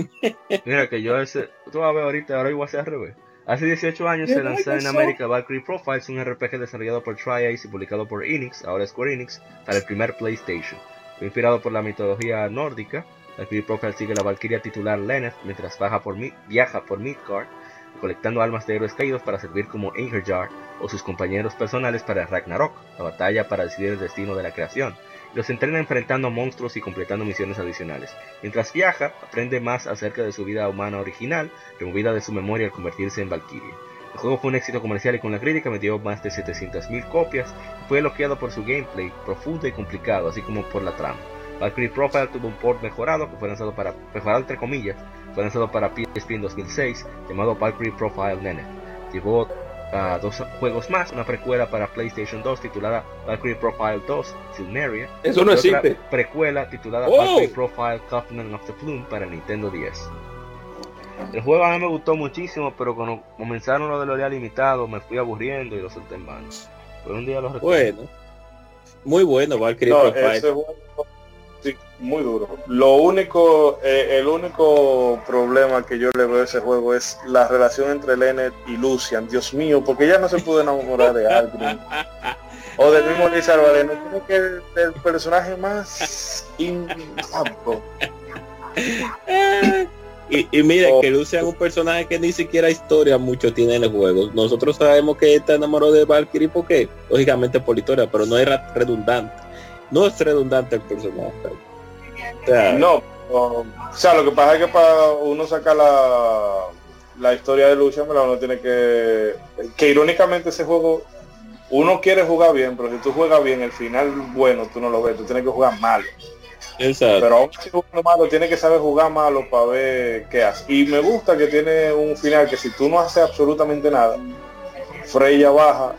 Mira que yo ese, tú vas a ver ahorita, ahora igual a al revés. Hace 18 años se lanzó en América Valkyrie Profiles, un RPG desarrollado por Tri-Ace y publicado por Enix, ahora Square Enix, para el primer PlayStation. Fue inspirado por la mitología nórdica, Valkyrie Profile sigue la Valkyria titular Lenneth mientras baja por viaja por Midgard, colectando almas de héroes caídos para servir como Angerjar o sus compañeros personales para Ragnarok, la batalla para decidir el destino de la creación. Los entrena enfrentando monstruos y completando misiones adicionales. Mientras viaja, aprende más acerca de su vida humana original, removida de su memoria al convertirse en Valkyrie. El juego fue un éxito comercial y con la crítica vendió más de 700.000 copias fue elogiado por su gameplay profundo y complicado, así como por la trama. Valkyrie Profile tuvo un port mejorado que fue lanzado para, mejorado entre comillas, fue lanzado para PSP en 2006, llamado Valkyrie Profile Nene. Llevó dos juegos más, una precuela para PlayStation 2 titulada Valkyrie Profile 2 Silmeria. Eso no existe. Otra precuela titulada Valkyrie Profile Covenant of the Plume para Nintendo 10. El juego a mí me gustó muchísimo, pero cuando comenzaron lo de los días limitados me fui aburriendo y lo solté en vano. Pero un día lo recuerdo. Bueno, muy bueno Valkyrie Profile muy duro. Lo único, eh, el único problema que yo le veo a ese juego es la relación entre Lenneth y Lucian. Dios mío, porque ya no se pudo enamorar de alguien. o del mismo Liz Álvarez. No que el, el personaje más inapto. Y, y mire oh. que Lucian es un personaje que ni siquiera historia mucho tiene en el juego. Nosotros sabemos que está enamorado de Valkyrie porque, lógicamente por historia, pero no era redundante. No es redundante el personaje no, o sea, lo que pasa es que para uno sacar la, la historia de Lucha, uno tiene que... Que irónicamente ese juego, uno quiere jugar bien, pero si tú juegas bien, el final bueno, tú no lo ves, tú tienes que jugar malo. Exacto. Pero aún si uno malo, tiene que saber jugar malo para ver qué hace. Y me gusta que tiene un final que si tú no haces absolutamente nada, Freya baja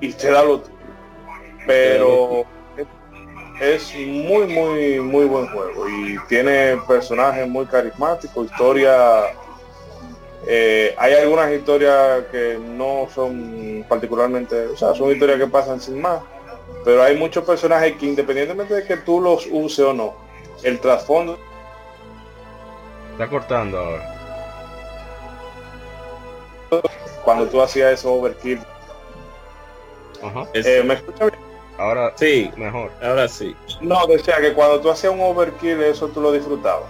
y te da lo Pero es muy, muy, muy buen juego y tiene personajes muy carismáticos, historia... Eh, hay algunas historias que no son particularmente, o sea, son historias que pasan sin más, pero hay muchos personajes que independientemente de que tú los uses o no, el trasfondo... Está cortando ahora. Cuando tú hacías eso overkill. Eh, ¿Me escucha bien? Ahora sí, mejor. Ahora sí. No, decía que cuando tú hacías un overkill, eso tú lo disfrutabas.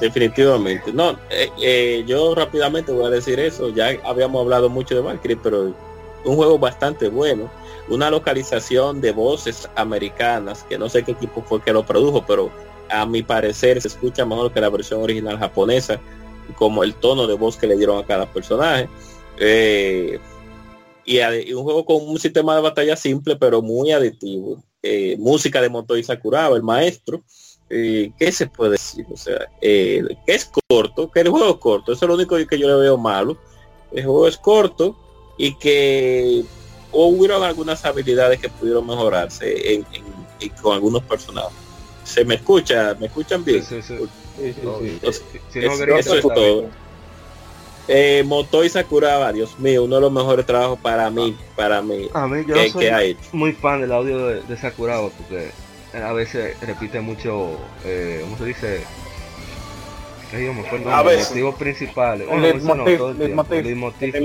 Definitivamente. No, eh, eh, yo rápidamente voy a decir eso. Ya habíamos hablado mucho de Valkyrie, pero un juego bastante bueno. Una localización de voces americanas, que no sé qué equipo fue que lo produjo, pero a mi parecer se escucha mejor que la versión original japonesa, como el tono de voz que le dieron a cada personaje. Eh, y, un juego con un sistema de batalla simple pero muy adictivo. Eh, música de Moto y Sakuraba, el maestro. Eh, ¿Qué se puede decir? O sea, eh, es corto, que el juego es corto, eso es lo único que yo le veo malo. El juego es corto y que hubieron algunas habilidades que pudieron mejorarse en, con algunos personajes. Se me escucha, me escuchan bien. Sí, sí, sí. eso es todo. Eh, Motoy Sakuraba, Dios mío, uno de los mejores trabajos para mí, para mí, a mí yo que, soy muy fan del audio de, Sakuraba porque a veces repite mucho, eh, ¿cómo se dice? a veces. motivos principales. el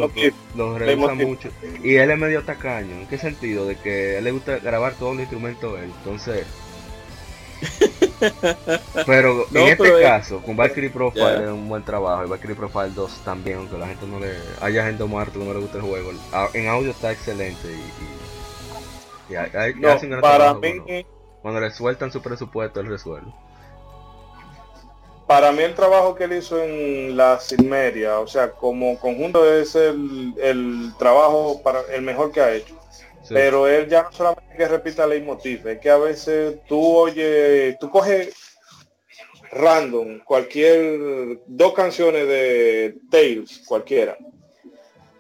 lo, revisa mucho. Y él es medio tacaño. ¿En qué sentido? De que a él le gusta grabar todos los instrumentos él. Entonces, pero en este caso, con Valkyrie Profile es un buen trabajo y Valkyrie Profile 2 también, aunque la gente no le haya gente muerta que no le guste el juego. En audio está excelente y, hay, para mí, cuando, le sueltan su presupuesto, él resuelve. Para mí el trabajo que él hizo en la Silmeria, o sea, como conjunto es el, el trabajo para el mejor que ha hecho pero él ya no solamente que repita leitmotiv, es que a veces tú oye, tú coges random cualquier dos canciones de Tales, cualquiera,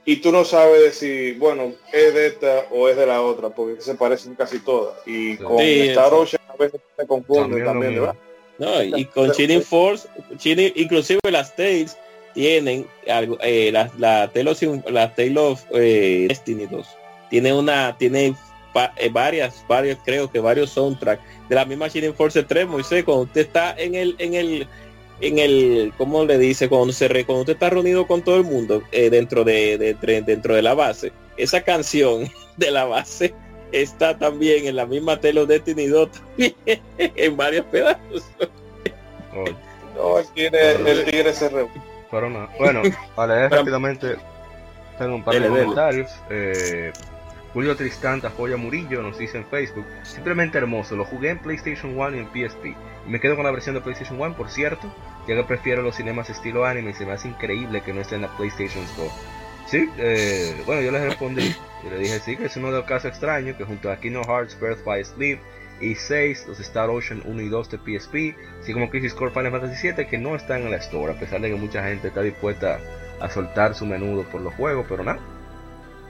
y tú no sabes decir, bueno, es de esta o es de la otra, porque se parecen casi todas. Y con Star Ocean a veces se confunden también, ¿verdad? No, y con Chilling Force, Chilling, inclusive las Tales tienen algo, eh, la, la, la Tale eh, Destiny 2 tiene una, tiene eh, varias, varios, creo que varios soundtracks de la misma Shining Force 3, Moisés, cuando usted está en el, en el, en el, ¿cómo le dice? Cuando se cuando usted está reunido con todo el mundo eh, dentro de, dentro de la base, esa canción de la base está también en la misma tele de Destiny 2 en varios pedazos. no, el tigre, el tigre se Bueno, vale, rápidamente tengo un par de comentarios. Eh, Julio Tristán apoya Murillo, nos dice en Facebook, simplemente hermoso, lo jugué en PlayStation 1 y en PSP. Y me quedo con la versión de PlayStation 1, por cierto, ya que prefiero los cinemas estilo anime y se me hace increíble que no esté en la PlayStation Store. Sí, eh, bueno, yo le respondí y le dije sí, que es uno de los casos extraños, que junto a Kingdom Hearts, Birth by Sleep y 6, los Star Ocean 1 y 2 de PSP, así como Crisis Core Final Fantasy 7, que no están en la Store, a pesar de que mucha gente está dispuesta a soltar su menudo por los juegos, pero nada.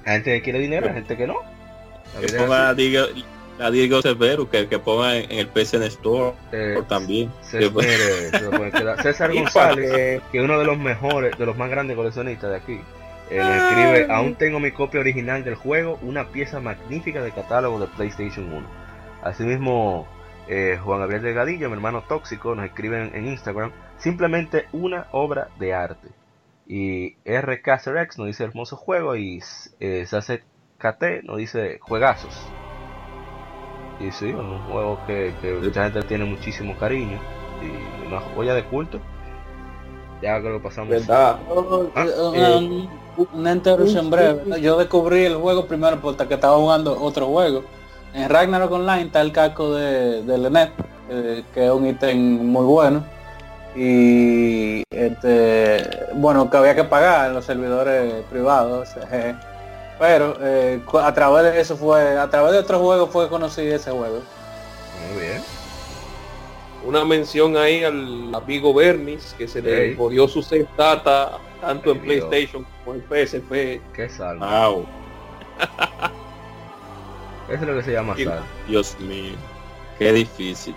Hay gente que quiere dinero, hay gente que no. que ponga a Diego, a Diego Severo, que, que ponga en el PSN Store eh, también. César González, que es uno de los mejores, de los más grandes coleccionistas de aquí. Él escribe, aún tengo mi copia original del juego, una pieza magnífica de catálogo de PlayStation 1. Asimismo, eh, Juan Gabriel Delgadillo, mi hermano tóxico, nos escribe en, Instagram, simplemente una obra de arte. Y RK nos dice hermoso juego y eh, KT nos dice juegazos. Y sí, un juego que, mucha gente tiene muchísimo cariño y una joya de culto. Ya creo que pasamos. ¿Verdad? ¿Ah? una interrupción breve. Yo descubrí el juego primero porque estaba jugando otro juego. En Ragnarok Online está el casco de, de Lenet, eh, que es un ítem muy bueno y este bueno que había que pagar en los servidores privados pero eh, a través de eso fue a través de otro juego fue conocí ese juego. Muy bien. Una mención ahí al amigo Bernis que se le jodió su data tanto en PlayStation como en PSP qué salvo. Eso es lo que se llama Dios mío qué difícil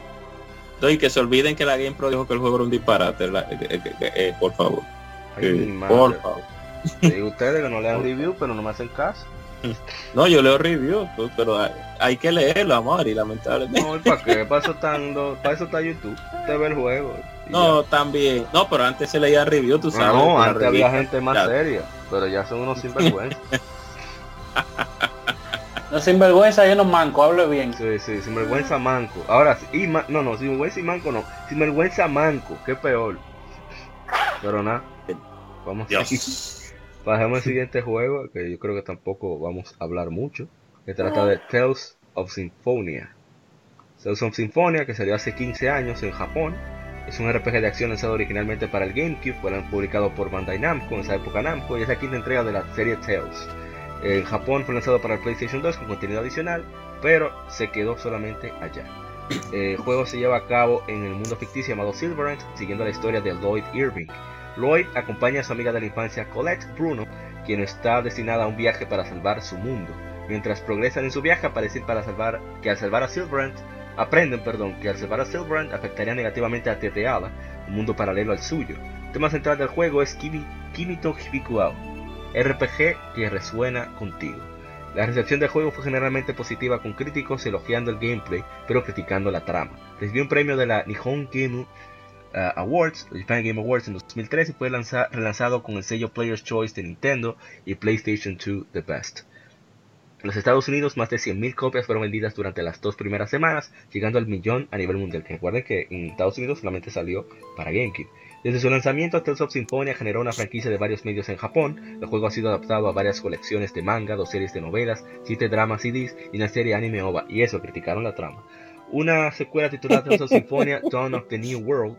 y que se olviden que la GamePro dijo que el juego era un disparate, eh, eh, eh, por favor. por favor. ustedes que no lean review, pero no me hacen caso. No, yo leo review, pues, pero hay, que leerlo, amor, y lamentablemente. No, ¿para qué? Para eso, está, para eso está YouTube. Usted ve el juego. No, también. No, pero antes se leía review, tú sabes. No, antes había gente más seria, pero ya son unos sinvergüenza. No, sinvergüenza, yo no manco, hablo bien. Sí, sí, sinvergüenza manco. Ahora, y no, no, sinvergüenza y manco no. Sinvergüenza manco, qué peor. Pero nada, vamos a Pasemos al siguiente juego, que yo creo que tampoco vamos a hablar mucho. Que trata de Tales of Symphonia. Tales of Symphonia, que salió hace 15 años en Japón. Es un RPG de acción lanzado originalmente para el GameCube, fue publicado por Bandai Namco en esa época Namco y es la quinta entrega de la serie Tales. En Japón fue lanzado para el PlayStation 2 con contenido adicional, pero se quedó solamente allá. El juego se lleva a cabo en el mundo ficticio llamado Silverant, siguiendo la historia de Lloyd Irving. Lloyd acompaña a su amiga de la infancia Colette Bruno, quien está destinada a un viaje para salvar su mundo. Mientras progresan en su viaje, aparecen para salvar que al salvar a Silverant, aprenden, perdón, que al salvar a Silverant afectaría negativamente a Teteala, un mundo paralelo al suyo. El tema central del juego es Kimi, Kimito Hibikuao, RPG que resuena contigo. La recepción del juego fue generalmente positiva con críticos elogiando el gameplay, pero criticando la trama. Recibió un premio de la Nihon Game uh, Awards, Japan Game Awards en 2013 y fue relanzado con el sello Player's Choice de Nintendo y PlayStation 2 The Best. En los Estados Unidos, más de 100.000 copias fueron vendidas durante las dos primeras semanas, llegando al millón a nivel mundial. recuerden que en Estados Unidos solamente salió para GameCube. Desde su lanzamiento, Tales of Symphonia generó una franquicia de varios medios en Japón. El juego ha sido adaptado a varias colecciones de manga, dos series de novelas, siete dramas CDs y una serie anime OVA, y eso criticaron la trama. Una secuela titulada Tales of Symphonia Dawn of the New World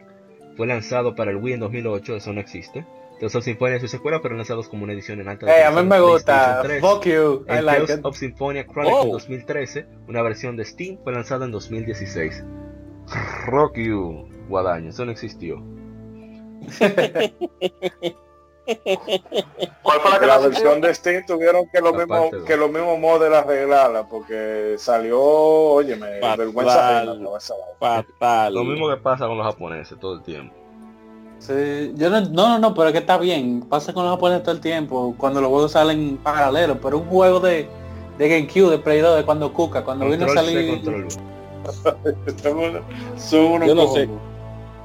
fue lanzado para el Wii en 2008, eso no existe. Tales of Symphonia y su secuela fueron lanzados como una edición en alta hey, a mí me gusta. Fuck you. I like Tales of Symphonia Chronicle 2013, una versión de Steam, fue lanzada en 2016. Rock you, Guadaño, eso no existió. ¿Cuál fue la, que la versión de Steam tuvieron que lo mismo que los mismos mods arreglarla porque salió, óyeme, vergüenza Lo mismo que pasa con los japoneses todo el tiempo. Sí, yo no, no, no, pero es que está bien, pasa con los japoneses todo el tiempo, cuando los juegos salen paralelos, pero un juego de, de GameCube, de Play 2, de cuando Cuca, cuando vino a salir... yo no sé.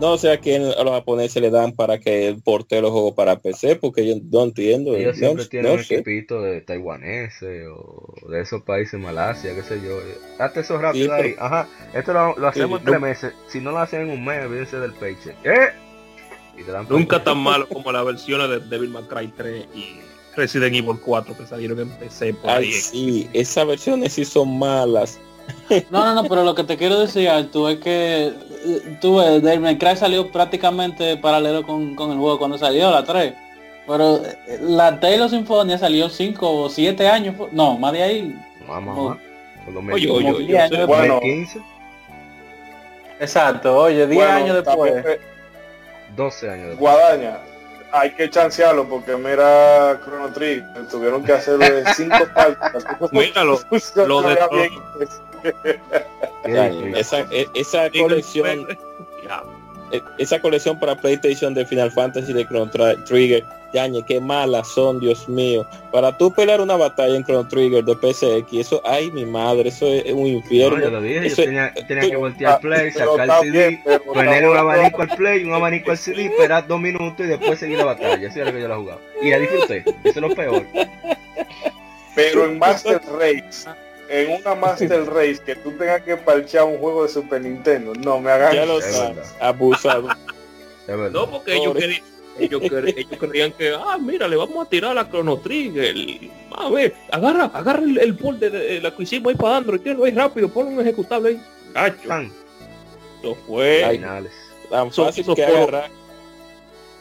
No sé a quién a los japoneses le dan para que porte los juegos para PC, porque yo no entiendo. Ellos no, siempre tienen no un sé. equipito de taiwaneses o de esos países, Malasia, qué sé yo. Hazte eso rápido Sí, pero- ahí. Ajá, esto lo, lo hacemos en no- tres meses. Si no lo hacen en un mes, olvídense del paycheck. ¿Eh? Y te dan Nunca paycheck. tan malo como las versiones de Devil May Cry 3 y Resident Evil 4 que salieron en PC por Ay, ahí. sí, esas versiones sí son malas. No, no, no, pero lo que te quiero decir, Artu, es que tú ves, Devil May Cry salió prácticamente paralelo con, con el juego cuando salió, la 3. Pero eh, la Taylor Sinfonia salió 5 o 7 años, no, más de ahí. Como- mamá. Oye, oye, como oye, 10 yo años sé- Bueno, 15, Exacto, oye, 10 Bueno, años después. eh, 12 años después. Guadaña, hay que chancearlo porque mira Chrono Trigger, tuvieron que hacerle cinco partes. Mira, lo- de-. Esa, e- esa colección, e- esa colección para PlayStation de Final Fantasy de Chrono Trigger, yañe, qué malas son, Dios mío. Para tú pelear una batalla en Chrono Trigger de PSX, eso, ay mi madre, eso es un No, infierno. yo lo dije, yo Eso- tenía, tenía que voltear Ah, play, sacar el CD, bien, ponerle un abanico al play, un abanico al CD, esperar dos minutos y después seguir la batalla. Así era que yo la jugaba. Y la disfruté. Eso es lo peor. Pero en Master Race, en una Master Race que tú tengas que parchear un juego de Super Nintendo, no me hagan ya lo es sabes, abusado. No, porque ellos, querían, ellos, ellos que, ah, mira, le vamos a tirar a Chrono Trigger. A ver, agarra, agarra el, el port de, de- la que hicimos ahí para Android, tíralo ahí rápido, ponle un ejecutable ahí. Tan eso fue. Ay, finales. tan fácil eso que fue- agarrar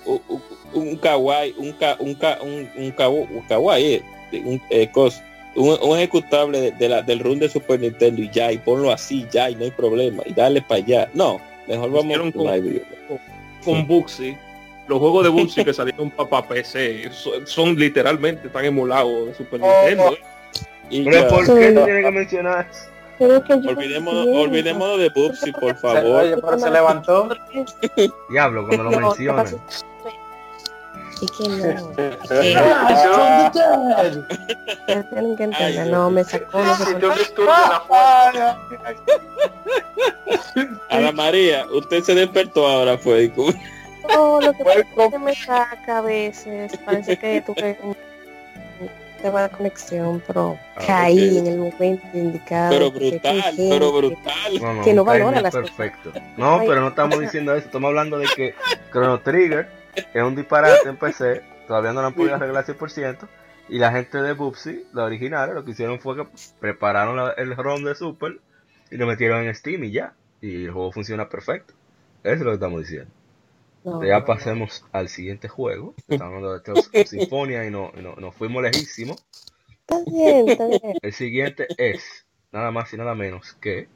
un, un, un kawaii, un, ka- un, ka- un, un, kawa- un kawaii, eh, un, eh, cos- un, un ejecutable de, de la, del run de Super Nintendo y ya, y ponlo así, ya, y no hay problema, y dale para allá. No, mejor vamos con con- con Bugsy. Los juegos de Bugsy que salieron para PC son, son literalmente tan emulados de Super Oh, Nintendo. Y Pero ya, ¿por Sí. qué tú tienes que mencionar olvidémonos, olvidémonos de Bubsy, por favor. Oye, pero se levantó. Diablo, cuando lo No, Es que no, es que que entender, no, me sacó, no fuerza, Ana María, usted se despertó ahora, fue. No, lo que pasa es que me saca a veces, parece que tuve un tema de conexión, pero Ah, caí ok. en el momento indicado. Pero brutal, hay pero brutal. No, no, Que no valora las perfecto. No, pero no estamos diciendo eso. Estamos hablando de que Chrono Trigger es un disparate en PC. Todavía no lo han podido arreglar 100%. Y la gente de Bubsy, la original, lo que hicieron fue que prepararon la- el ROM de Super y lo metieron en Steam y ya. Y el juego funciona perfecto. Eso es lo que estamos diciendo. No, Ya pasemos al siguiente juego. Estamos hablando de Symphonia y no, y no- nos fuimos lejísimos. Está bien, está bien. El siguiente es nada más y nada menos que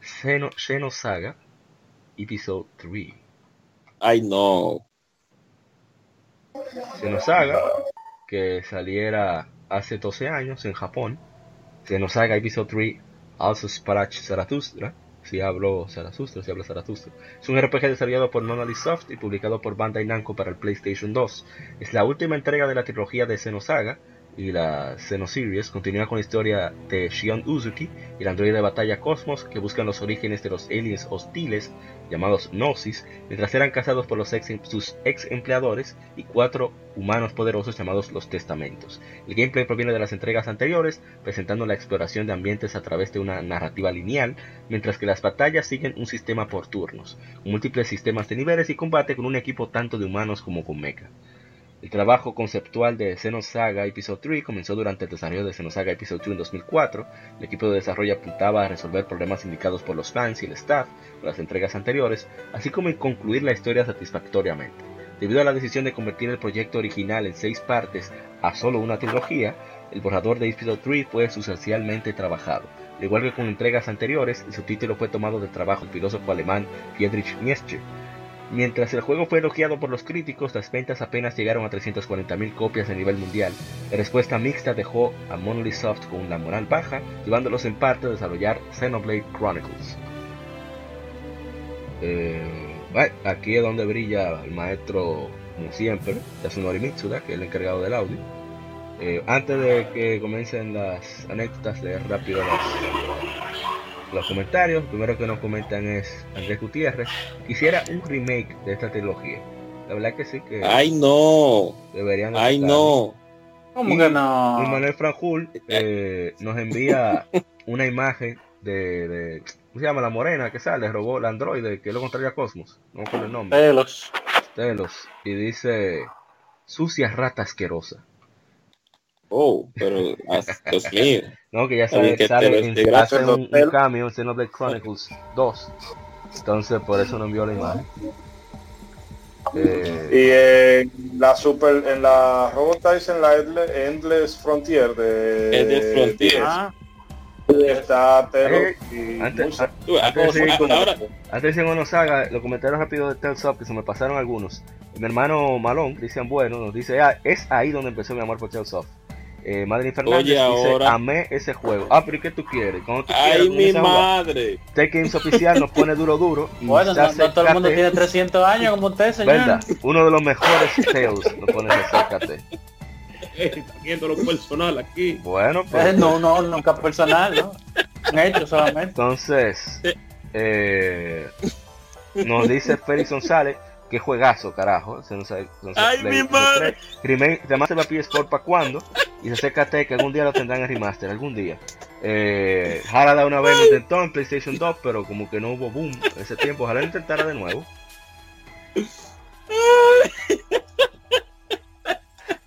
Xeno, Xenosaga Episode 3. Ay, no. Xenosaga, que saliera hace 12 años en Japón. Xenosaga Episode 3, Also Sparach Zarathustra. Si hablo Zarathustra, si habla Zarathustra. Es un RPG desarrollado por Monolith Soft y publicado por Bandai Namco para el PlayStation 2. Es la última entrega de la trilogía de Xenosaga y la Xenoseries continúa con la historia de Shion Uzuki el androide de batalla Cosmos que buscan los orígenes de los aliens hostiles llamados Gnosis mientras eran cazados por sus ex empleadores y cuatro humanos poderosos llamados los Testamentos. El gameplay proviene de las entregas anteriores, presentando la exploración de ambientes a través de una narrativa lineal, mientras que las batallas siguen un sistema por turnos, múltiples sistemas de niveles y combate con un equipo tanto de humanos como con mecha. El trabajo conceptual de Xenosaga Episode 3 comenzó durante el desarrollo de Xenosaga Episode 2 en 2004. El equipo de desarrollo apuntaba a resolver problemas indicados por los fans y el staff de las entregas anteriores, así como en concluir la historia satisfactoriamente. Debido a la decisión de convertir el proyecto original en seis partes a solo una trilogía, el borrador de Episode 3 fue sustancialmente trabajado. Al igual que con entregas anteriores, el subtítulo fue tomado del trabajo del filósofo alemán Friedrich Nietzsche, Mientras el juego fue elogiado por los críticos, las ventas apenas llegaron a 340.000 copias a nivel mundial. La respuesta mixta dejó a Monolith Soft con la moral baja, llevándolos en parte a desarrollar Xenoblade Chronicles. Eh, aquí es donde brilla el maestro, como siempre, Yasunori Mitsuda, que es el encargado del audio. Eh, antes de que comiencen las anécdotas, leer rápido las, los comentarios. primero que nos comentan es Andrés Gutiérrez. Quisiera un remake de esta trilogía. La verdad que sí que. Ay no. Deberían. Ay no. ¿Cómo que no? Y Manuel Franjul eh, nos envía una imagen de, de, ¿cómo se llama? La morena que sale, robó el androide, que es lo contrario a Cosmos. No con el nombre. Telos. Telos. Y dice, sucia rata asquerosa. Oh, pero, Dios mío. No, que ya sale, que sale en, hace gracia, un, un cambio en Xenoblade Chronicles 2. Entonces, por eso no envió la imagen. Eh, Y en la super, en la Robot Tyson, la Endless, Frontier de Endless Frontier. Ah, está y antes- Antes de seguir con- ahora, Antes de haga los comentarios rápidos de Tales Up, que se me pasaron algunos. Mi hermano Malón, Cristian Bueno, nos dice, ah, es ahí donde empezó mi amor por Tales of. Eh, Madeline Fernández Oye, dice, ahora- amé ese juego. Ah, pero ¿y qué tú quieres? Tú ay quieras, mi madre. Games oficial nos pone duro duro. Y bueno, no, no todo el mundo tiene 300 años como usted, señor. ¿Verdad? Uno de los mejores Tales nos pone. Eh, está viendo lo personal aquí. Bueno, Eh, pues No, no, nunca personal, ¿no? Un hecho solamente. entonces eh, nos dice Félix González que juegazo, carajo. Se nos ha- nos Ay, le- mi madre. Remake, remaster para PS4 para cuándo? Y se CKT que algún día lo tendrán en remaster, algún día. Eh, Harada una vez lo intentó en PlayStation 2, pero como que no hubo boom en ese tiempo. Ojalá lo intentara de nuevo.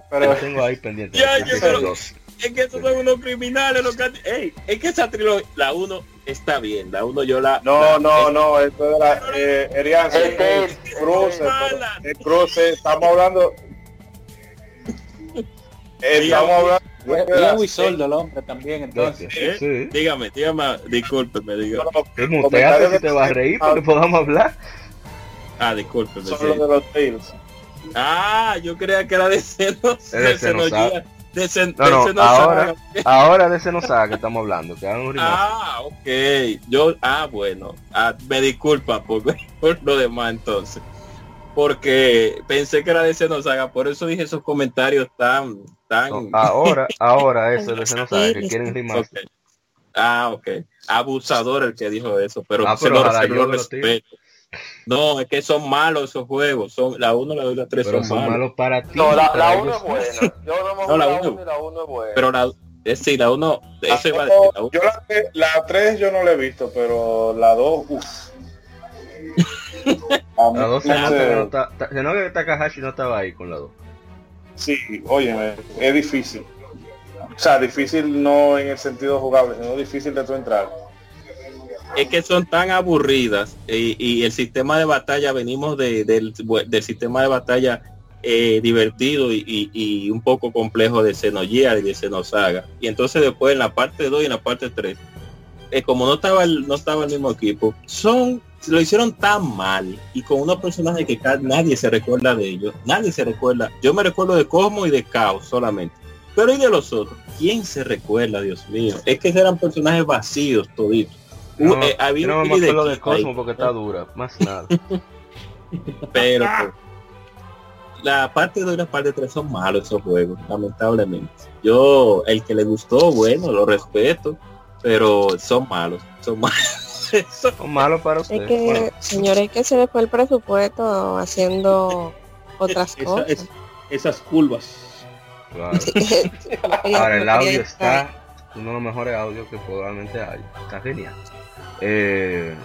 Pero Lo tengo ahí pendiente. Ya, de yo PlayStation creo- 2. Es que esos son unos criminales. Los que... Ey, es que esa trilogía, la 1 está bien. La 1 yo la... No, la- no, no, esto era eh, Erian, Este- eh, cruce, mala. eh, cruce, estamos hablando. Eh, estamos hablando. y es muy sordo el hombre también, entonces. ¿Eh? Sí. Dígame, dígame, discúlpeme, dígame. Es muteate si te vas a reír para que podamos hablar. Ah, discúlpeme. Son sí. de los Tales. Ah, yo creía que era de seno, Es de. Xenogear, de No, de no, ahora, ahora de ese no sabe que estamos hablando. Que un. Ah, ok. Yo, ah, bueno. Ah, me disculpa por, por lo demás entonces. Porque pensé que era de Xenosaga, por eso dije esos comentarios tan, tan... No, ahora, ahora eso de ese no sabe que quieren remaster. Ok. Ah, ok. Abusador el que dijo eso, pero, Ah, se pero lo, se tire. No, es que son malos esos juegos. Son la 1, la 2 y la 3 Pero son, son malos. malos para ti. No, la, la 1 ellos es buena. Yo no No, la la uno. 1 y la 1 es buena. Pero la es sí, la 1, eso iba a decir. La uno- Yo la, tre- la 3 yo no la he visto, pero la 2, uff. La 2 se no está- se nota que Takahashi no estaba ahí con la 2. Sí, óyeme, es difícil. O sea, difícil no en el sentido jugable, sino difícil de tu entrar. Es que son tan aburridas y, y el sistema de batalla venimos de- del, sistema de batalla eh, divertido y, un poco complejo de Xenogear y de Xenosaga. Y entonces después en la parte 2 y en la parte 3 eh, como no estaba el, no estaba el mismo equipo son lo hicieron tan mal y con unos personajes que nadie se recuerda de ellos nadie se recuerda. Yo me recuerdo de Cosmo y de Chaos solamente pero y de los otros quién se recuerda Dios mío es que eran personajes vacíos toditos No, Uh, eh, había yo no un me acuerdo de Kid ahí. Cosmo porque está dura, más nada. Pero pues, la parte 2 y la parte 3 son malos esos juegos, lamentablemente. Yo, el que le gustó, bueno, lo respeto, pero son malos, son malos. Son- malos para Es usted. que, Bueno, señores, que se le fue el presupuesto haciendo otras Esa- cosas. es- esas curvas. claro. Ahora el audio está uno de los mejores audios que probablemente hay. Está genial. Eh,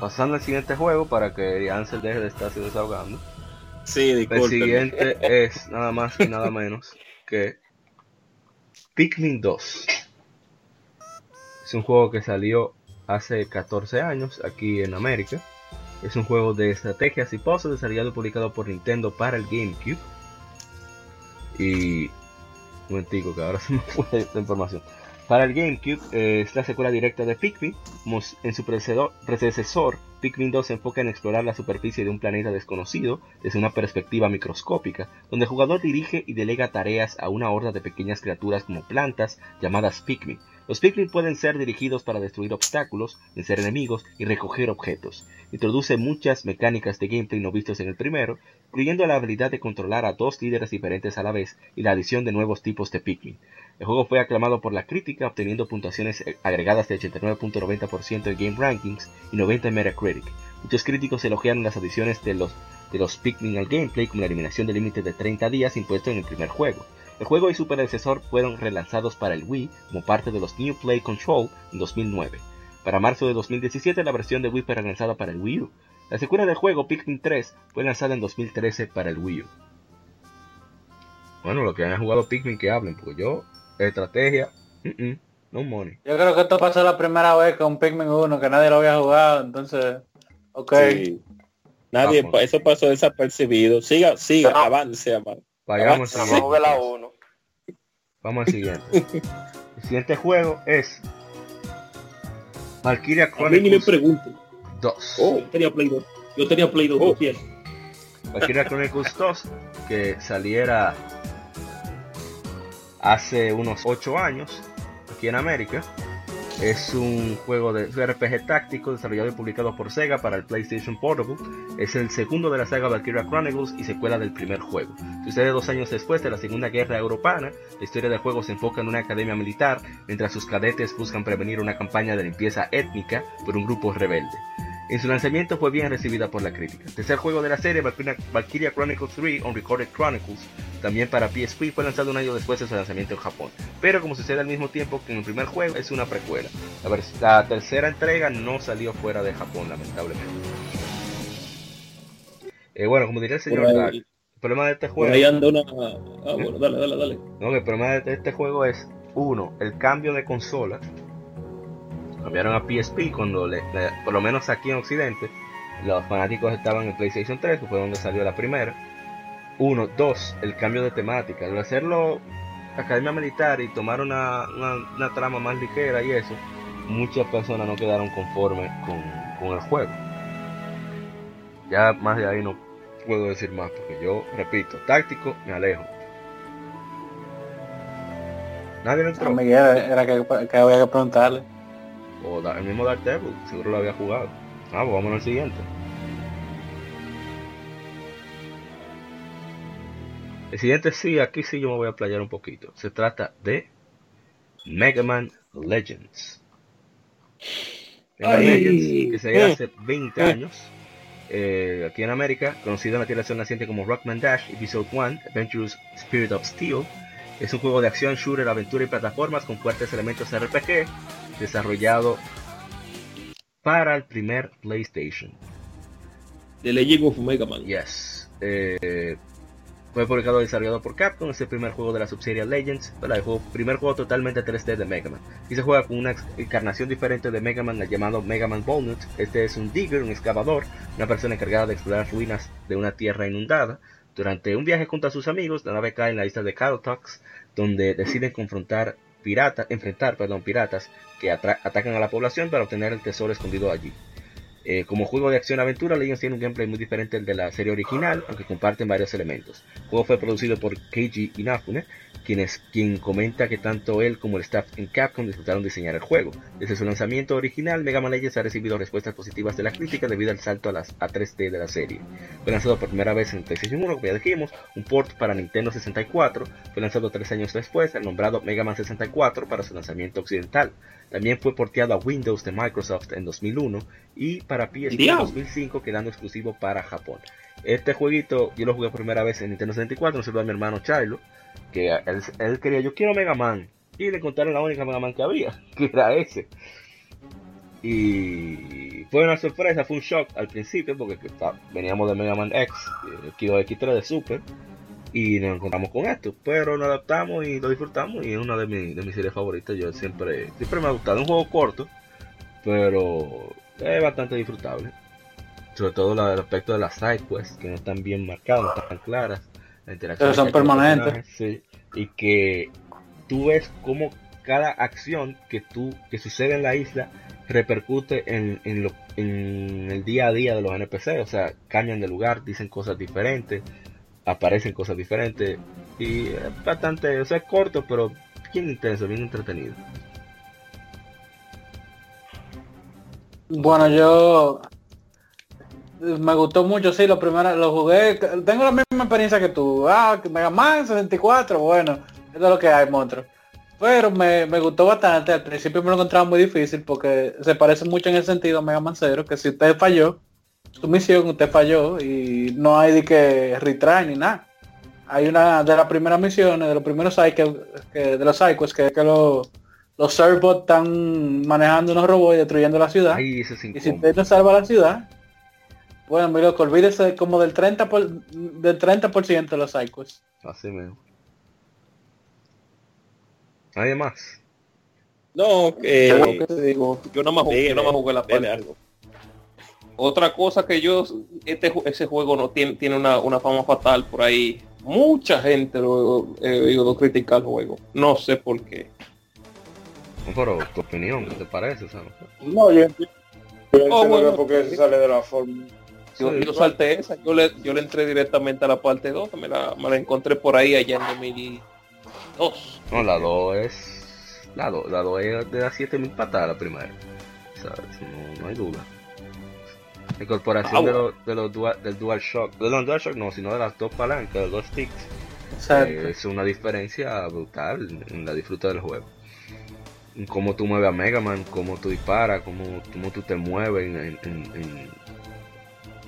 pasando al siguiente juego para que Ansel deje de estarse desahogando. Sí, El disculpen. siguiente es nada más y nada menos que Pikmin 2. Es un juego que salió hace 14 años aquí en América. Es un juego de estrategias y puzzles desarrollado y publicado por Nintendo para el GameCube. Y un momentico que ahora se me fue la información. Para el GameCube eh, es la secuela directa de Pikmin. En su predecesor, Pikmin 2 se enfoca en explorar la superficie de un planeta desconocido desde una perspectiva microscópica, donde el jugador dirige y delega tareas a una horda de pequeñas criaturas como plantas llamadas Pikmin, Los Pikmin pueden ser dirigidos para destruir obstáculos, vencer enemigos y recoger objetos. Introduce muchas mecánicas de gameplay no vistos en el primero, incluyendo la habilidad de controlar a dos líderes diferentes a la vez y la adición de nuevos tipos de Pikmin. El juego fue aclamado por la crítica, obteniendo puntuaciones agregadas de 89.90% en Game Rankings y 90 en Metacritic. Muchos críticos elogiaron las adiciones de los, de los Pikmin al gameplay, como la eliminación del límite de 30 días impuesto en el primer juego. El juego y su predecesor fueron relanzados para el Wii como parte de los New Play Control en 2009. Para marzo de 2017 la versión de Wii fue relanzada para el Wii U. La secuela del juego, Pikmin 3, fue lanzada en 2013 para el Wii U. Bueno, lo que han jugado Pikmin que hablen, porque yo, estrategia, no money. Yo creo que esto pasó la primera vez con Pikmin 1, que nadie lo había jugado, entonces, ok. Nadie, eso pasó desapercibido. Siga, siga, avance, amado. Vayamos Vamos al siguiente. El siguiente juego es Valkyria Chronicles 2. Oh, yo tenía Play 2. Yo tenía Play 2. Oh. Valkyria Chronicles 2, que saliera hace unos 8 años aquí en América. Es un juego de RPG táctico desarrollado y publicado por Sega para el PlayStation Portable. Es el segundo de la saga Valkyria Chronicles y secuela del primer juego. Sucede dos años después de la Segunda Guerra Europea. La historia del juego se enfoca en una academia militar mientras sus cadetes buscan prevenir una campaña de limpieza étnica por un grupo rebelde. En su lanzamiento fue bien recibida por la crítica. Tercer juego de la serie, Valkyria Chronicles 3 on Recorded Chronicles, también para PSP, fue lanzado un año después de su lanzamiento en Japón. Pero como sucede al mismo tiempo que en el primer juego, es una precuela. La, tercera entrega no salió fuera de Japón, lamentablemente. Eh, bueno, como diría el señor Dark, el problema de este juego... Ah, bueno, dale, dale, dale. No, el problema de este juego es, uno, el cambio de consola cambiaron a PSP cuando, le, por lo menos aquí en Occidente, los fanáticos estaban en PlayStation 3, que fue donde salió la primera. Uno, dos, el cambio de temática. Al hacerlo Academia Militar y tomar una, una, trama más ligera y eso, muchas personas no quedaron conformes con, con el juego. Ya más de ahí no puedo decir más, porque yo, repito, táctico, me alejo. Nadie lo entró. era que, que había que preguntarle. O el mismo Dark Devil, seguro lo había jugado. Ah, pues vámonos al siguiente. El siguiente sí, aquí sí yo me voy a playar un poquito. Se trata de Mega Man Legends. Mega Man Legends, que se hace 20 años. Eh, aquí en América, conocido en la tierra naciente como Rockman Dash Episode 1, Adventures Spirit of Steel. Es un juego de acción, shooter, aventura y plataformas con fuertes elementos RPG desarrollado para el primer PlayStation. The Legend of Mega Man. Yes. Eh, fue publicado y desarrollado por Capcom, es el primer juego de la subserie Legends, el primer juego totalmente 3D de Mega Man. Y se juega con una encarnación diferente de Mega Man llamado Mega Man Bonus. Este es un digger, un excavador, una persona encargada de explorar ruinas de una tierra inundada. Durante un viaje junto a sus amigos, la nave cae en la isla de Calotox, donde deciden confrontar piratas, enfrentar, perdón, piratas que atacan a la población para obtener el tesoro escondido allí. Eh, como juego de acción-aventura, Legends tiene un gameplay muy diferente al de la serie original, aunque comparten varios elementos. El juego fue producido por Keiji Inafune, quien, quien comenta que tanto él como el staff en Capcom disfrutaron diseñar el juego. Desde su lanzamiento original, Mega Man Legends ha recibido respuestas positivas de la crítica debido al salto a, las, a 3D de la serie. Fue lanzado por primera vez en PlayStation 1, como ya dijimos, un port para Nintendo 64, fue lanzado tres años después, el nombrado Mega Man 64 para su lanzamiento occidental. También fue porteado a Windows de Microsoft en 2001 y para PSP en 2005 quedando exclusivo para Japón. Este jueguito yo lo jugué por primera vez en Nintendo 64, no se lo a mi hermano Chilo, que él, quería, yo quiero Mega Man. Y le contaron la única Mega Man que había, que era ese. Y fue una sorpresa, fue un shock al principio, porque veníamos de Mega Man X, eh, Kilo X3 de Super, y nos encontramos con esto. Pero nos adaptamos y lo disfrutamos, y es una de, de mis series favoritas. Yo siempre, siempre me ha gustado. un juego corto, pero es bastante disfrutable. Sobre todo el aspecto de las side quests, que no están bien marcadas, no están claras pero son permanentes. y que tú ves cómo cada acción que tú que sucede en la isla repercute en, en, lo, en el día a día de los NPC, o sea, cambian de lugar, dicen cosas diferentes, aparecen cosas diferentes y es bastante, o sea, es corto, pero bien intenso, bien entretenido. Bueno, yo me gustó mucho, sí, lo primero, lo jugué, tengo la misma experiencia que tú. Ah, Mega Man 64, bueno, eso es lo que hay, monstruo. Pero me, me, gustó bastante, al principio me lo encontraba muy difícil porque se parece mucho en el sentido a Mega Man 0, que si usted falló, su misión usted falló y no hay de que retry ni nada. Hay una de las primeras misiones, de los primeros cycles, que, de los cycles, que, que los los servbots están manejando unos robots y destruyendo la ciudad. y si usted no salva la ciudad, bueno, mi loco, olvídese como del 30%, por, del 30 de los cycles. Así mismo. ¿Nadie más? No, que digo, yo no me jugué, no me jugué la parte. Algo. Otra cosa que yo, este, ese juego no tiene, tiene una, una fama fatal por ahí. Mucha gente lo he oído criticar el juego. No sé por qué. Pero tu opinión, ¿qué te parece? no, yo entiendo. Oh, porque se sale de la forma. Yo, yo salté esa, yo le, yo le entré directamente a la parte 2, me la, me la encontré por ahí allá en 2002. No, la 2 es... La 2, la 2 es de las 7000 patadas la primera. No, no hay duda. La incorporación ah, de los, de los dual, del DualShock, de los DualShock no, sino de las dos palancas, de los dos sticks. Eh, es una diferencia brutal en la disfruta del juego cómo tú mueves a Mega Man, cómo tú disparas, cómo, cómo tú te mueves en,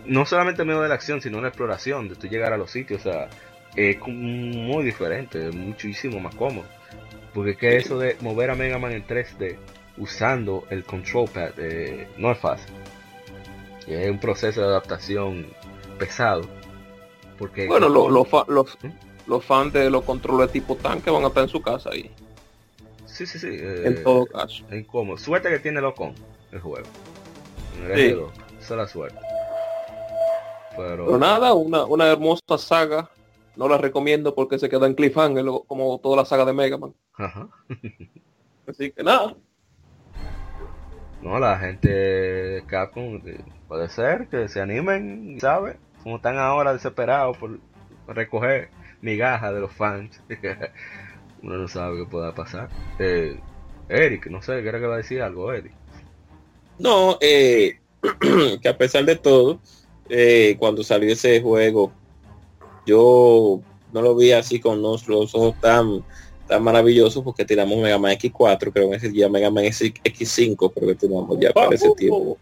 no solamente en medio de la acción, sino en la exploración, de tú llegar a los sitios, o sea, es muy diferente, es muchísimo más cómodo. Porque que eso de mover a Mega Man en 3D usando el control pad eh, no es fácil. Es un proceso de adaptación pesado. Porque bueno, los, los, los, ¿Mm? los fans de los controles tipo tanque van a estar en su casa ahí. Sí, sí, sí. en eh, todo caso. Es incómodo. Suerte que tiene Locon el juego. Sí. Esa es la suerte. Pero... nada, una, una hermosa saga. No la recomiendo porque se queda en cliffhanger como toda la saga de Mega Man. Ajá. Así que nada. No, la gente de Capcom eh, puede ser que se animen, ¿sabes? Como están ahora desesperados por recoger migajas de los fans. uno no sabe qué pueda pasar. Eh, Eric, no sé, ¿qué era que va a decir algo, Eric? No, eh, que a pesar de todo, eh, cuando salió ese juego, yo no lo vi así con los, ojos tan tan maravillosos porque tiramos Mega Man X4, creo que ese día Mega Man X5, pero que tiramos ya para ese tiempo,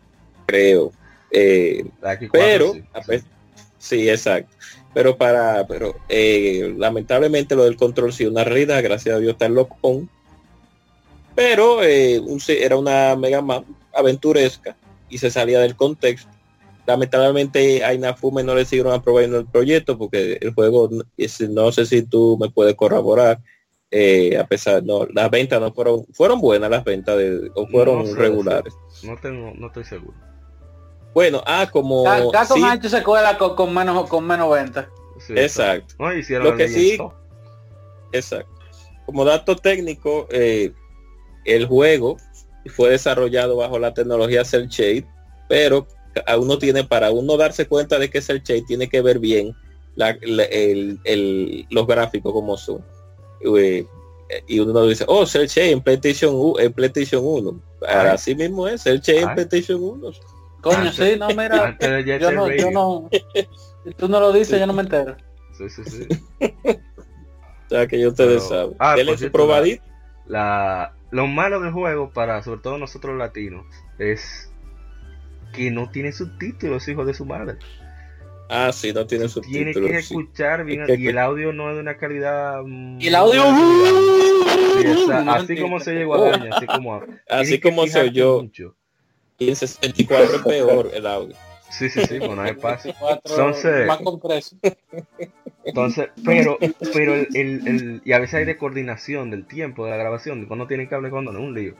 creo. Eh, pero, sí, exacto pero para, pero eh, lamentablemente lo del control sí una realidad, gracias a Dios está en lock-on, pero eh, era una Mega Man aventuresca y se salía del contexto. Lamentablemente a Inafume no le siguieron aprobando el proyecto porque el juego, no sé si tú me puedes corroborar, eh, a pesar, no, las ventas no fueron, fueron buenas las ventas de, o fueron regulares. No tengo, no estoy seguro. Bueno, ah, como... Caso sí, se cuela con, menos con menos ventas. exacto. Lo que sí, exacto. Como dato técnico, eh, el juego fue desarrollado bajo la tecnología Cell Shade, pero a uno tiene, para uno darse cuenta de que es el Shade, tiene que ver bien los gráficos como son. Eh, y uno dice, oh, Cell Shade en PlayStation, en PlayStation 1. Así mismo es, Cell Shade en PlayStation 1 Coño, sí, no, mira. yo no, yo no, tú no lo dices, yo no me entero. Sí, sí, sí. o sea, que yo ustedes saben. Ah, probadito. La, lo malo del juego, para sobre todo nosotros latinos, es que no tiene subtítulos, hijo de su madre. Ah, sí, no tiene subtítulos. Tiene que escuchar bien y el audio no es de una calidad. Y el audio. así como se llegó a así como. Así como se oyó. Y en 64 es peor el audio. Sí, sí, sí, bueno, hay paso. Entonces, más compreso. Entonces, pero, pero el, el, y a veces hay de coordinación del tiempo de la grabación, cuando tiene cable, cuando no, un lío.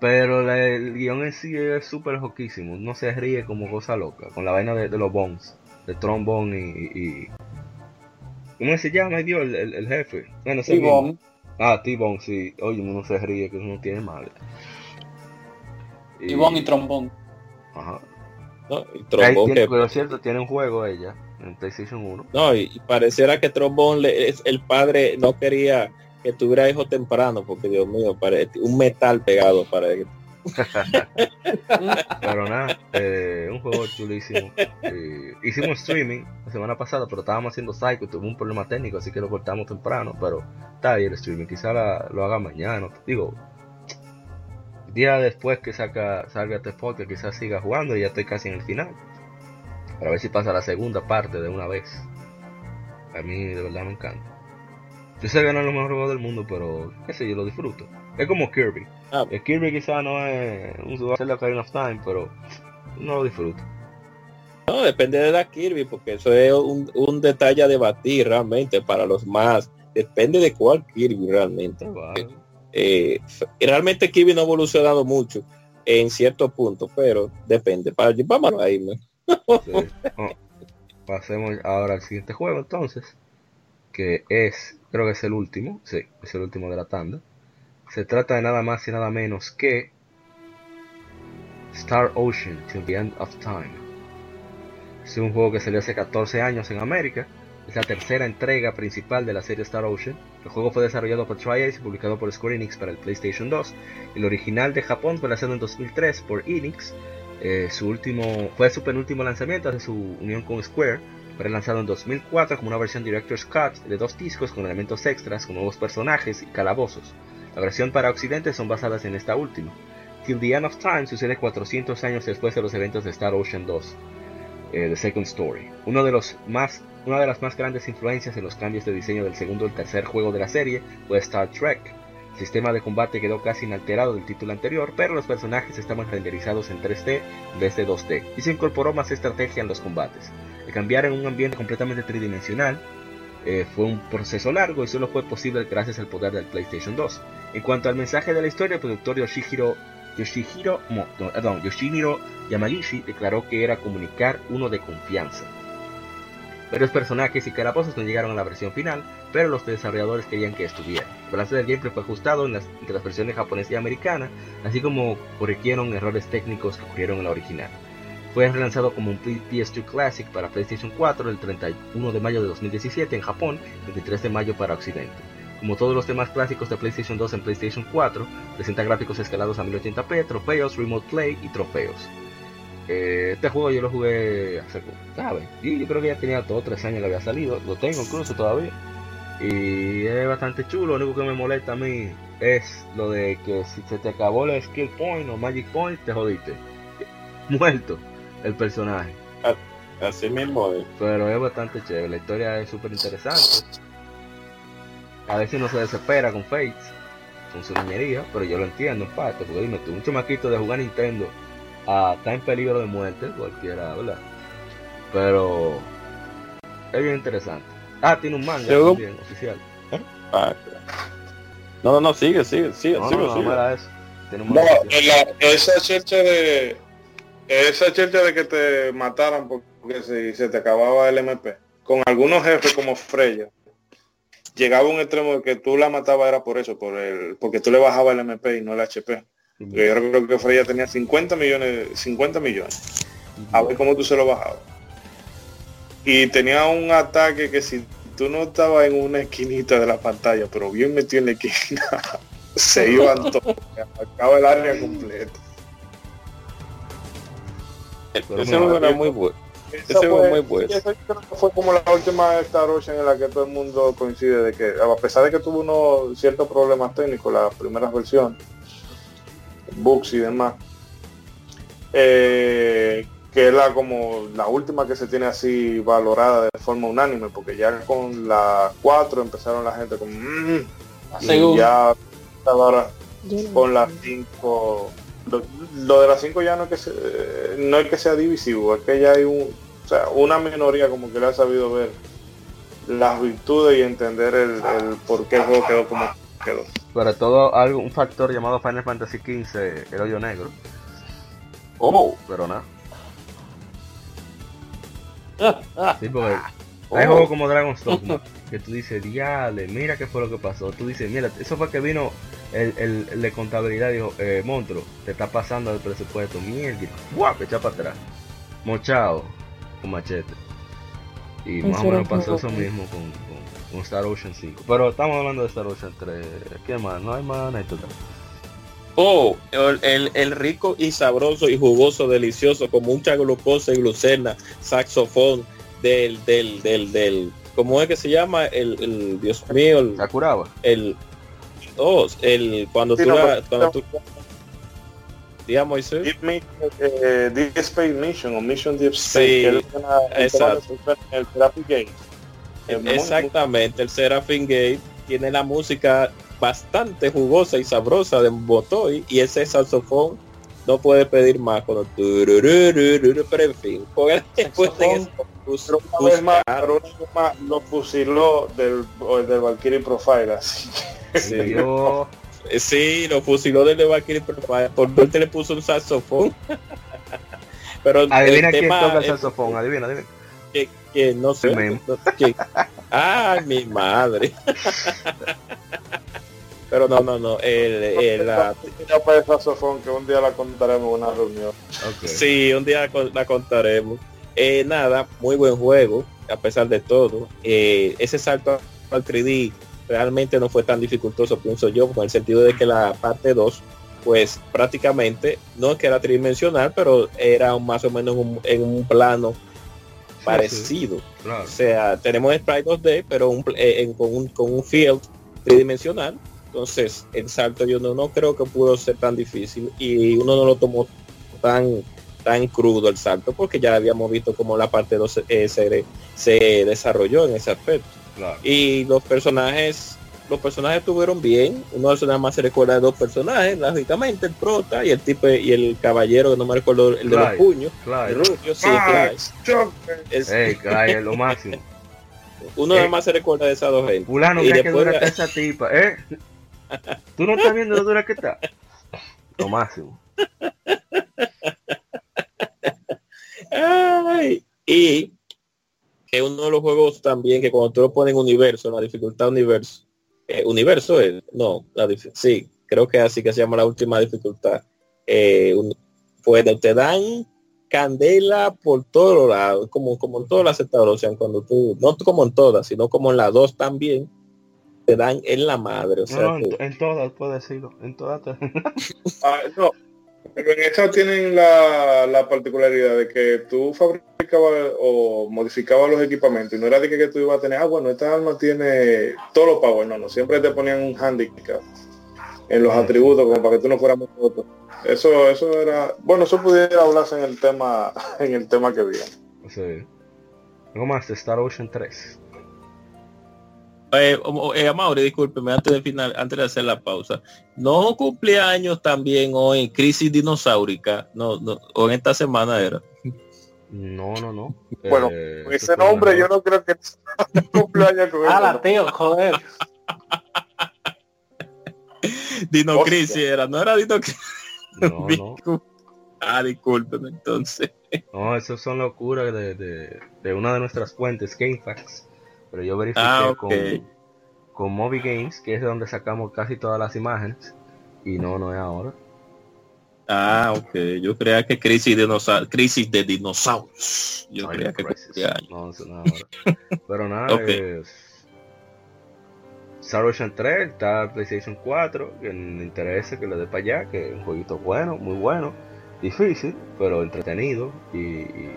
Pero el guion en sí es súper joquísimo, no se ríe como cosa loca, con la vaina de, los bones, de trombone y, y, ¿Cómo se llama, Dios, el, el, el jefe? Bueno, T-Bone. Ah, T-Bone, sí. Oye, uno se ríe, que uno tiene mal. Y, y trombón. Ajá. No, y trombón que... Pero cierto, tiene un juego ella en PlayStation 1. No, y, pareciera que trombón le, es, el padre no quería que tuviera hijo temprano, porque Dios mío, parece un metal pegado para él. pero nada, eh, un juego chulísimo. Eh, hicimos streaming la semana pasada, pero estábamos haciendo Psycho tuvo un problema técnico, así que lo cortamos temprano. Pero está ahí el streaming, quizá lo haga mañana. Digo, día después que saca, salga este podcast, quizás siga jugando y ya estoy casi en el final. Para ver si pasa la segunda parte de una vez. A mí de verdad me encanta. Yo sé que no es lo mejor juego del mundo, pero qué sé yo, lo disfruto. Es como Kirby. Ah. El Kirby quizá no es un Zelda Ocarina of Time, pero no lo disfruto. No, depende de la Kirby, porque eso es un, un detalle a debatir realmente para los más. Depende de cuál Kirby realmente. Eh, realmente Kirby no ha evolucionado mucho en cierto punto, pero depende. Para, vamos ahí, pasemos ahora al siguiente juego entonces, que es, creo que es el último, sí, es el último de la tanda. Se trata de nada más y nada menos que Star Ocean Till the End of Time. Es un juego que salió hace 14 años en América. Es la tercera entrega principal de la serie Star Ocean. El juego fue desarrollado por Tri-Ace y publicado por Square Enix para el PlayStation 2. El original de Japón fue lanzado en 2003 por Enix. Eh, su último, fue su penúltimo lanzamiento de su unión con Square. Fue lanzado en 2004 como una versión Director's Cut de dos discos con elementos extras, con nuevos personajes y calabozos. La versión para Occidente son basadas en esta última. Till the End of Time sucede 400 años después de los eventos de Star Ocean 2, eh, The Second Story. Una de las más grandes influencias en los cambios de diseño del segundo y tercer juego de la serie fue Star Trek. El sistema de combate quedó casi inalterado del título anterior, pero los personajes estaban renderizados en 3D en vez de 2D, y se incorporó más estrategia en los combates. El cambiar en un ambiente completamente tridimensional eh, fue un proceso largo y solo fue posible gracias al poder del PlayStation 2. En cuanto al mensaje de la historia, el productor Yoshihiro, Yoshihiro Yamagishi declaró que era comunicar uno de confianza. Varios personajes y calabozos no llegaron a la versión final, pero los desarrolladores querían que estuvieran. El balance del gameplay fue ajustado en las, entre las versiones japonesa y americana, así como corrigieron errores técnicos que ocurrieron en la original. Fue relanzado como un PS2 Classic para PlayStation 4 el 31 de mayo de 2017 en Japón, el 23 de mayo para Occidente. Como todos los demás clásicos de PlayStation 2 en PlayStation 4, presenta gráficos escalados a 1080p, trofeos, remote play y trofeos. Eh, este juego yo lo jugué hace, ¿sabes? Y yo creo que ya tenía todo tres años que había salido, lo tengo incluso todavía. Y es bastante chulo, lo único que me molesta a mí es lo de que si se te acabó el skill point o magic point, te jodiste. Muerto el personaje. Así mismo Pero es bastante chévere, la historia es súper interesante a veces no se desespera con Fates, con su niñería, pero yo lo entiendo en parte, porque dime tú, un chamaquito de jugar Nintendo a está en peligro de muerte, cualquiera, ¿verdad? Pero es bien interesante. Ah, tiene un manga también, oficial. ¿Eh? Ah, no, no, no, sigue, sigue, sigue, no, sigue, no, sigue. Eso. Tiene un manga no, la, esa chercha de esa chercha de que te mataran porque si se te acababa el MP con algunos jefes como Freya llegaba un extremo de que tú la matabas era por eso, por el, porque tú le bajabas el MP y no el HP. yo creo que Freya tenía 50 millones, 50 millones. A ver cómo tú se lo bajabas. Y tenía un ataque que si tú no estabas en una esquinita de la pantalla, pero bien metido en la esquina, se iban todos, acaba el área completa. Ese era muy bueno. Ese fue, muy bueno. fue como la última Star Ocean en la que todo el mundo coincide de que a pesar de que tuvo unos ciertos problemas técnicos las primeras versiones, bugs y demás, eh, que es la como la última que se tiene así valorada de forma unánime, porque ya con la 4 empezaron la gente como mmm, y ya ahora con la 5 lo, de las 5 ya no es que no es que sea divisivo, es que ya hay un, o sea, una minoría como que le ha sabido ver las virtudes y entender el, por qué el juego quedó como quedó. Sobre todo algo, un factor llamado Final Fantasy XV, el hoyo negro. Oh, pero nada. Sí, porque hay oh. juegos como Dragon's Dogma que tú dices, diale, mira qué fue lo que pasó. Tú dices, mira, eso fue que vino el, el, de contabilidad, dijo, eh, monstruo, te está pasando el presupuesto, mierda, guau, echa para atrás. Mochado, con machete. Y más o menos pasó eso mismo con, con, Star Ocean 5. Pero estamos hablando de Star Ocean 3. ¿Qué más? No hay más, no hay total. Oh, el, el, rico y sabroso y jugoso, delicioso, con mucha glucosa y glucena, saxofón del, del, del, del, ¿cómo es que se llama? El, el Dios mío, el, Sakuraba. El, oh, el, cuando tú, la, cuando tú, digamos, Deep, eh, Deep Space Mission o Mission Deep Space, sí, que el, exacto. el Seraphin Gate. Exactamente, el Seraphim Gate tiene la música bastante jugosa y sabrosa de Botoy y ese saxofón no puede pedir más cuando pero en fin después de más, lo fusiló del, del Valkyrie Profile así sí, sí, lo fusiló del Valkyrie Profile por suerte le puso un saxofón pero adivina quién toca el saxofón adivina adivina que, que no sé que, ay mi madre pero no, no, no. El, el, la... que un día la contaremos en una reunión. Sí, un día la contaremos. Eh, nada, muy buen juego, a pesar de todo. Eh, ese salto al 3D realmente no fue tan dificultoso, pienso yo, con el sentido de que la parte 2, pues prácticamente, no es que era tridimensional, pero era más o menos en un plano parecido. O sea, tenemos sprite 2D, pero eh, con, un, con un field tridimensional entonces, el salto yo no, no creo que pudo ser tan difícil y uno no lo tomó tan tan crudo el salto porque ya habíamos visto como la parte 2 eh, se, desarrolló en ese aspecto. Y los personajes los personajes estuvieron bien. Uno de nada más se recuerda de dos personajes, lógicamente, el prota y el tipo y el caballero, que no me recuerdo el de los puños. El rubio, sí, Es, es lo máximo. Uno nada más se recuerda de esas dos gente. y después, que esa tipa, ¿eh? ¿Tú no estás viendo lo dura que está? Lo máximo. y que uno de los juegos también que cuando tú lo pones en universo, la dificultad universo, eh, universo es, no, la sí, creo que así que se llama la última dificultad. Eh, pues te dan candela por todos los lados, como, como en todas las estadounidenses, cuando tú, no como en todas, sino como en las dos también, te dan en la madre. O sea, no, en, todas, puedo decirlo. En todas. ah, no, pero en esa tienen la, la, particularidad de que tú fabricabas o modificabas los equipamientos y no era de que, tú ibas a tener, ah, bueno, esta arma tiene todo los power, no, no, siempre te ponían un handicap en los atributos como para que tú no fueras muy. Eso, eso era, bueno, eso pudiera hablarse en el tema, en el tema que viene. Sí. Algo más de Star Ocean 3. Eh, eh, discúlpeme, antes de final, antes de hacer la pausa. No cumpleaños también hoy, crisis dinosaurica, no, no, o en esta semana era. No, no, no. Bueno, eh, ese nombre yo no creo que cumpleaños con Ah, la tío, joder. Dino Crisis era, no era Dino Crisis. No, no. Ah, discúlpeme entonces. No, eso son locuras de, de, de una de nuestras fuentes, GameFAQs pero yo verifiqué ah, con, con Movie Games, que es de donde sacamos casi todas las imágenes, y no, no es ahora. Ah, ok. Yo creía que crisis de, crisis de dinosaurios. Yo creía que no, no, no Pero nada, okay. Star Ocean 3 está PlayStation 4, que me interesa que le dé para allá, que es un jueguito bueno, muy bueno, difícil, pero entretenido y, y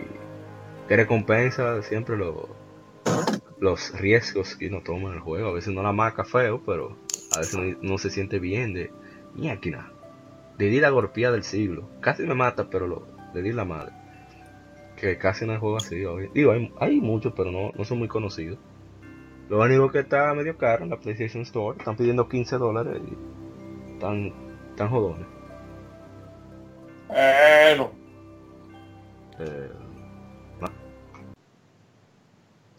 que recompensa siempre lo, los riesgos que uno toma en el juego. A veces no la marca feo, pero a veces no, se siente bien de máquina. Le di la golpeada del siglo. Casi me mata, pero lo, le di la madre. Que casi no hay juego así. Digo, hay, muchos, pero no, no son muy conocidos. Lo único que está medio caro en la PlayStation Store. Están pidiendo 15 dólares y están, están jodones. Bueno. Eh,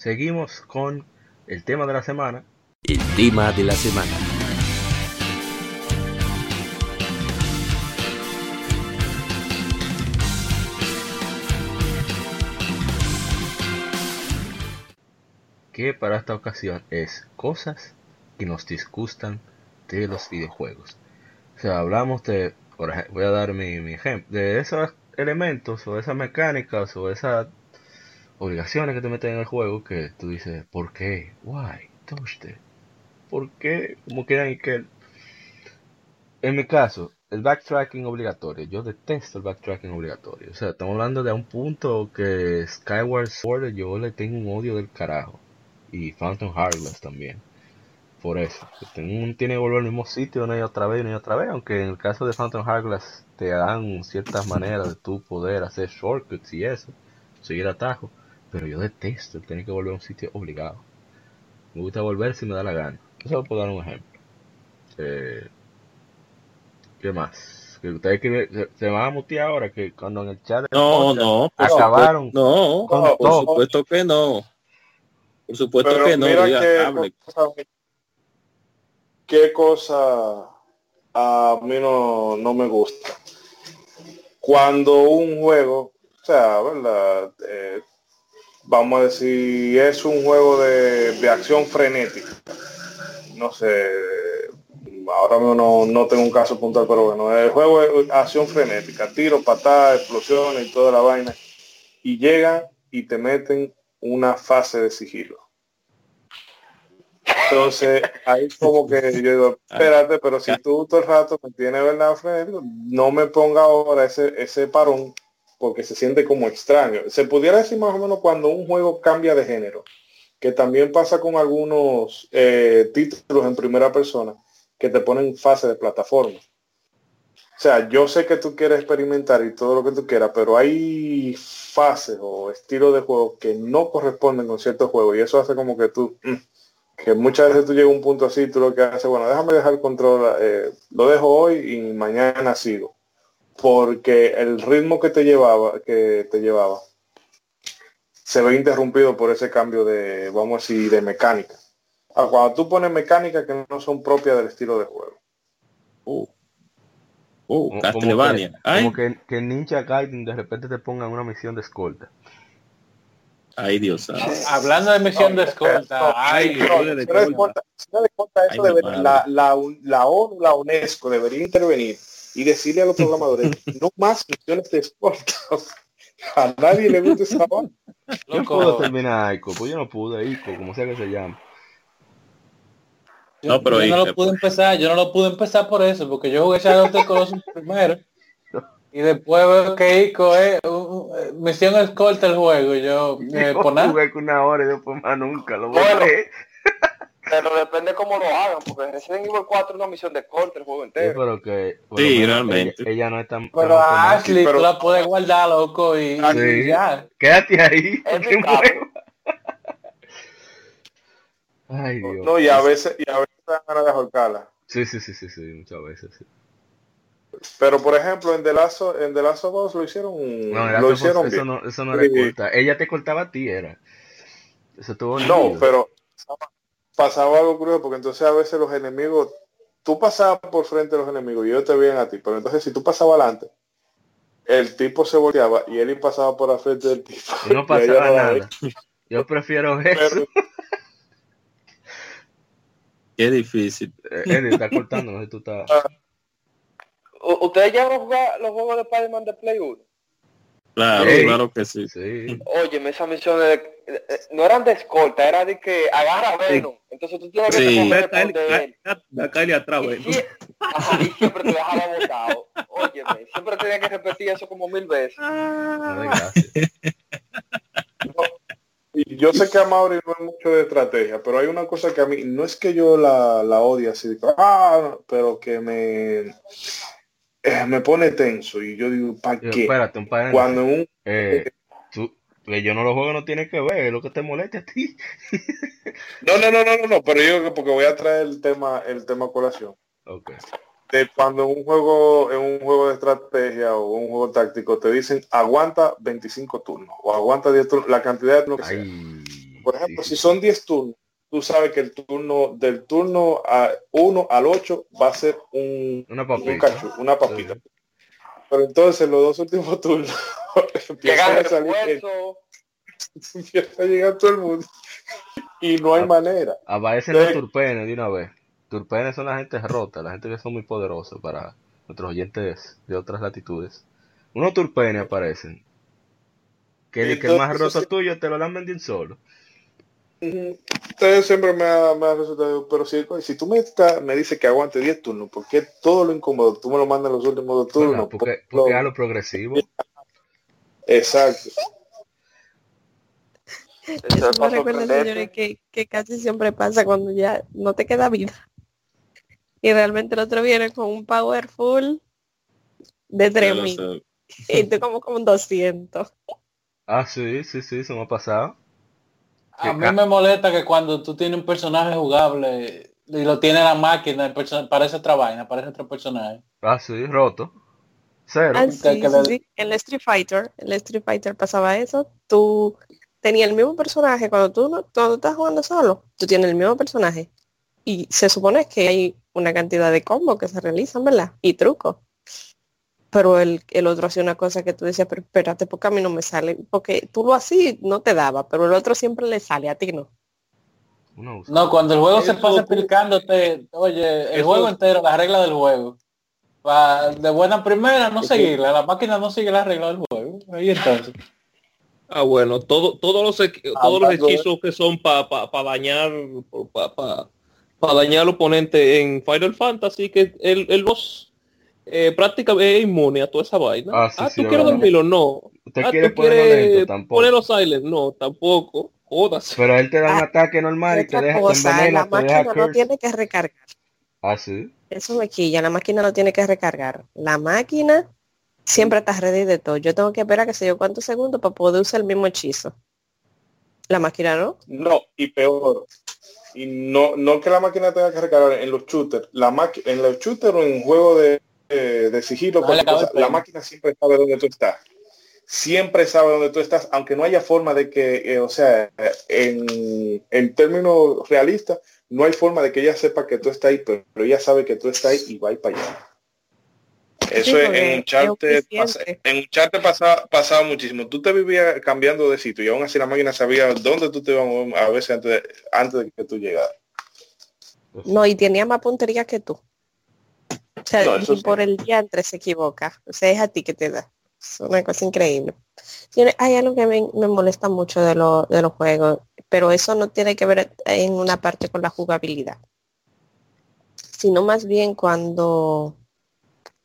Seguimos con el tema de la semana. El tema de la semana. Que para esta ocasión es cosas que nos disgustan de los videojuegos. O sea, hablamos de, por ejemplo, voy a dar mi, mi ejemplo, de esos elementos o esas mecánicas o esas obligaciones que te meten en el juego que tú dices, ¿por qué? Why? ¿Por qué? Como quieran y que En mi caso, el backtracking obligatorio. Yo detesto el backtracking obligatorio. O sea, estamos hablando de un punto que Skyward Sword yo le tengo un odio del carajo. Y Phantom Heartless también. Por eso. Tiene que volver al mismo sitio una y otra vez, una y otra vez. Aunque en el caso de Phantom Heartless te dan ciertas maneras de tu poder hacer shortcuts y eso. Seguir atajos. Pero yo detesto el tener que volver a un sitio obligado. Me gusta volver si me da la gana. Eso puedo dar un ejemplo. Eh, ¿Qué más? Que ustedes que se, van a mutear ahora que cuando en el chat no, no, acabaron. No, por supuesto que no. Por supuesto que no. qué, cosa, qué cosa a mí no, no me gusta. Cuando un juego, o sea, ¿verdad? Eh, vamos a decir, es un juego de, de acción frenética. No sé, ahora mismo no, no, tengo un caso puntual, pero bueno, el juego es acción frenética, tiro, patadas, explosiones y toda la vaina. Y llegan y te meten una fase de sigilo. Entonces, ahí como que yo digo, espérate, pero si tú todo el rato me tienes verdad frenético, no me ponga ahora ese, ese parón porque se siente como extraño. Se pudiera decir más o menos cuando un juego cambia de género, que también pasa con algunos eh, títulos en primera persona, que te ponen fase de plataforma. O sea, yo sé que tú quieres experimentar y todo lo que tú quieras, pero hay fases o estilos de juego que no corresponden con ciertos juegos y eso hace como que tú, mm, que muchas veces tú llegas a un punto así, tú lo que haces, bueno, déjame dejar el control, eh, lo dejo hoy y mañana sigo porque el ritmo que te llevaba, que te llevaba, se ve interrumpido por ese cambio de, vamos a decir, de mecánica. Ah, cuando tú pones mecánicas que no son propias del estilo de juego. Uh. Uh, Castlevania. Como que, que, Ninja Gaiden de repente te pongan una misión de escolta. Ay, Dios. Hablando de misión de escolta, ay, de escolta, eso la, la, la ONU, la UNESCO debería intervenir y decirle a los programadores, no más misiones de escolta. A nadie le gusta esa Yo puedo terminar ICO, pues yo no pude ICO, como sea que se llame. Yo, no, pero yo no lo pude empezar, yo no lo pude empezar por eso, porque yo jugué Shadow of the Colossus primero y después veo que Ico es uh, misión escolta el juego y yo, eh, yo jugué con una hora y después más nunca lo voy a ver. Pero depende cómo lo hagan, porque Resident Evil 4 es una misión de corte el juego entero. Sí, pero que, sí, realmente. Ella, no es tan. Pero Ashley, pero... tú la puedes guardar, loco, y, sí. ya. Quédate ahí. Ay, Dios. No, y a veces, y a veces dan ganas de ahorcarla. Sí, sí, sí, sí, sí, muchas veces, sí. Pero por ejemplo en The Last of, en The Last of Us lo hicieron no, lo hicieron eso no eso no era corta. Ella te cortaba a ti era. Eso tuvo No, pero pasaba algo curioso porque entonces a veces los enemigos, tú pasabas por frente a los enemigos y ellos te veían a ti, pero entonces si tú pasabas adelante, el tipo se volteaba y él pasaba por la frente del tipo. Y no pasaba nada. Yo prefiero eso. Qué difícil. Eh, Eddie está cortando, no sé tú estás. ¿Ustedes ya han jugado los juegos de Spider-Man de Play 1? Claro, claro que sí. sí. Oye, esas misiones eh, eh, no eran de escolta, era de que agarra a Venom. Entonces tú tienes que sí. de atrás, y, y siempre te dejaba botado. Óyeme, siempre tenía que repetir eso como mil veces. Ah. y yo sé que a Mauri no es mucho de estrategia, pero hay una cosa que a mí, no es que yo la, la odie así, ah, pero que me eh, me pone tenso y yo digo, ¿para qué? Espérate, un Cuando un... Eh, yo no lo juego, no tiene que ver, es lo que te moleste a ti. no, no, no, no, no, pero yo porque voy a traer el tema, el tema colación. Okay. De cuando un juego, en un juego de estrategia o un juego táctico te dicen aguanta 25 turnos o aguanta 10 turnos, la cantidad de turnos que sea. Por ejemplo, si son 10 turnos, tú sabes que el turno del turno a 1 al 8 va a ser un, una papita, un una papita. Pero entonces los dos últimos turnos empiezan a salir empieza a llegar todo el mundo y no hay manera. Aparecen los turpenes de una vez. Turpenes son la gente rota, la gente que son muy poderosos para nuestros oyentes de otras latitudes. Unos turpenes aparecen. Que el, que el más roto tuyo te lo dan vendiendo solo. Ustedes siempre me ha, me ha resultado, pero si, si tú me, está, me dices que aguante 10 turnos, ¿por qué todo lo incómodo tú me lo mandas en los últimos dos turnos? Bueno, porque, porque a lo progresivo. Exacto. Eso me recuerda, señores, que, que casi siempre pasa cuando ya no te queda vida. Y realmente el otro viene con un power full de 3000. Y tú como con 200. Ah, sí, sí, sí, eso me ha pasado. A mí me molesta que cuando tú tienes un personaje jugable y lo tiene la máquina, parece otra vaina, parece otro personaje. Ah, sí, roto. Cero. Ah, sí, que- que sí, le- sí. En el Street Fighter, en el Street Fighter pasaba eso. Tú tenías el mismo personaje cuando tú no, cuando estás jugando solo. Tú tienes el mismo personaje. Y se supone que hay una cantidad de combos que se realizan, ¿verdad? Y trucos. Pero el, el otro hacía una cosa que tú decías, pero espérate, porque a mí no me sale. Porque tú lo hacías, no te daba, pero el otro siempre le sale, a ti no. No, cuando el juego se pasa explicándote, oye, el Eso- juego entero, la regla del juego. Pa- de buena primera no seguirla, la máquina no sigue la regla del juego. Ahí entonces. Ah, bueno, todo, todos los todos los hechizos que son para pa, pa dañar para pa, pa dañar al oponente en Final Fantasy, que el, el boss eh, prácticamente es inmune a toda esa vaina. Ah, sí, ah, tú es quieres dormirlo, no. ¿Usted ah, quiere tú ponerlo quieres lento? Tampoco. ponerlo silent, no, tampoco. Jodas. Pero él te da un Ah, ataque normal y te deja, cosa, envenena, la máquina no curse. tiene que recargar. Ah, sí. Eso me quilla, la máquina no tiene que recargar. La máquina siempre está ready de todo. Yo tengo que esperar que sé yo cuántos segundos para poder usar el mismo hechizo. La máquina no. No, y peor. Y no, no que la máquina tenga que recargar en los shooters. La en los shooters o en juego de, eh, de sigilo, No, cosa, la máquina siempre sabe dónde tú estás. Siempre sabe dónde tú estás, aunque no haya forma de que, eh, o sea, en, en términos realistas, no hay forma de que ella sepa que tú estás ahí, pero, pero ella sabe que tú estás ahí y va a ir para allá. Eso Sí, es, porque en pasa- eficiente. en Uncharted pasaba, pasaba muchísimo. Tú te vivías cambiando de sitio y aún así la máquina sabía dónde tú te ibas a a veces antes de, antes de que tú llegaras. No, y tenía más puntería que tú. O sea, No, sí. por el diantre se equivoca. O sea, es a ti que te da. Es una cosa increíble. Hay algo que me, me molesta mucho de, lo- de los juegos, pero eso no tiene que ver en una parte con la jugabilidad, sino más bien cuando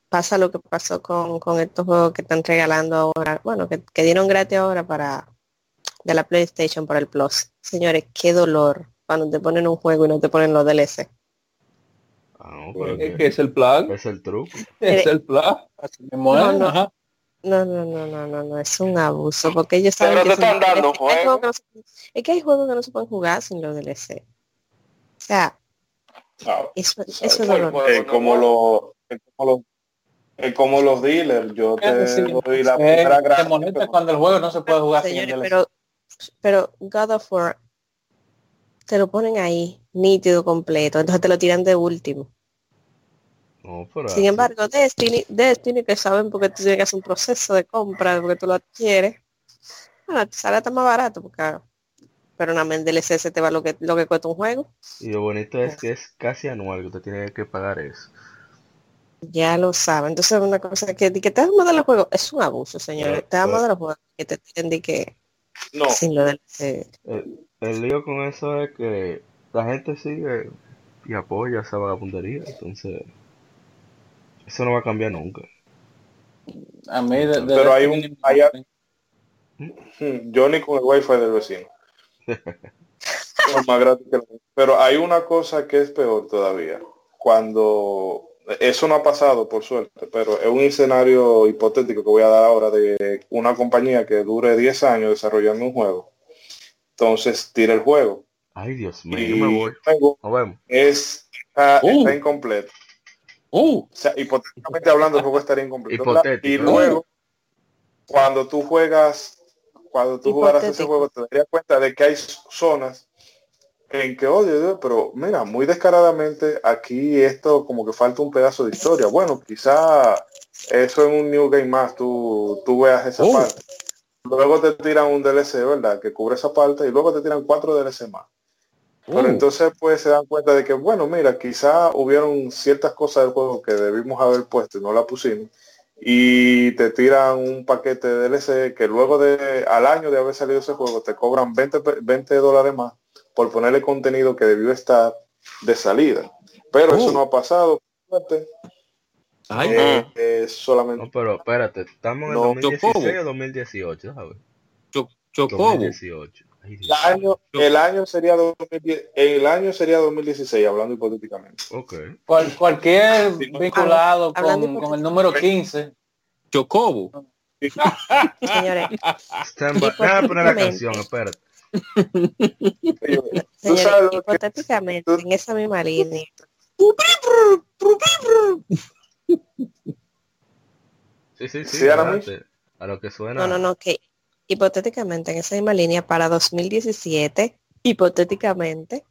pasa lo que pasó con, con estos juegos que están regalando ahora, bueno, que, que dieron gratis ahora para de la PlayStation por el Plus. Señores, qué dolor cuando te ponen un juego y no te ponen los DLC. Ah, no, pero Es que- es el plan, es el truco. es el plan. Es, No, no. No, no, no, no, no, no, es un abuso, porque ellos saben Pero que te sin están dando hay juego. juegos que no se- es que hay juegos que no se pueden jugar sin los DLC. O sea, Ah, eso, eso es doloroso. fue como los es como los es como los dealers. Yo te Sí, doy la Eh, primera te gracia, molesta pero- cuando el juego no se puede jugar sin el Señores, DLC. pero, pero God of War te lo ponen ahí, nítido, completo, entonces te lo tiran de último. No, pero Sin así. embargo, Destiny, Destiny que saben porque tú tienes que hacer un proceso de compra, porque tú lo adquieres, bueno, te sale hasta más barato, porque pero nada más en DLC se te va lo que, lo que cuesta un juego. Y lo bonito es que es casi anual que usted tiene que pagar eso. Ya lo saben. Entonces una cosa que, que te vamos a dar los juegos es un abuso, señores. Pero- Te vamos a pero- dar los juegos que te tienen de que No, sin lo del eh, El, lío con eso es que la gente sigue y apoya esa vagabundería, entonces eso no va a cambiar nunca. A mí, de, de Pero hay un- hay a- Hmm, Johnny con el wifi del vecino. Es más gratis que la- Pero hay una cosa que es peor todavía. Cuando eso no ha pasado por suerte, pero es un escenario hipotético que voy a dar ahora de una compañía que dure 10 años desarrollando un juego. Entonces tira el juego. Ay, Dios mío, Y yo me voy. Nos vemos. es, está, Uh. está incompleto. Uh, O sea, hipotéticamente hablando, el juego estaría incompleto. Hipotético. Y luego, cuando tú juegas, cuando tú jugaras ese juego, te darías cuenta de que hay zonas en que, oye, Dios, pero mira, muy descaradamente aquí esto como que falta un pedazo de historia. Bueno, quizá eso en un New Game más tú, tú veas esa Oh. parte. Luego te tiran un DLC, ¿verdad? Que cubre esa parte y luego te tiran cuatro DLC más. Pero uh. entonces pues se dan cuenta de que, bueno, mira, quizá hubieron ciertas cosas del juego que debimos haber puesto y no la pusimos. Y te tiran un paquete de DLC que luego de al año de haber salido ese juego te cobran 20, pe- 20 dólares más por ponerle contenido que debió estar de salida. Pero eso Uh. no ha pasado. Ay, Eh, eh, solamente No, pero espérate, estamos en No, 2016 Chocobo. o 2018, ¿sabes? Cho- Chocobo. 2018. Ay, el año, el año sería 2010, el año sería 2016, hablando hipotéticamente. Ok. Cual- cualquier Sí, vinculado Hablando con, con el número 15. Chocobo. Señores, by. Déjame poner la canción, espérate. Señores, que- hipotéticamente, en esa misma línea, Sí, sí, sí. Sí. A lo que suena. no, no, no, que hipotéticamente en esa misma línea para 2017, hipotéticamente,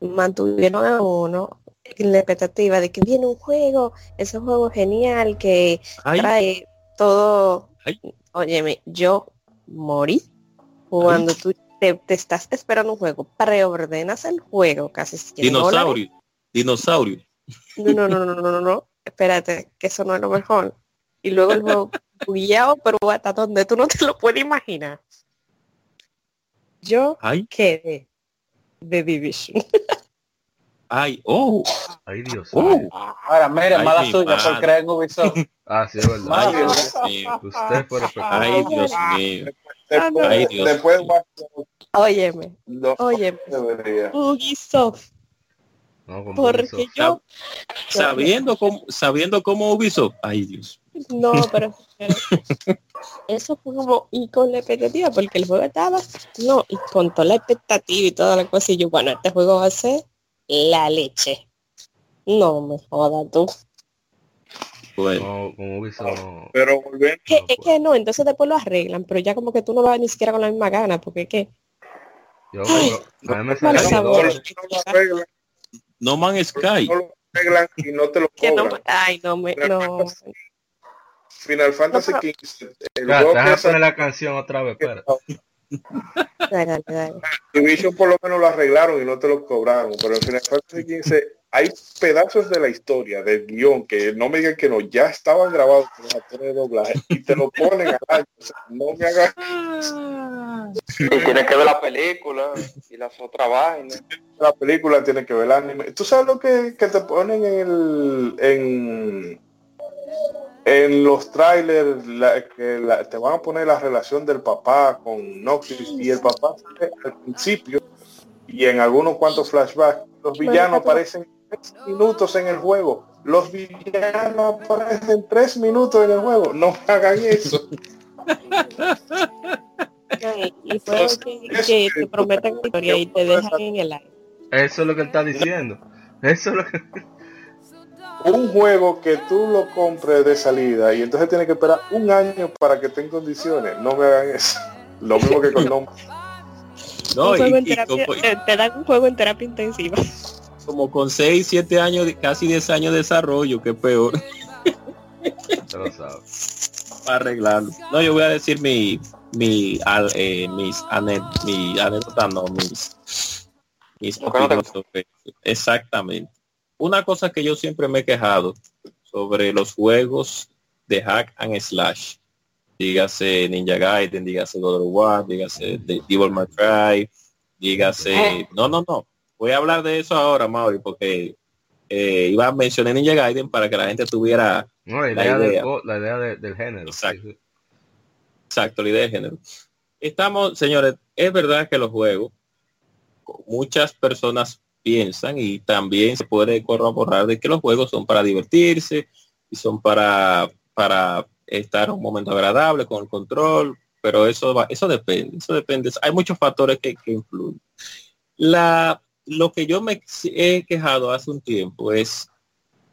mantuvieron a uno en la expectativa de que viene un juego, ese juego genial que Ay, trae todo. Ay. Óyeme, yo morí cuando tú te, te estás esperando un juego, preordenas el juego casi 100 dólares. dinosaurio. Dinosaurio. No, no, no, no, no, no, no. Espérate, que eso no es lo mejor. Y luego el juego bugueado, pero hasta donde tú no te lo puedes imaginar. Yo Ay, quedé de Division. ay, oh, Ay, Dios. oh. Ahora, mire, Ay, mala mi suya por creer en Ubisoft. Ah, sí, es verdad. Ay. Dios mío. Usted fue respetado. Ay, Dios mío. Ah. Después, Ay, Dios después mío. Óyeme, no, óyeme. Ubisoft, No, con porque Ubisoft. yo, Sabiendo cómo, sabiendo cómo Ubisoft. Ay, Dios. no, pero, pero eso fue como, y con la expectativa, porque el juego estaba, no, y con toda la expectativa y toda la cosa, y yo, bueno, este juego va a ser la leche. No me jodas tú. Bueno, No, con Ubisoft no. Pero volviendo, Que, No, es que no, entonces después lo arreglan, pero ya como que tú no vas ni siquiera con la misma gana, porque es que Yo, pero, a mí me dos. No Man's Sky. no lo arreglan y no te lo que no, cobran. ay, no me, no. Final Fantasy XV, déjame poner la canción otra vez, espérate. Dale, dale, dale. Division por lo menos lo arreglaron y no te lo cobraron, pero en Final Fantasy XV hay pedazos de la historia, del guion, que no me digan que no, ya estaban grabados con los actores de doblaje y te lo ponen al año. O sea, no me hagas Y tienes que ver la película y las otras vainas. la película, tiene que ver el anime. ¿Tú sabes lo que, que te ponen en el en, en los trailers la- que la- te van a poner la relación del papá con Noxus y el papá al principio y en algunos cuantos flashbacks los villanos aparecen tres minutos en el juego los villanos aparecen tres minutos en el juego no hagan eso Y fue que, que te prometen historia y te dejan en el aire. Eso es lo que él está diciendo. Eso es lo que. un juego que tú lo compres de salida y entonces tienes que esperar un año para que esté en condiciones no me hagan eso lo mismo que con No y, terapia- te dan un juego en terapia intensiva. Como con 6, 7 años, de- casi 10 años de desarrollo, que es peor lo para arreglarlo. No, yo voy a decir mi, mi, al- eh, mis ane- mi anécdotas, no, mis, mis opiniones sobre. Exactamente. Una cosa que yo siempre me he quejado sobre los juegos de hack and slash. Dígase Ninja Gaiden, dígase God of War, dígase de- Devil May Cry, dígase... No, no, no. Voy a hablar de eso ahora, Mauri, porque eh, iba a mencionar Ninja Gaiden para que la gente tuviera No, la La idea, del la idea de- del género. Exacto. Exacto, la idea de género. Estamos, señores, es verdad que los juegos, muchas personas piensan y también se puede corroborar de que los juegos son para divertirse y son para, para estar un momento agradable con el control, pero eso va, eso depende, eso depende. Hay muchos factores que, que influyen. La, lo que yo me he quejado hace un tiempo es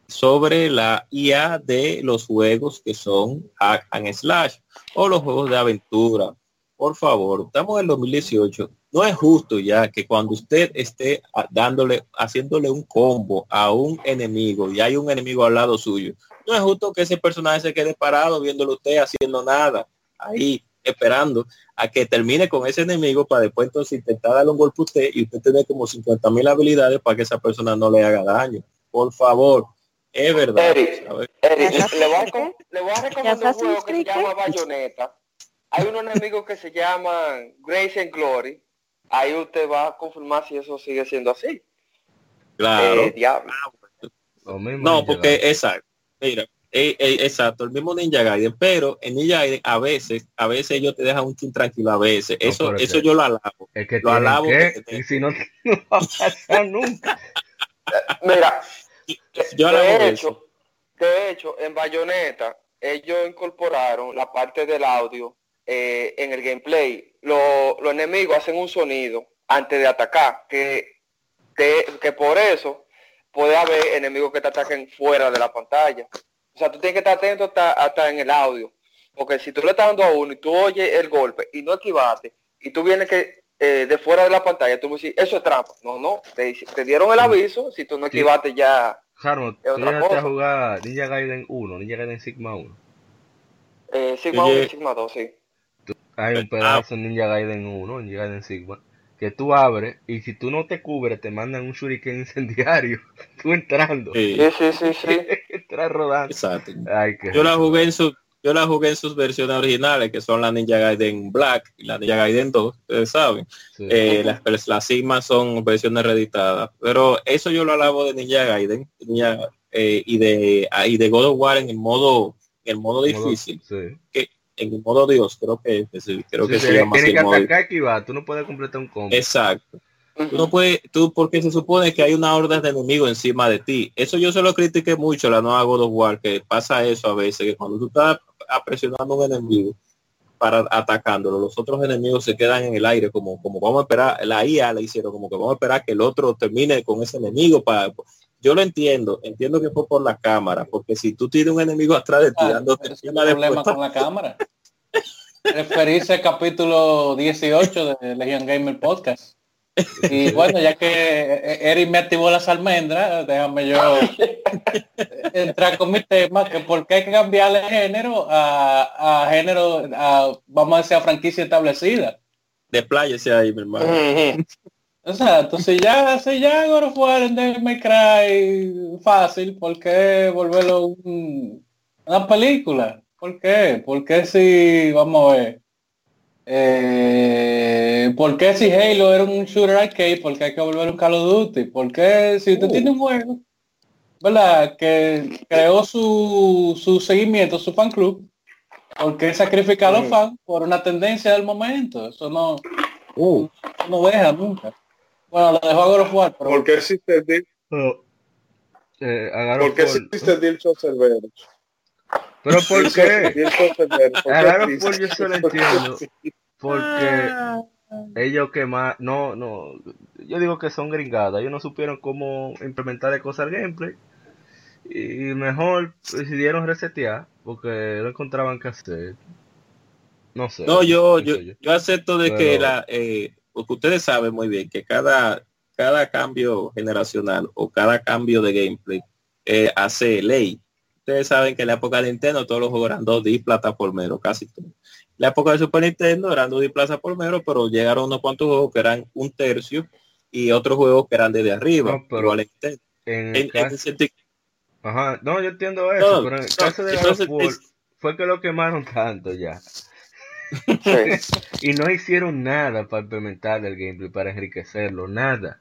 sobre la IA de los juegos que son hack and slash o los juegos de aventura. Por favor, estamos en el 2018. No es justo ya que cuando usted esté dándole, haciéndole un combo a un enemigo y hay un enemigo al lado suyo, no es justo que ese personaje se quede parado viéndolo usted haciendo nada, ahí esperando a que termine con ese enemigo para después entonces intentar darle un golpe a usted y usted tiene como 50 mil habilidades para que esa persona no le haga daño. Por favor, es verdad. Eric, le voy a, le voy a recomendar un juego que se llama. Bayonetta. Hay unos enemigos que se llaman Grace and Glory. ahí usted va a confirmar si eso sigue siendo así. Claro. Eh, diablo. No, porque exacto. Mira, eh, eh, exacto, el mismo Ninja Gaiden, pero en Ninja Gaiden a veces, a veces ellos te dejan un chin tranquilo a veces. No, eso, eso yo lo alabo. Es que Lo alabo que, y si no, no va a pasar nunca. Mira, Yo alabo de eso. hecho, de hecho, en Bayonetta, ellos incorporaron la parte del audio eh, en el gameplay. Lo- los enemigos hacen un sonido antes de atacar, que, que, que por eso puede haber enemigos que te ataquen fuera de la pantalla. O sea, tú tienes que estar atento hasta, hasta en el audio. Porque si tú le estás dando a uno y tú oyes el golpe y no esquivaste, y tú vienes que eh, de fuera de la pantalla, tú me dices, eso es trampa. No, no, te, te dieron el aviso, si tú no Sí. esquivaste ya Jarmo, Es tú otra llegaste a cosa. jugar Ninja Gaiden 1, Ninja Gaiden Sigma 1. Eh, Sigma Oye. 1 y Sigma 2, sí. Hay un pedazo en Ninja Gaiden 1, Ninja Gaiden Sigma, que tú abres y si tú no te cubres te mandan un shuriken incendiario. tú entrando, Sí, Sí, sí, sí, entras rodando. exacto. Ay, qué Yo la jugué en su, yo la jugué en sus versiones originales, que son la Ninja Gaiden Black y la Ninja Gaiden 2, ustedes saben. Sí. Eh, las, pero las Sigma son versiones reeditadas. Pero eso yo lo alabo de Ninja Gaiden Ninja, eh, y de ah, y de God of War en el modo en el modo Modo- difícil. En el modo Dios, creo que, que sí, creo Sí, que sí, se llama que atacar y esquivar, tú no puedes completar un combo. Exacto. Tú Ujú. no puedes, tú porque se supone que hay una horda de enemigos encima de ti. Eso yo se lo critiqué mucho la nueva God of War, que pasa eso a veces, que cuando tú estás presionando a un enemigo para atacándolo, los otros enemigos se quedan en el aire, como, como vamos a esperar, la IA le hicieron, como que vamos a esperar que el otro termine con ese enemigo para. Yo lo entiendo, entiendo que fue por la cámara, porque si tú tienes un enemigo atrás de ti, Ah, dándote es el problema con la cámara. Referirse al capítulo 18 de Legion Gamer Podcast. Y bueno, ya que Eric me activó las almendras, déjame yo entrar con mi tema, que por qué hay que cambiarle género a, a género, a, vamos a decir, a franquicia establecida. Despláyese ahí, mi hermano. Ujú. O sea, entonces ya, si ya God of War May Cry fácil, ¿por qué volverlo un- una película? ¿Por qué? ¿Por qué si, vamos a ver, eh, ¿por qué si Halo era un shooter arcade? ¿Por qué hay que volver un Call of Duty? ¿Por qué si usted tiene un juego, ¿verdad? Que creó su, su seguimiento, su fan club, ¿por qué sacrificar a los fans por una tendencia del momento? Eso no, no deja nunca. Bueno, lo dejó a God of War, pero ¿Por qué existe el deal? Pero, eh, ¿Por qué existe el deal Cerberus? Pero ¿por qué? Deal Cerberus, ¿por qué Agarro existe? por yo solo entiendo. Porque ellos que más, no, no, yo digo que son gringadas, ellos no supieron cómo implementar cosas al gameplay y mejor decidieron resetear porque no encontraban qué hacer. No sé. No, yo, pienso yo, yo acepto de que Pero- la, eh, porque ustedes saben muy bien que cada, cada cambio generacional o cada cambio de gameplay eh, hace ley. Ustedes saben que en la época de Nintendo todos los juegos eran 2D plataformeros, casi todo. La época de Super Nintendo eran 2D plataformeros, pero llegaron unos cuantos juegos que eran un tercio y otros juegos que eran desde arriba. No, pero igual en. En sentido- Ajá, no, yo entiendo eso, No, pero en el no, caso de entonces es- fue que lo quemaron tanto ya. Sí. Y no hicieron nada para implementar el gameplay, para enriquecerlo, nada.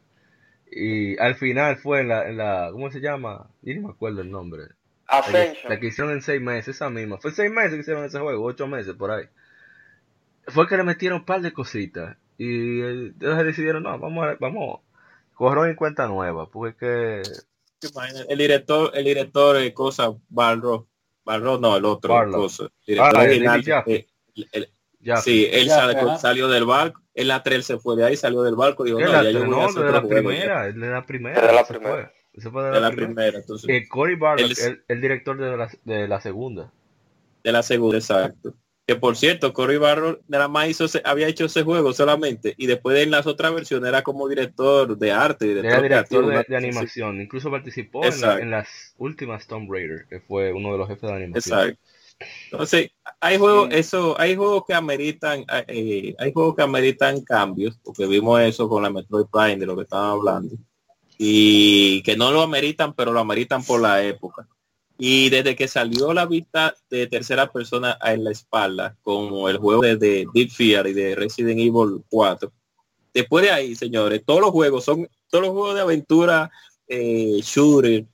Y al final fue la, la ¿cómo se llama? Yo no me acuerdo el nombre. La que, la Ascension. que hicieron en seis meses, esa misma. Fue seis meses que hicieron ese juego, ocho meses por ahí. Fue que le metieron un par de cositas. Y eh, ellos decidieron, no, vamos a, vamos, corro en cuenta nueva, porque el director, el director de cosa Balro, Balro no, el otro Barlow. cosa, director Ah, el original, eh, el- el- ya. Sí, él Ya, salió del barco, en la 3 se fue de ahí, salió del barco, dijo, ¿Qué no, la ya yo voy a hacer de la otro juego ya". primera, el de la primera. De la primera. fue. De de la, la primera. primera, entonces, Eh, Cory Barlow, Él es- el, el director de la, de la segunda. de la segunda, exacto. Que por cierto, Cory Barro nada más hizo, ese- había hecho ese juego solamente, y después en las otras versiones era como director de arte, director, Era director creativo, de, animación. Incluso participó en, la- en las últimas Tomb Raider, que fue uno de los jefes de animación. Exacto. Entonces, hay juegos, Sí. eso, hay juegos que ameritan, eh, hay juegos que ameritan cambios, porque vimos eso con la Metroid Prime de lo que estaban hablando, y que no lo ameritan, pero lo ameritan por la época. Y desde que salió la vista de tercera persona en la espalda, como el juego de, de Deep Fear y de Resident Evil 4, Después de ahí, señores, todos los juegos son, todos los juegos de aventura, eh, shooter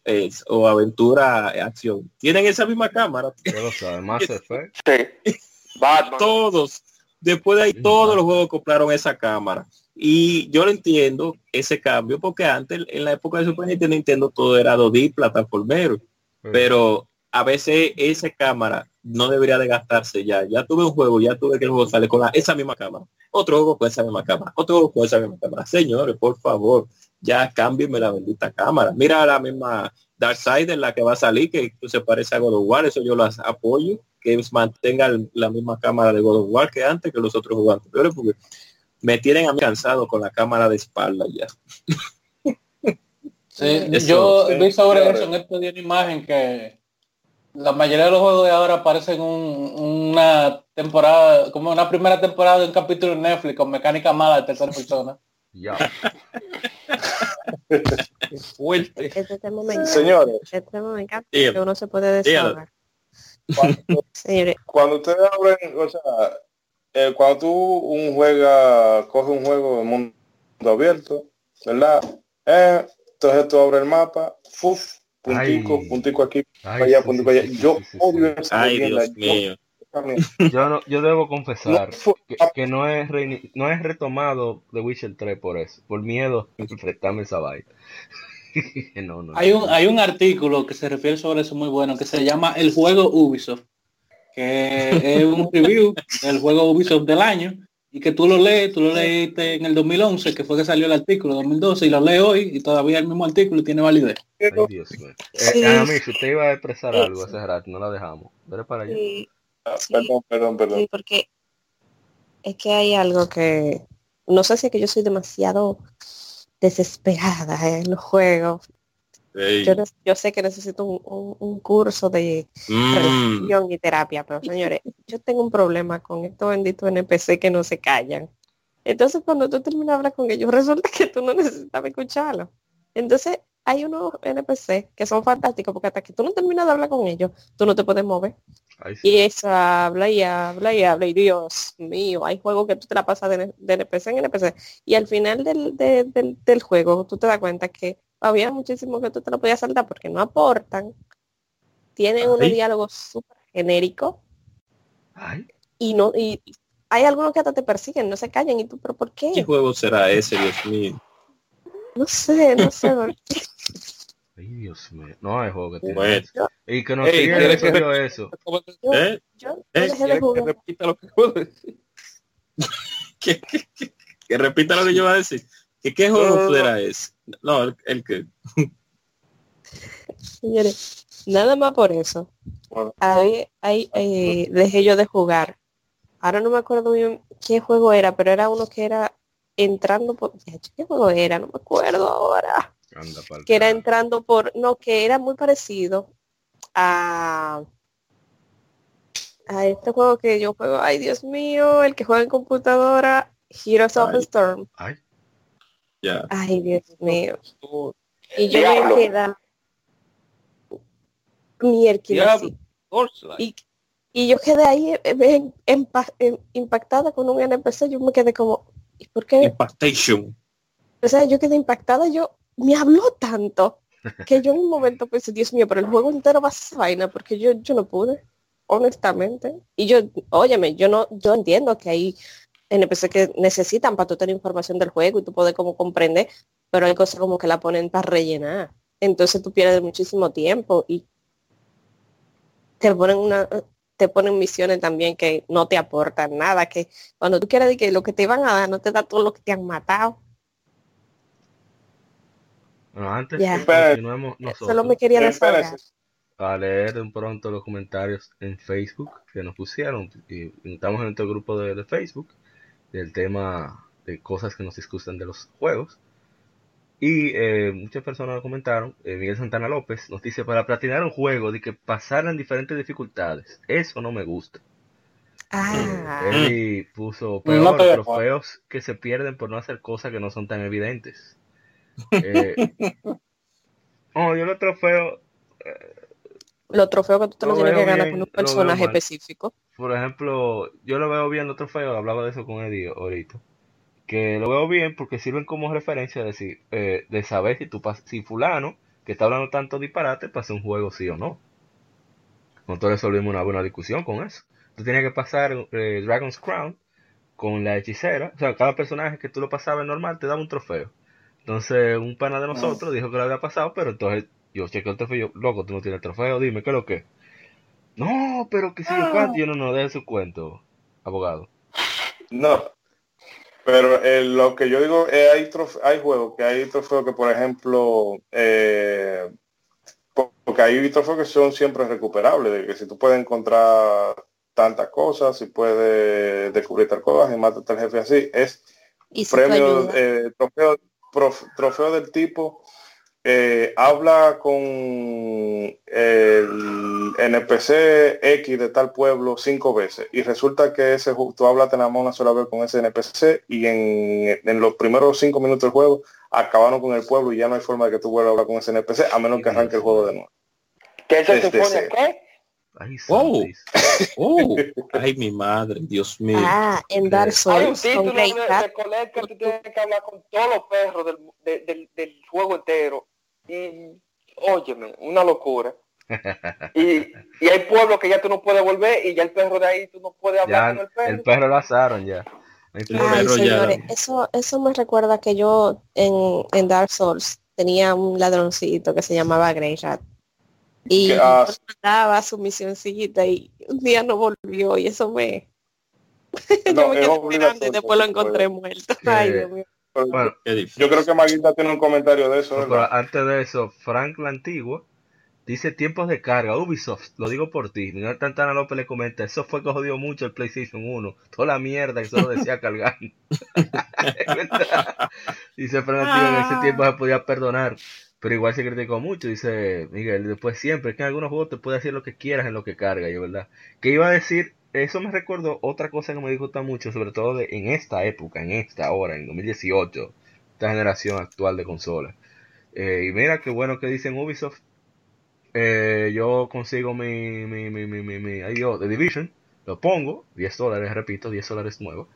o aventura acción, tienen esa misma cámara. Todos. Después de ahí, todos los juegos compraron esa cámara. Y yo lo entiendo, ese cambio, porque antes, en la época de Super Nintendo, Nintendo todo era 2D, plataformero. Pero a veces esa cámara no debería de gastarse ya. Ya tuve un juego, ya tuve que el juego sale con esa misma cámara. Otro juego con esa misma cámara. Otro juego con esa misma cámara. Señores, por favor, ya cámbienme la bendita cámara. Mira la misma Dark Side en la que va a salir, que se parece a God of War, eso yo lo apoyo, que mantenga la misma cámara de God of War que antes que los otros juegos anteriores, porque me tienen a mí cansado con la cámara de espalda ya. yo vi sobre eso en este día una imagen que la mayoría de los juegos de ahora parecen una temporada, como una primera temporada de un capítulo de Netflix con mecánica mala de tercera persona. Ya. fuerte. Este Señores. Este momento que uno se puede desahogar. Cuando, Señores. cuando ustedes abren, o sea, eh, cuando tú un juega, coge un juego de mundo abierto, ¿verdad? Eh, entonces tú abres el mapa, ¡fuf! puntico, puntico aquí, allá, puntico allá. Yo odio esa Ay, Dios mío. Yo, no, yo debo confesar que, no, es no es retomado The Witcher 3 por eso, por miedo a enfrentarme esa vaina. no, no, hay, un, hay un artículo que se refiere sobre eso muy bueno, que se llama El juego Ubisoft, que es un review del juego Ubisoft del año, y que tú lo lees, tú lo leíste en el 2011, que fue que salió el artículo, 2012, y lo lees hoy, y todavía el mismo artículo tiene validez. Ay, Dios mío. Eh, a mí, si usted iba a expresar algo hace rato, no la dejamos. Veré para allá. Ah, perdón, perdón, perdón. Sí, porque es que hay algo que, no sé si es que yo soy demasiado desesperada en los juegos, yo, sé que necesito un, curso de mm. y terapia, pero señores, yo tengo un problema con estos benditos NPC que no se callan. Entonces cuando tú terminas de hablar con ellos, resulta que tú no necesitas escucharlo. Entonces hay unos NPC que son fantásticos porque hasta que tú no terminas de hablar con ellos, tú no te puedes mover. Y eso habla y habla y habla y Dios mío, hay juegos que tú te la pasas de, NPC en NPC y al final del, del juego tú te das cuenta que había muchísimo que tú te lo podías saltar porque no aportan. Tienen un diálogo súper genérico. Y no, y hay algunos que hasta te persiguen, no se callan y tú, pero ¿por qué? ¿Qué juego será ese, Dios mío? No sé, no sé Ay, Dios mío. No hay juego que tiene Y que no sigue eso. Yo, ¿Eh? yo ¿Eh? Que repita lo que puedo decir. que repita lo que yo voy a decir. ¿Qué, qué juego fuera ese? No, el, que. Señores, nada más por eso. Ahí, ahí eh, dejé yo de jugar. Ahora no me acuerdo bien qué juego era, pero era uno que era entrando por. ¿Qué juego era? No me acuerdo ahora. que era entrando por. No, que era muy parecido a a este juego que yo juego, ay Dios mío, el que juega en computadora, Heroes of the Storm. Ay. Ay, Dios mío. Y yo me quedé miércoles. Y, y yo quedé ahí eh, impactada con un NPC. Yo me quedé como, ¿y por qué? Impactation. O sea, yo quedé impactada. Yo me habló tanto que yo en un momento pensé, Dios mío, pero el juego entero va a ser vaina porque yo, yo no pude, honestamente. Y yo, óyeme, yo no, yo entiendo que hay NPC que necesitan para tú tener información del juego y tú poder como comprender, pero hay cosas como que la ponen para rellenar. Entonces tú pierdes muchísimo tiempo y te ponen una te ponen misiones también que no te aportan nada, que cuando tú quieres que lo que te iban a dar no te da todo lo que te han matado. Bueno, antes continuemos nosotros. Solo me quería desahogar. A leer de pronto los comentarios en Facebook que nos pusieron. Y estamos en nuestro grupo de Facebook del tema de cosas que nos disgustan de los juegos. Y eh, muchas personas comentaron, eh, Miguel Santana López nos dice, para platinar un juego, de que pasaran diferentes dificultades. Eso no me gusta. Ah. él puso peor, trofeos que se pierden por no hacer cosas que no son tan evidentes. Eh, oh, yo los trofeos... los trofeos que tú te los tienes que ganar con un personaje específico. Por ejemplo, yo lo veo bien los trofeos, hablaba de eso con Eddie ahorita que lo veo bien porque sirven como referencia de, decir, eh, de saber si, tú, si fulano, que está hablando tanto disparate, pasa un juego sí o no. Nosotros resolvimos una buena discusión con eso. Tú tenías que pasar eh, Dragon's Crown con la hechicera. O sea, cada personaje que tú lo pasabas normal te daba un trofeo. Entonces, un pana de nosotros dijo que lo había pasado, pero entonces yo chequeé el trofeo. Yo, loco, tú no tienes el trofeo, dime, ¿qué es lo que? No, pero que si yo cuento, yo no, no, de su cuento, abogado. No, pero eh, lo que yo digo es hay, hay juegos que hay trofeos que, por ejemplo, eh, porque hay trofeos que son siempre recuperables, de que si tú puedes encontrar tantas cosas, si puedes descubrir tal cosa y matar al jefe así, es premio, eh, trofeo, trofeo del tipo eh, habla con el NPC X de tal pueblo cinco veces y resulta que ese tú hablas nada más una sola vez con ese NPC y en, los primeros cinco minutos del juego acabaron con el pueblo y ya no hay forma de que tú vuelvas a hablar con ese NPC a menos que arranque el juego de nuevo. ¿Qué es el qué? Ay, oh, oh, ay, mi madre, Dios mío. Ah, en Dark Souls. Hay un título de, de que tú tienes que hablar con todos los perros del, del, del juego entero y óyeme, una locura. y, y, hay pueblos que ya tú no puedes volver y ya el perro de ahí tú no puedes hablar con el perro. El perro lo asaron ya. eso, eso me recuerda que yo en, en, Dark Souls tenía un ladroncito que se llamaba Greyrat. Y daba su misioncita y un día no volvió y eso me... yo me quedé mirando y después lo encontré muerto. Ay, Dios mío yo creo que Maguita tiene un comentario de eso. antes de eso, Frank la Antigua dice tiempos de carga, Ubisoft, lo digo por ti. Miguel Tantana López le comenta, eso fue que jodió mucho el PlayStation 1. Toda la mierda que solo decía cargar. dice Frank Antigua en ese ah. tiempo se podía perdonar. Pero igual se criticó mucho, dice Miguel. Después siempre, es que en algunos juegos te puede hacer lo que quieras en lo que carga, yo, ¿verdad? Que iba a decir eso me recordó otra cosa que me disgusta mucho, sobre todo de, en esta época, en esta hora, en 2018, esta generación actual de consolas. Eh, y mira qué bueno que dicen Ubisoft. Eh, yo consigo mi, mi, mi, mi, mi, mi The Division, lo pongo, 10 dólares, repito, 10 dólares nuevos.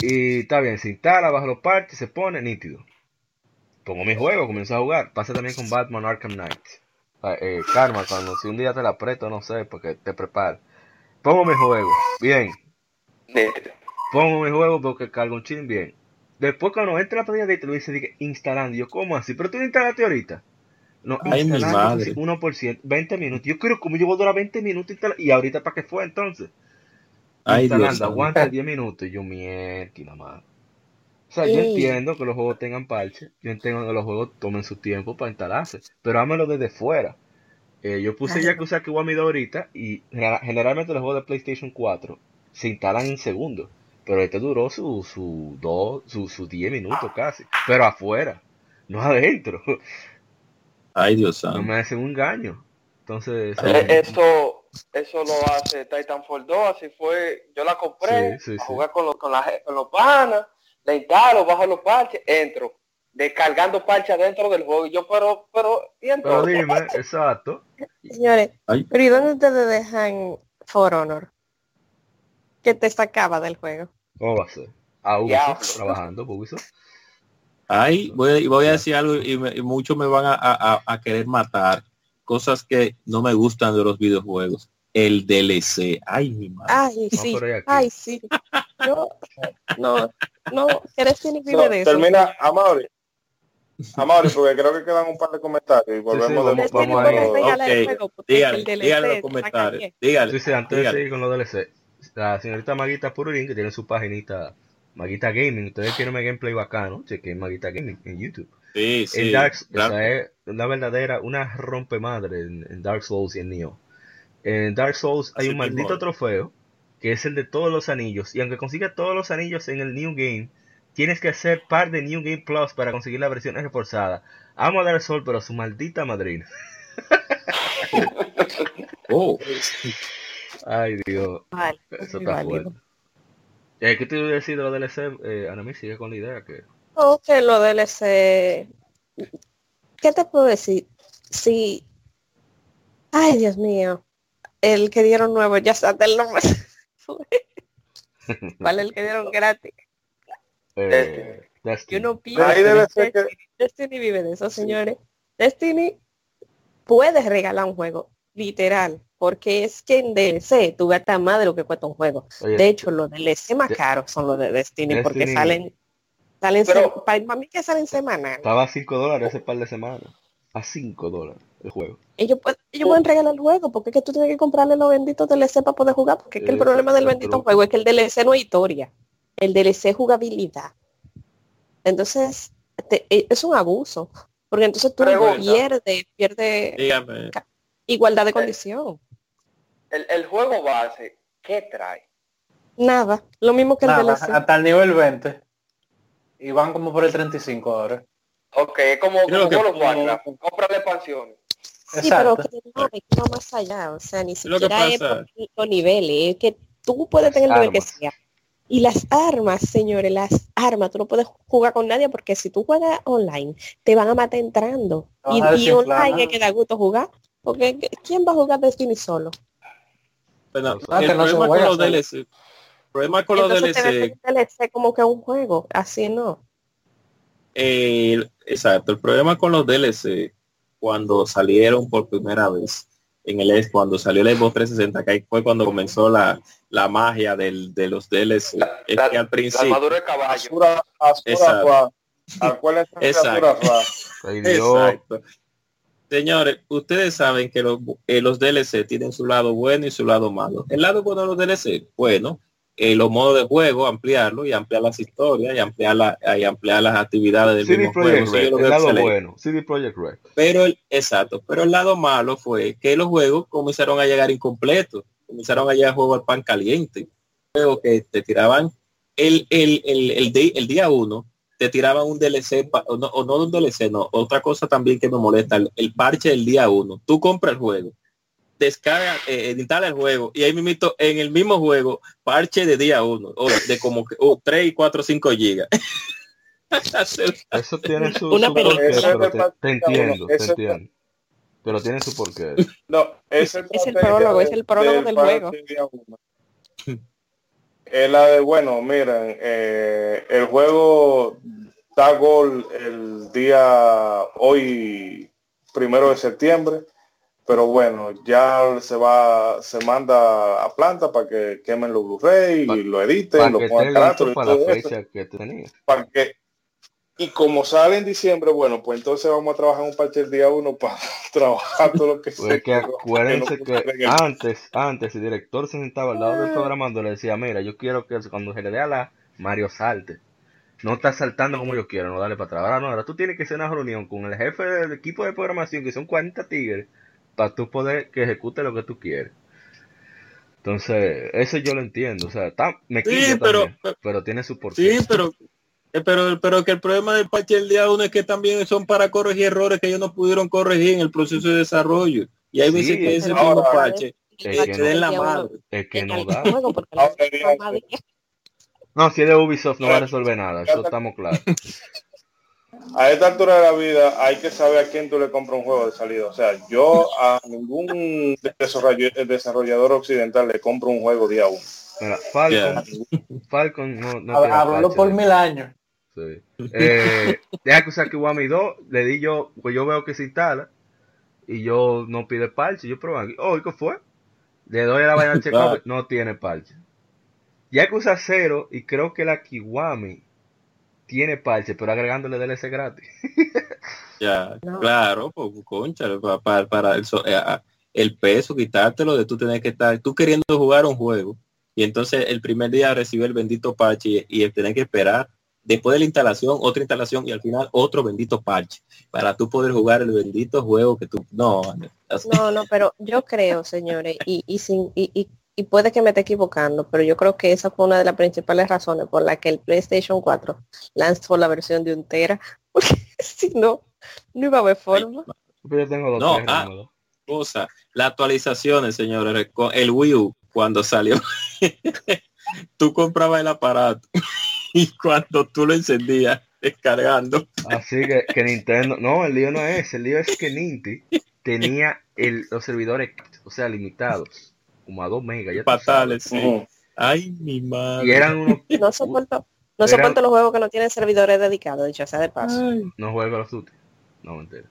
Y está bien, se instala, bajo los parches, se pone nítido. Pongo mi juego, comienzo a jugar. Pasa también con Batman Arkham Knight. Ah, eh, Karma, cuando si un día te la aprieto, no sé, porque te preparo Pongo mi juego, bien. Pongo mi juego porque cargo un chin bien. Después cuando entra la pantalla de te lo dice instalando. Yo, ¿cómo así? Pero tú lo instalaste ahorita. No, Ay, mi madre. 1%, 20 minutos. Yo creo como yo voy a durar 20 minutos y ahorita para qué fue entonces. Ay, instalando, Dios aguanta 10 minutos. Y yo, mierda, más. O sea, yo entiendo que los juegos tengan parche. Yo entiendo que los juegos tomen su tiempo para instalarse. Pero hámelo desde fuera. Eh, yo puse ya que usar Kiwami ahorita y generalmente los juegos de PlayStation 4 se instalan en segundos. Pero este duró su, su, dos, su, su 10 minutos casi. Pero afuera, no adentro. Ay, Dios santo. No me hace un engaño. Entonces. Eh, eso, eso lo hace Titanfall 2. Así fue. Yo la compré a jugar con, los, con, la, con los panas. Le instalo, bajo los parches, entro descargando parcha dentro del juego. Y yo, pero, pero, ¿y Pero dime, exacto. Señores, pero ¿y dónde ustedes dejan For Honor? Que te sacaba del juego. ¿Cómo va a ser? A Ubisoft, trabajando Ubisoft. Ay, voy, voy a decir algo y, muchos me van a, a, a, querer matar. Cosas que no me gustan de los videojuegos. El DLC. Ay, mi madre. Ay, sí. Ay, sí. Yo, no, no, ¿quieres no, de eso? Termina, Amable. Amable, porque creo que quedan un par de comentarios y volvemos sí, sí, vamos, vamos a ir. Dígale, dígale los comentarios. Dígale. Sí, sí, antes de seguir con los DLC. La señorita Maguita Pururín, que tiene su paginita Maguita Gaming, ustedes tienen un gameplay bacano, chequen Maguita Gaming en YouTube. Sí, sí. En Dark, claro. esa es una verdadera, una rompemadre en, en, Dark Souls y en Neo. En Dark Souls hay un maldito trofeo, que es el de todos los anillos, y aunque consiga todos los anillos en el New Game, Tienes que hacer par de New Game Plus para conseguir la versión reforzada. Amo a dar sol, pero su maldita madrina. oh. Ay, Dios. Eso está fuerte. Eh, ¿Qué te iba a decir de los DLC? Eh, Ana, sigue con la idea que... Oh, que los DLC... ¿Qué te puedo decir? Si... Ay, Dios mío. El que dieron nuevo, ya está el nombre. ¿Cuál el que dieron gratis? Eh, Yo no pienso Ahí debe que Destiny, Destiny vive de eso, señores. Destiny puedes regalar un juego, literal, porque es que en DLC tú gastas más de lo que cuesta un juego. Oye, De hecho, los DLC más de- caros son los de Destiny, porque Destiny- salen, salen Pero- para, mí que salen semanales. estaba a 5 dólares hace par de semanas. A 5 dólares el juego. Ellos, pueden- ellos pueden regalar el juego, porque es que tú tienes que comprarle los benditos DLC para poder jugar, porque es que el Ese problema del bendito juego es que el DLC no es historia, el DLC jugabilidad. Entonces, te- e- es un abuso, porque entonces tú Pregunta. pierdes, pierdes Dígame. igualdad de condición. El, el juego base, ¿qué trae? Nada, lo mismo que el Nada, DLC. hasta el nivel 20. Y van como por el 35 ahora. Ok, es como, como que- of Warcraft, compra la expansión. Sí, pero que no, que no más allá, o sea, ni Lo que siquiera es por los niveles, es que tú puedes tener el nivel que sea. Y las armas, señores, las armas, tú no puedes jugar con nadie porque si tú juegas online, te van a matar entrando. Y, y online es que da gusto jugar, porque ¿quién va a jugar Destiny solo? Ah, el no problema con los solo. DLC. El problema con los Entonces DLC. el como que un juego, así no. eh, exacto, el problema con los DLC cuando salieron por primera vez en el es cuando salió el Xbox 360 que ahí fue cuando comenzó la, la magia del, de los DLC La, es la- que al la principio armadura de caballo. Asura, Asura. Exacto. Señores, ustedes saben que los, eh, los DLC tienen su lado bueno y su lado malo. El lado bueno de los DLC, bueno, eh, los modos de juego, ampliarlo y ampliar las historias y ampliar, la- y ampliar las actividades del CD mismo juego. Red, el lado excelente. bueno. CD Projekt Red. Pero el, exacto, pero el lado malo fue que los juegos comenzaron a llegar incompletos, comenzaron a llegar juegos al pan caliente, juegos que te tiraban el, el, el, el, día uno, te tiraban un DLC, o no, o no un DLC, no, otra cosa también que me molesta, el, el parche del día uno, tú compras el juego, descarga, eh, instala el juego y ahí mismo en el mismo juego, parche de día uno, o de como que, o 3, 4, 5 gigas. Eso tiene su, Una su porqué, Eso pero te, entiendo, te entiendo. Pero tiene su porqué. No, es, Es- es el prólogo, es el prólogo del juego. Es la de, bueno, miren, eh, el juego da gol el día hoy, primero de septiembre, pero bueno, ya se va, se manda a planta para que quemen los Blu-ray y lo editen, lo que pongan para la eso, fecha que tenía. para que y como sale en diciembre, bueno, pues entonces vamos a trabajar un parche el día uno para trabajar todo lo que Pues se que acuérdense no que antes, antes el director se sentaba al lado del programando y le decía, mira, yo quiero que cuando se le dé a la Mario salte. No está saltando como yo quiero, no dale para atrás. Ahora no, ahora tú tienes que hacer una reunión con el jefe del equipo de programación, que son 40 tigres, para tú poder que ejecute lo que tú quieres. Entonces, eso yo lo entiendo. O sea, está, me Sí, pero- también, pero tiene su porqué. Sí, pero, eh, pero, pero que el problema del parche del día uno es que también son para corregir errores que ellos no pudieron corregir en el proceso de desarrollo. Y hay Sí, veces que ese ahora- mismo parche Es eh, que no- la madre. Es que en no da. No, si es de Ubisoft no va a resolver nada, eso estamos claros. a esta altura de la vida hay que saber a quién tú le compras un juego de salida. O sea, yo a ningún desarroll- desarrollador occidental le compro un juego día uno. Mira, Falcon, Falcon no, no por mil años. Sí. Eh, deja que usar Kiwami 2, le di yo, pues yo veo que se instala y yo no pide parche, yo pruebo aquí, oh, ¿y qué fue? Le doy a la vaina al check Claro. no tiene parche. Ya que usa cero y creo que la Kiwami tiene parche, pero agregándole DLC gratis. Ya, No. claro, pues concha, para, para, el, eh, ah, el peso, quitártelo de tú tener que estar, tú queriendo jugar un juego, y entonces el primer día recibir el bendito parche y, y el tener que esperar después de la instalación, otra instalación y al final otro bendito parche para tú poder jugar el bendito juego que tú no, No, no, pero yo creo, señores, y, y, sin, y, y, y puede que me esté equivocando, pero yo creo que esa fue una de las principales razones por la que el PlayStation 4 lanzó la versión de un tera, porque si no, no iba a haber forma. Pero yo tengo dos No, ah. cosa, las actualizaciones, señores, con el Wii U cuando salió, tú comprabas el aparato y cuando tú lo encendías descargando, Así que, que Nintendo, no, el lío no es el lío es que Ninty tenía el, los servidores, o sea, limitados, como a 2 megas, ya fatales, sí. Ay, mi madre. Y eran unos No soportó, No soporto los juegos que no tienen servidores dedicados, dicho sea de paso. No juego los Duty. No, mentira.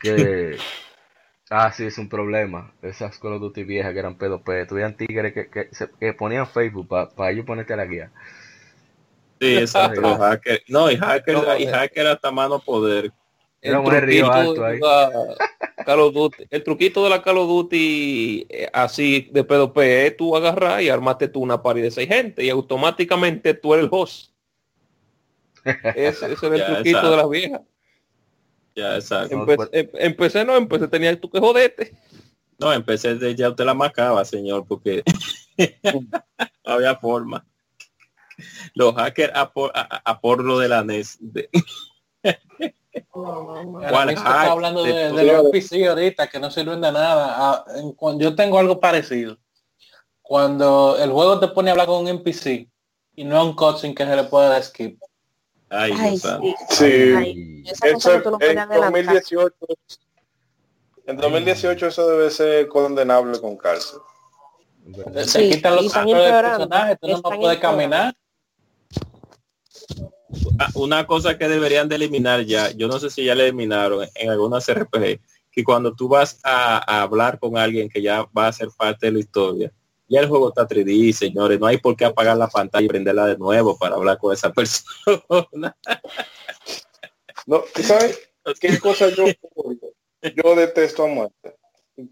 Que... ah, sí, es un problema. Esas Call of Duty viejas que eran P2P. Tuvieran tigres que, que, se, que ponían Facebook para ellos ponerte a la guía. Sí, exacto. hacker. No, y hacker, y hacker hasta mano poder. Era un río alto ahí. Call of Duty, el truquito de la Call of Duty eh, así de P2P es tú agarrar y armaste tú una party de seis gente y automáticamente tú eres el host. Ese, ese era el truquito exacto. de las viejas. Ya, exacto. Empecé, em, empecé no, empecé, tenía tú que jodete. No, empecé de ya usted la marcaba, señor, porque no había forma. Los hackers a por, a, a por lo de la NES. De... ¿Cuál está hablando de, de, de los PC ahorita que no sirven de nada. Ah, en, cuando, yo tengo algo parecido. Cuando el juego te pone a hablar con un NPC y no es un cutscene que se le pueda dar skip. Ay, Ay sí. sí. Ay, eso, en 2018 en 2018 eso debe ser condenable con cárcel. Se quitan los personajes, tú no puedes caminar. Ah, una cosa que deberían de eliminar ya, yo no sé si ya le eliminaron en algunas RPG, que cuando tú vas a, a, hablar con alguien que ya va a ser parte de la historia, ya el juego está 3D, señores, no hay por qué apagar la pantalla y prenderla de nuevo para hablar con esa persona. No, ¿sabes qué cosa yo, yo detesto a muerte?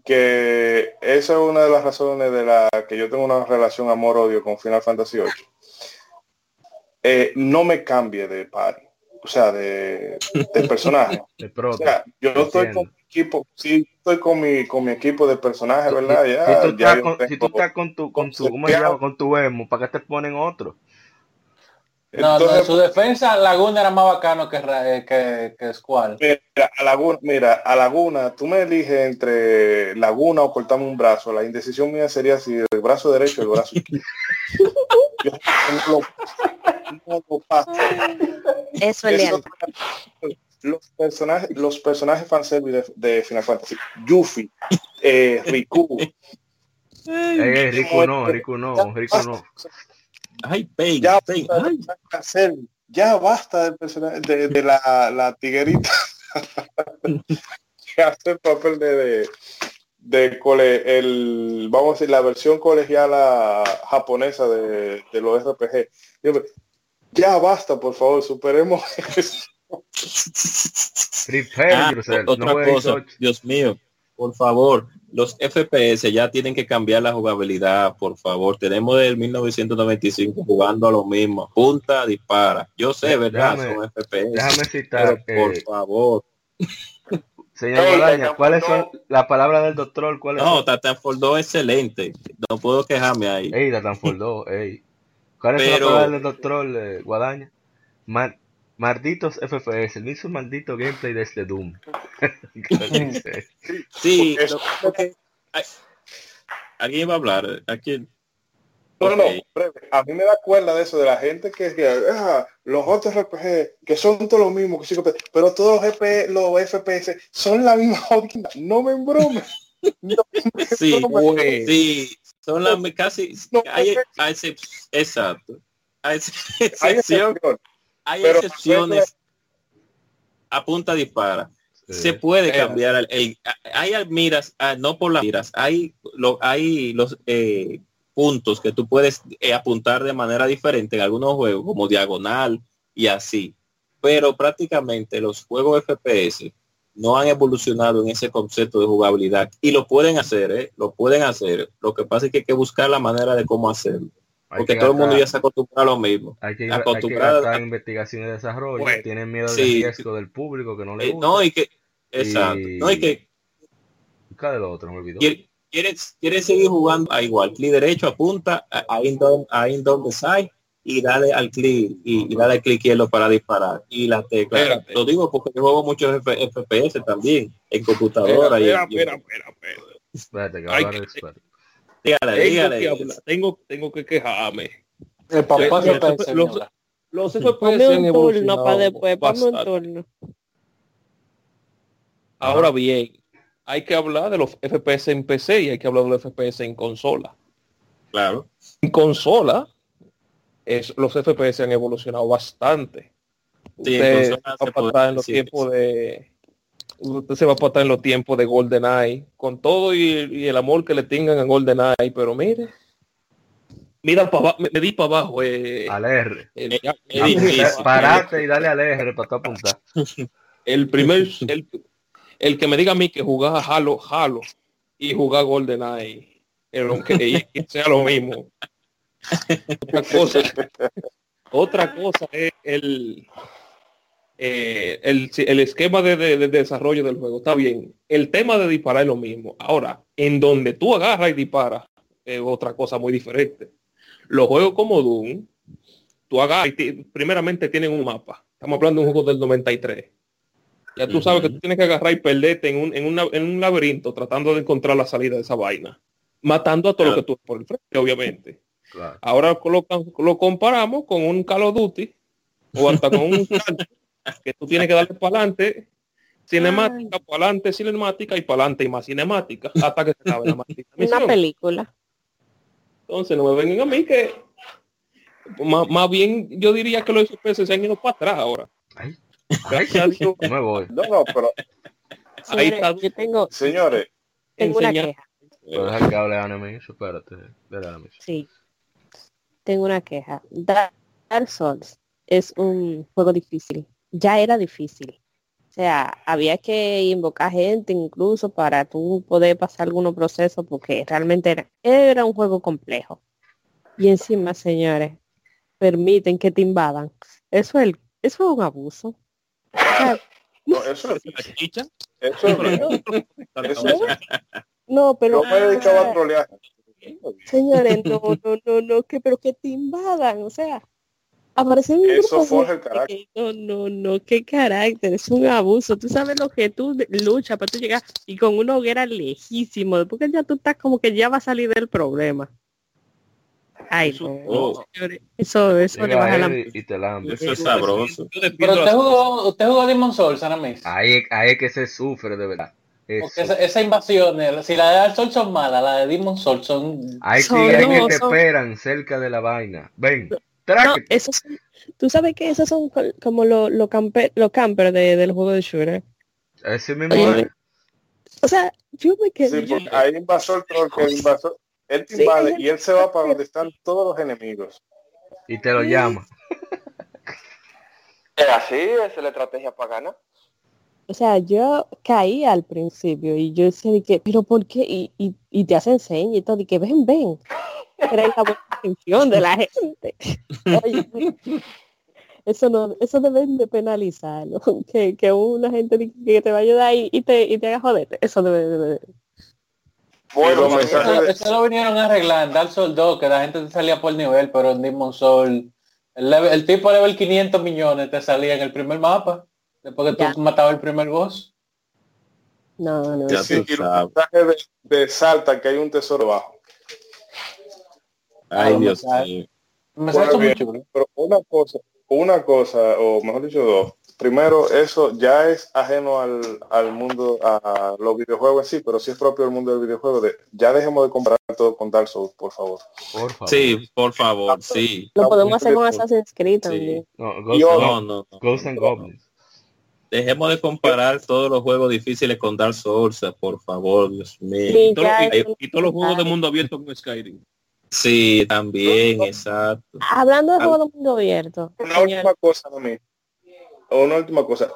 Que esa es una de las razones de la que yo tengo una relación amor-odio con Final Fantasy VIII eh, no me cambie de party, o sea, de, de personaje. De o sea, yo estoy con mi equipo, sí, estoy con mi, con mi equipo de personajes, ¿verdad? Ya, si, tú ya con, si tú estás con tu, con tu, ¿cómo se llama? Con tu emo, ¿para qué te ponen otro? No, Entonces, no, en su defensa, Laguna era más bacano que, que, que Squall. Mira, a Laguna, mira, a Laguna, tú me eliges entre Laguna o cortarme un brazo. La indecisión mía sería si el brazo derecho o el brazo izquierdo. Yo, no, no, no pasa. Eso es Eso, los personajes, los personajes fanservice de, de Final Fantasy, Yuffie, eh, Riku. Eh, Riku no, Riku no, Riku no. Ay, Pain, ya, Pain, ay. ya basta del personaje de, de la, la, tiguerita que hace el papel de, de, de cole, el vamos a decir la versión colegiala japonesa de, de los RPG. Ya basta, por favor, superemos eso. Ah, otra cosa, Dios mío, por favor, los FPS ya tienen que cambiar la jugabilidad, por favor. Tenemos del 1995 jugando a lo mismo. Punta, dispara. Yo sé, ¿verdad? Déjame, Son FPS. Déjame citar. Pero, por eh, favor. Señor Bolaña, ¿cuáles son las palabras del doctor? ¿Cuáles no, Titanfall 2 excelente. No puedo quejarme ahí. Ey, Titanfall 2, ey. ¿Cuáles Pero- son las palabras del doctor eh, Guadaña? Ma- malditos FPS, el mismo maldito gameplay de este Doom. Sí, lo- que- alguien va a hablar. ¿A quién? No, no, Ok. breve. A mí me da cuerda de eso, de la gente que, que ah, los otros RPG, que son todos los mismos, que sí, pero todos los, GP, los FPS son la misma jodida. No me embromes. No me Sí, embromes. sí, son las casi No, hay, hay excep- exacto. Hay ex- Hay excepción, hay excepciones. A punta dispara. Sí. Se puede cambiar el, el- hay miras, ah, no por las miras, hay lo, hay los eh, puntos que tú puedes eh, apuntar de manera diferente en algunos juegos, como diagonal y así. Pero prácticamente los juegos FPS no han evolucionado en ese concepto de jugabilidad y lo pueden hacer, ¿eh? lo pueden hacer. Lo que pasa es que hay que buscar la manera de cómo hacerlo, Hay porque que todo el mundo ya se acostumbra a lo mismo. Hay que, hay que acostumbrado gastar a- investigación y desarrollo. Tienen miedo sí. del riesgo del público que no le Eh, gusta. no, y que, exacto, Y- no, y que del otro, me olvidó. quiere, quiere, quiere seguir jugando a igual, clic derecho, apunta, a- ahí donde, ahí donde side y dale al clic y, y dale al clic izquierdo para disparar y la tecla. Espérate. Lo digo porque yo juego muchos F- FPS también en computadora y, Espera, y- espera, espera, espera. Espérate, que Ay, ahora que- es- espérate. dígale, Tengo dígale. que, hablar, tengo, tengo que quejarme. El papá Los- se los- FPS Ponme han un turno evolucionado para después, ponme un. Ahora bien, hay que hablar de los FPS en PC y hay que hablar de los FPS en consola. Claro. En consola, es, los FPS han evolucionado bastante. Sí, Usted va para atrás en los tiempos de usted se va para atrás en los tiempos de GoldenEye con todo y, y el amor que le tengan a GoldenEye pero mire mira para abajo me, me di para abajo eh, Al R. el. Parate y dale al R para tú apuntar. el primer el, el que me diga a mí que jugaba Halo Halo y jugar GoldenEye el aunque sea lo mismo otra cosa. Otra cosa es el eh, el, el esquema de, de- de desarrollo del juego. Está bien el tema de disparar es lo mismo. Ahora en donde tú agarras y disparas es otra cosa muy diferente. Los juegos como Doom tú agarras y primeramente tienen un mapa. Estamos hablando de un juego del 93 ya tú sabes que tú tienes que agarrar y perderte en un, en, una- en un laberinto tratando de encontrar la salida de esa vaina matando a todo lo que tú por el frente obviamente Claro. Ahora lo, lo comparamos con un Call of Duty o hasta con un que tú tienes que darle para adelante cinemática, para adelante cinemática y para adelante y más cinemática hasta que se acabe la Una película. Entonces no me vengan a mí que más, más bien yo diría que los FPS se han ido para atrás ahora. Ay, Gracias a Dios. yo me voy. No, no, pero Ahí Señores, está. yo tengo, señores, tengo una enseñar- queja. Pero deja que hable Anime. Espérate. Dale. Sí. Tengo una queja. Dark Souls es un juego difícil. Ya era difícil. O sea, había que invocar gente incluso para tú poder pasar algunos procesos porque realmente era, era un juego complejo. Y encima, señores, permiten que te invadan. Eso es, el- eso es un abuso. O sea, no, eso es, La chicha, eso es, eso es- no, pero yo me dedicaba a trolear. Señores, no, no, no, no, que pero que te invadan, o sea, aparecer un Eso grupo forja de el carácter. No, no, no, qué carácter, es un abuso. Tú sabes lo que tú luchas para tú llegar y con una hoguera lejísimo, porque ya tú estás como que ya va a salir del problema. Ay, no, Oh. señores, eso, eso le baja la... y te lambe. Eso es sabroso. Pero usted jugó, usted jugó Demon Souls. Ahí, ahí es que se sufre de verdad. Eso. Porque esa, esa invasión, eh, si la de Dark Souls son malas, la de Demon Souls son... Hay tigres que te son- esperan cerca de la vaina. Ven, No, esos son- tú sabes que esos son co- como los los camper, los campers de, del juego de shooter. Ese mismo Oye, es. O sea, yo me quedé... Sí, hay invasor troll que el invasor, él te Sí, invade y él se va para donde están todos los enemigos. Y te lo llama. Es así, esa es la estrategia para ganar. O sea, yo caí al principio y yo decía de que, pero ¿por qué? Y, y, y te hacen señas y todo, y que ven, ven. Era la buena intención de la gente. Oye, eso no, eso deben de penalizarlo. Que, que una gente que te va a ayudar y, y te, y te haga joder. Eso debe de... Bueno, mensaje Eso, de- eso lo vinieron a arreglar en Dark Souls 2, que la gente te salía por nivel, pero en Demon Souls, el, level- el tipo level 500 millones te salía en el primer mapa, después que Ya. tú matabas el primer boss. No, no. Ya sí, tú y los de, de Salta que hay un tesoro bajo. Ay, Ah, Dios mío. Bueno, bien, pero una cosa, una cosa, o mejor dicho dos. Primero, eso ya es ajeno al, al mundo, a los videojuegos en sí, pero sí es propio del mundo del videojuego. De, ya dejemos de comparar todo con Dark Souls, por favor. Por favor. Sí, por favor, sí. Lo podemos hacer con. Assassin's Creed Sí. también. No, Ghost, Yo- No, no, no. Ghosts and Goblins. Dejemos de comparar todos los juegos difíciles con Dark Souls, por favor, Dios mío. Sí, y, todos los- es y- y todos los juegos de un- mundo abierto con Skyrim Sí, también, exacto. Hablando de Al- juego de mundo abierto. Una señor, última cosa a mí. Una última cosa.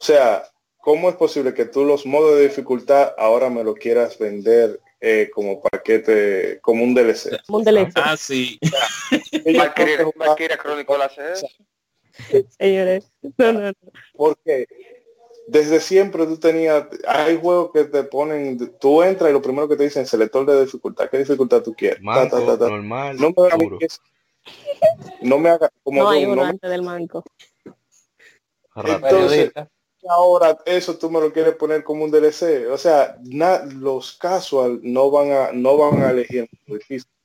O sea, ¿cómo es posible que tú los modos de dificultad ahora me lo quieras vender eh, como paquete, como un DLC? como un DLC. Ah, sí. Valkyria, Valkyria Chronicle hace eso. Señores, no, no, no. Porque desde siempre tú tenías, hay juegos que te ponen, tú entras y lo primero que te dicen selector de dificultad, ¿qué dificultad tú quieres? Manco, ta, ta, ta. normal, No me haga a mí duro. que es- no me haga como No hay uno no me- antes del manco. Entonces, ahora eso tú me lo quieres poner como un DLC. O sea, na- los casual no van a no van a elegir.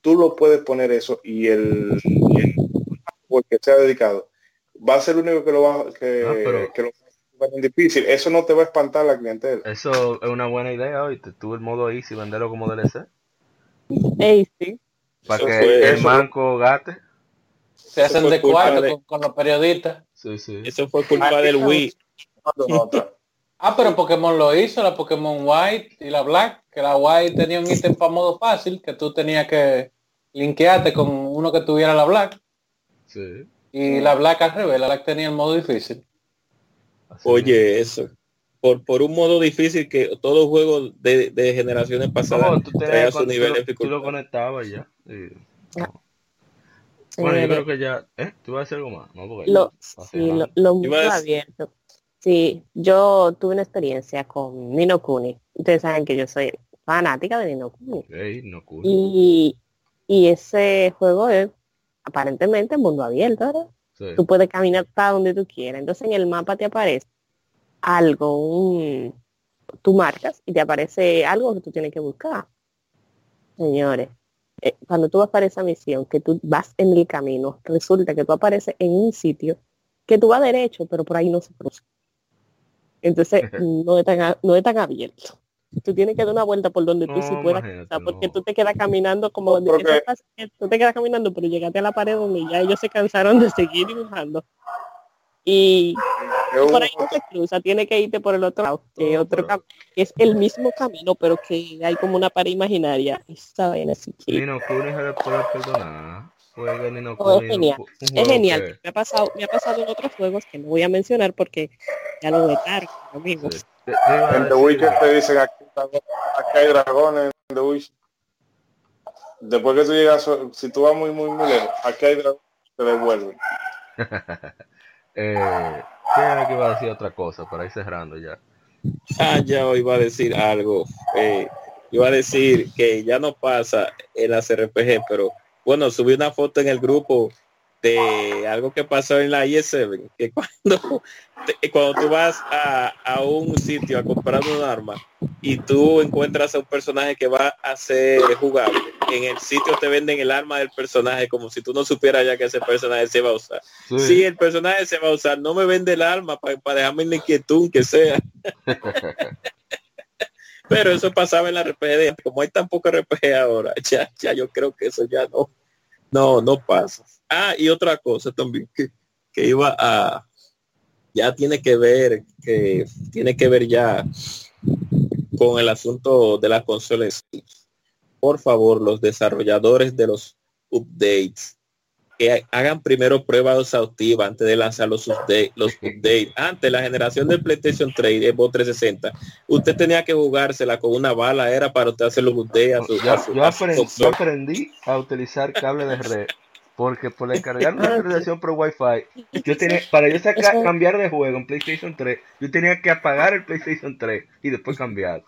Tú lo puedes poner eso y el, y el el que sea dedicado va a ser el único que lo va que, Ah, pero- que lo va a poner difícil. Eso no te va a espantar la clientela. Eso es una buena idea hoy. Tú el modo easy, venderlo como DLC. Ey, sí. Para Eso que fue- el manco gate. Se hacen de cuarto con, los periodistas. Sí, sí. Eso fue culpa del Wii. ah, pero Pokémon lo hizo, la Pokémon White y la Black, que la White tenía un ítem para modo fácil, que tú tenías que linkearte con uno que tuviera la Black. Sí. Y la Black al revés, la Black tenía el modo difícil. Oye, eso. Por, por un modo difícil que todo juego de, de generaciones pasadas No, tú, tenías, su nivel de tú lo conectabas ya. Sí. Bueno, yo creo que ya... ¿Eh? ¿Tú vas a hacer algo más? No, porque Lo, sí, lo, lo mundo abierto. Sí, yo tuve una experiencia con Nino Kuni. Ustedes saben que yo soy fanática de Nino Kuni. Ok, no cool. Y, y ese juego es aparentemente mundo abierto, ¿verdad? Sí. Tú puedes caminar para donde tú quieras. Entonces en el mapa te aparece algo, un, tú marcas y te aparece algo que tú tienes que buscar. Señores, eh, cuando tú vas para esa misión, que tú vas en el camino, resulta que tú apareces en un sitio que tú vas derecho, pero por ahí no se cruza. Entonces no es tan, no es tan abierto. Tú tienes que dar una vuelta por donde tú sí No, puedas imagínate, cruzar, porque tú te quedas caminando como No, porque- tú te quedas caminando, pero llegaste a la pared donde ya ellos se cansaron de seguir dibujando. Y por ahí no se cruza, tiene que irte por el otro lado, que, No, otro pero- es el mismo camino, pero que hay como una pared imaginaria. Esa vaina así que Nino Kuni se le puede perdonar. No, es genial. un es genial. que- Me ha pasado, me ha pasado en otros juegos que no voy a mencionar porque ya lo vetaron, amigos. sí. A En The Witcher te dicen aquí, aquí hay dragones en The Witcher. Después que tú llegas, si tú vas muy, muy, muy lejos, aquí hay dragones, te devuelven. eh, ¿Quién era que iba a decir otra cosa para ir cerrando ya? Ah, ya iba a decir algo. Eh, iba a decir que ya no pasa en las RPG, pero bueno, subí una foto en el grupo de algo que pasó en la IS7, que cuando, te- cuando tú vas a, a un sitio a comprar un arma y tú encuentras a un personaje que va a ser jugable, en el sitio te venden el arma del personaje como si tú no supieras ya que ese personaje se va a usar. Sí. Si el personaje se va a usar, no me vende el arma para dejarme en la inquietud que sea. Pero eso pasaba en la RPG. Como hay tan poco RPG ahora, ya, ya yo creo que eso ya no, no, no pasa. Ah, y otra cosa también que, que iba a, ya tiene que ver, que tiene que ver ya con el asunto de las consolas. Por favor, los desarrolladores de los updates que hagan primero prueba exhaustiva antes de lanzar los updates. Los updates. Antes, la generación del PlayStation 3 y Xbox 360, usted tenía que jugársela con una bala, era para usted hacer los updates a su, Yo, a su- yo a su aprendí, yo consola. aprendí a utilizar cable de red porque por descargar una actualización por Wi-Fi, yo tenía, para yo sacar, cambiar de juego en PlayStation 3, yo tenía que apagar el PlayStation 3 y después cambiar.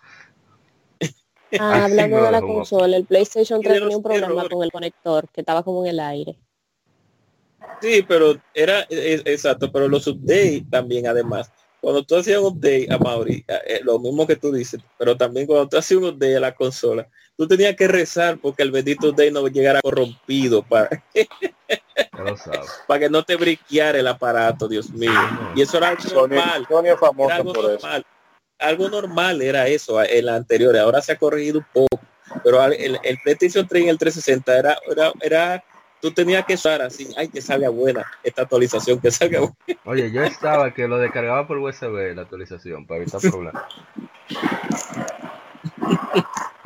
Ah, hablando de la consola, el PlayStation 3 Tiene tenía un problema errores. con el conector que estaba como en el aire. Sí, pero era es- exacto, pero los updates también además. Cuando tú hacías un update a Mauri, eh, lo mismo que tú dices, pero también cuando tú hacías un update a la consola, tú tenías que rezar porque el bendito update no llegara corrompido para, para que no te briqueara el aparato, Dios mío. Y eso era algo Sony, normal. Sony es Era algo por eso. normal. Algo normal era eso ah, en la anterior. Ahora se ha corregido un poco. Pero el, el PlayStation 3 y el 360 era, era, era, tú tenías que usar así, ay, que salga buena esta actualización, que salga buena. Oye, yo estaba que lo descargaba por USB la actualización para evitar problemas.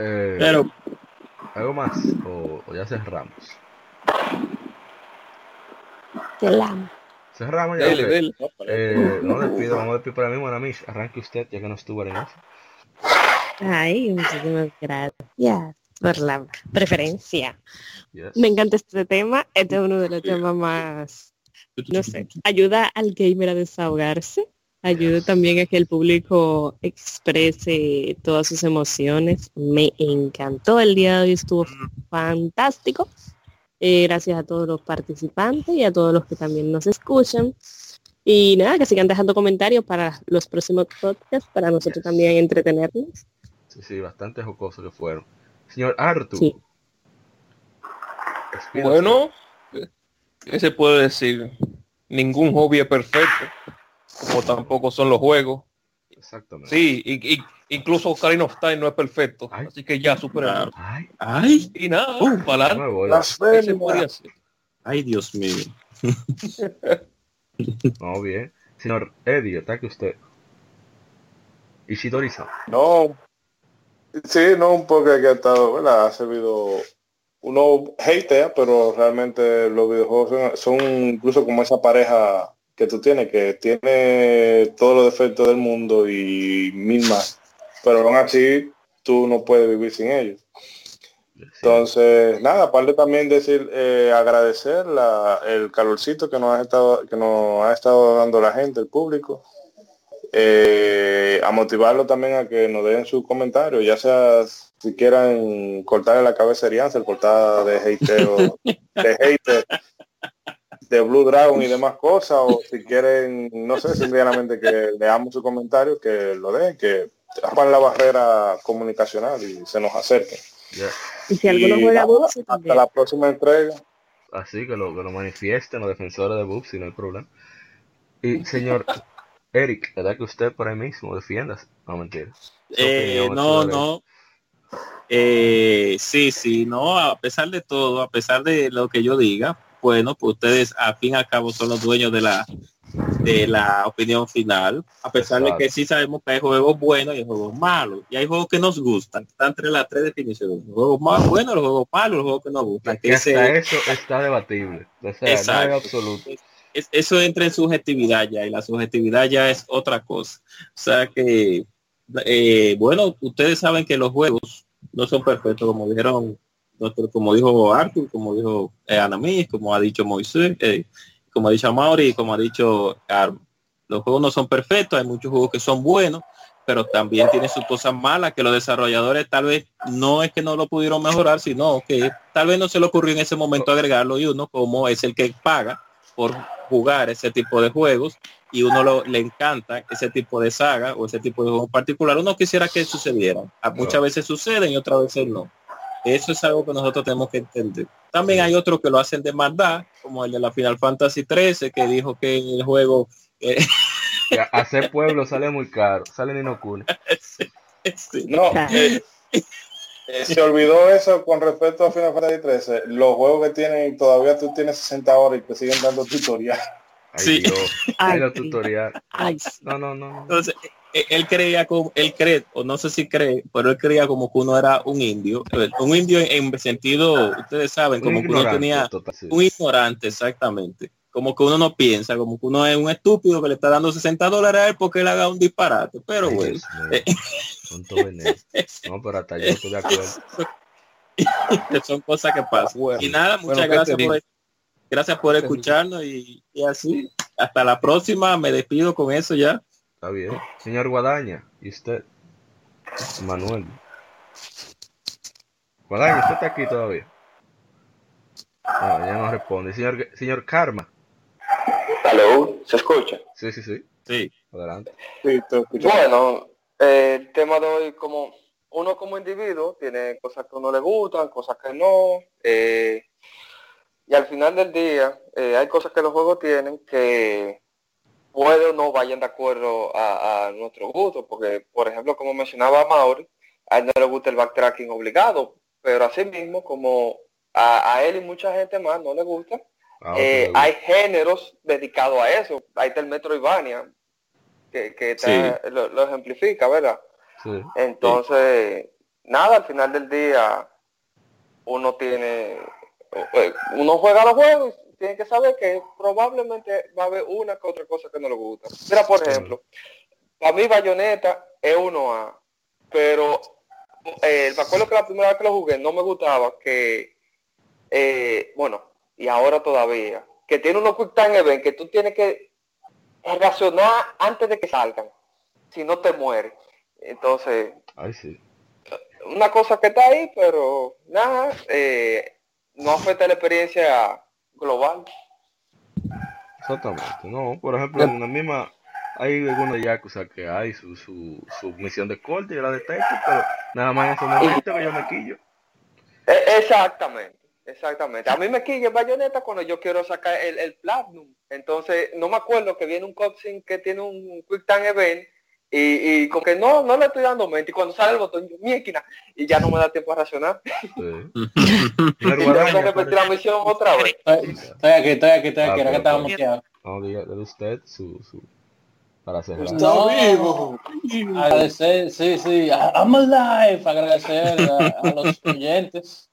Eh, Pero ¿Algo más? O, o ya cerramos? Cerramos ya. dele, ok. dele. Eh, no despido, vamos a despedir para mí, Monamish. Arranque usted, ya que no estuvo en eso. Ay, muchísimas gracias por la preferencia. Yes. Me encanta este tema. Este es uno de los temas más, no sé, ayuda al gamer a desahogarse. Ayuda también a que el público exprese todas sus emociones. Me encantó el día de hoy, estuvo fantástico. Eh, gracias a todos los participantes y a todos los que también nos escuchan. Y nada, que sigan dejando comentarios para los próximos podcasts, para nosotros también entretenernos. Sí, sí, bastante jocoso que fueron. Señor Arthur. Sí. despídase. Bueno, ¿qué se puede decir? Ningún hobby es perfecto, como tampoco son los juegos. Exactamente. Sí, y, y- incluso Ocarina of Time no es perfecto, Ay. así que ya superamos. Ay, Ay, Y nada, Uh, para ay, Dios mío. no, bien. Señor Eddie, ataque usted. Ishidori-san. No, sí, no, un poco que ha estado, ¿verdad? Ha servido uno hatea, pero realmente los videojuegos son, incluso como esa pareja que tú tienes, que tiene todos los defectos del mundo y mil más, pero aún así tú no puedes vivir sin ellos. Entonces, nada, aparte también decir, eh, agradecer la, el calorcito que nos ha estado, que nos ha estado dando la gente, el público, eh, a motivarlo también a que nos den sus comentarios, ya sea si quieran cortarle la cabeza a el cortada de hateo, de hater, de Blue Dragon y demás cosas, o si quieren, no sé, simplemente que leamos sus comentarios, que lo den, que tapan la barrera comunicacional y se nos acerquen. Y si alguno juega Bubsy Hasta la próxima entrega. Así que lo, que lo manifiesten los defensores de Bubsy, no hay problema. Y señor Eric, ¿verdad que usted por ahí mismo defiendas? No, mentira. Eh, no, no. Eh, sí, sí, no, a pesar de todo, a pesar de lo que yo diga, bueno, pues ustedes a fin y al cabo son los dueños de la de la opinión final, a pesar de que sí sabemos que hay juegos buenos y hay juegos malos, y hay juegos que nos gustan, están entre las tres definiciones, los juegos más buenos, los juegos malos, los juegos que nos gustan. Que hasta eso está debatible, o sea, absoluto. Eso entra en subjetividad ya, y la subjetividad ya es otra cosa. O sea que, eh, bueno, ustedes saben que los juegos no son perfectos, como dijeron, como dijo Arthur, como dijo eh, Anamis, como ha dicho Moisés, eh, como ha dicho Mauri como ha dicho Carmen. Los juegos no son perfectos, hay muchos juegos que son buenos, pero también tiene sus cosas malas que los desarrolladores tal vez no es que no lo pudieron mejorar, sino que tal vez no se le ocurrió en ese momento agregarlo y uno como es el que paga por jugar ese tipo de juegos y uno lo, le encanta ese tipo de saga o ese tipo de juego en particular, uno quisiera que sucediera. Muchas veces suceden y otras veces no. Eso es algo que nosotros tenemos que entender. También hay otros que lo hacen de maldad, como el de la Final Fantasy 13, que dijo que en el juego... Eh, hacer pueblo sale muy caro, sale ni no No, eh, eh, se olvidó eso con respecto a Final Fantasy 13. Los juegos que tienen, todavía tú tienes 60 horas y te siguen dando tutorial. sí. tutorial. No, no, no. Entonces, eh, él creía como, él cree, o no sé si cree, pero él creía como que uno era un indio, un indio en, sentido, ustedes saben, como que uno tenía un ignorante, exactamente, como que uno no piensa, como que uno es un estúpido que le está dando 60 dólares a él porque él haga un disparate, pero bueno. No, pero hasta yo estoy de acuerdo. Son cosas que pasan. y nada, muchas gracias por, gracias por escucharnos y así. Hasta la próxima, me despido con eso ya. Está bien. Señor Guadaña, ¿y usted? Manuel. Guadaña, ¿usted está aquí todavía? No, ya no responde. Señor, señor Karma. Hello, ¿se escucha? Sí, sí, sí. Sí. Adelante. Sí, bueno, eh, el tema de hoy, como uno como individuo tiene cosas que a uno le gustan, cosas que no. Eh, y al final del día, eh, hay cosas que los juegos tienen que puede o no vayan de acuerdo a, nuestro gusto, porque por ejemplo, como mencionaba Mauri, a él no le gusta el backtracking obligado, pero así mismo como a, él y mucha gente más no le gusta, ah, eh, hay géneros dedicados a eso. Ahí está el Metroidvania, que, que lo, ejemplifica, ¿verdad? Entonces, nada, al final del día uno tiene, eh, uno juega los juegos tienen que saber que probablemente va a haber una que otra cosa que no le gusta. Mira, por ejemplo, para mí Bayonetta es uno a pero eh, me acuerdo que la primera vez que lo jugué no me gustaba que, eh, bueno, y ahora todavía, que tiene unos quick time event que tú tienes que reaccionar antes de que salgan, si no te mueres. Entonces, una cosa que está ahí, pero nada, eh, no afecta la experiencia global. Exactamente, no, por ejemplo, en la misma, hay algunos yakuza que hay su, su, su misión de corte, y la detecto, pero nada más en ese momento que yo me quillo. E, exactamente, exactamente. A mí me quilla bayoneta cuando yo quiero sacar el, el platinum. Entonces, no me acuerdo que viene un cutscene que tiene un quick time event y, y con que no, no le estoy dando mente. Y cuando sale el botón, yo, mi esquina, y ya no me da tiempo a racionar. y tengo que repetir la misión otra vez. Estoy aquí, estoy aquí, estoy aquí, era que estaba muteado. No, usted su, su, para cerrar. No, agradecer, sí, sí, I'm alive, agradecer a, a los oyentes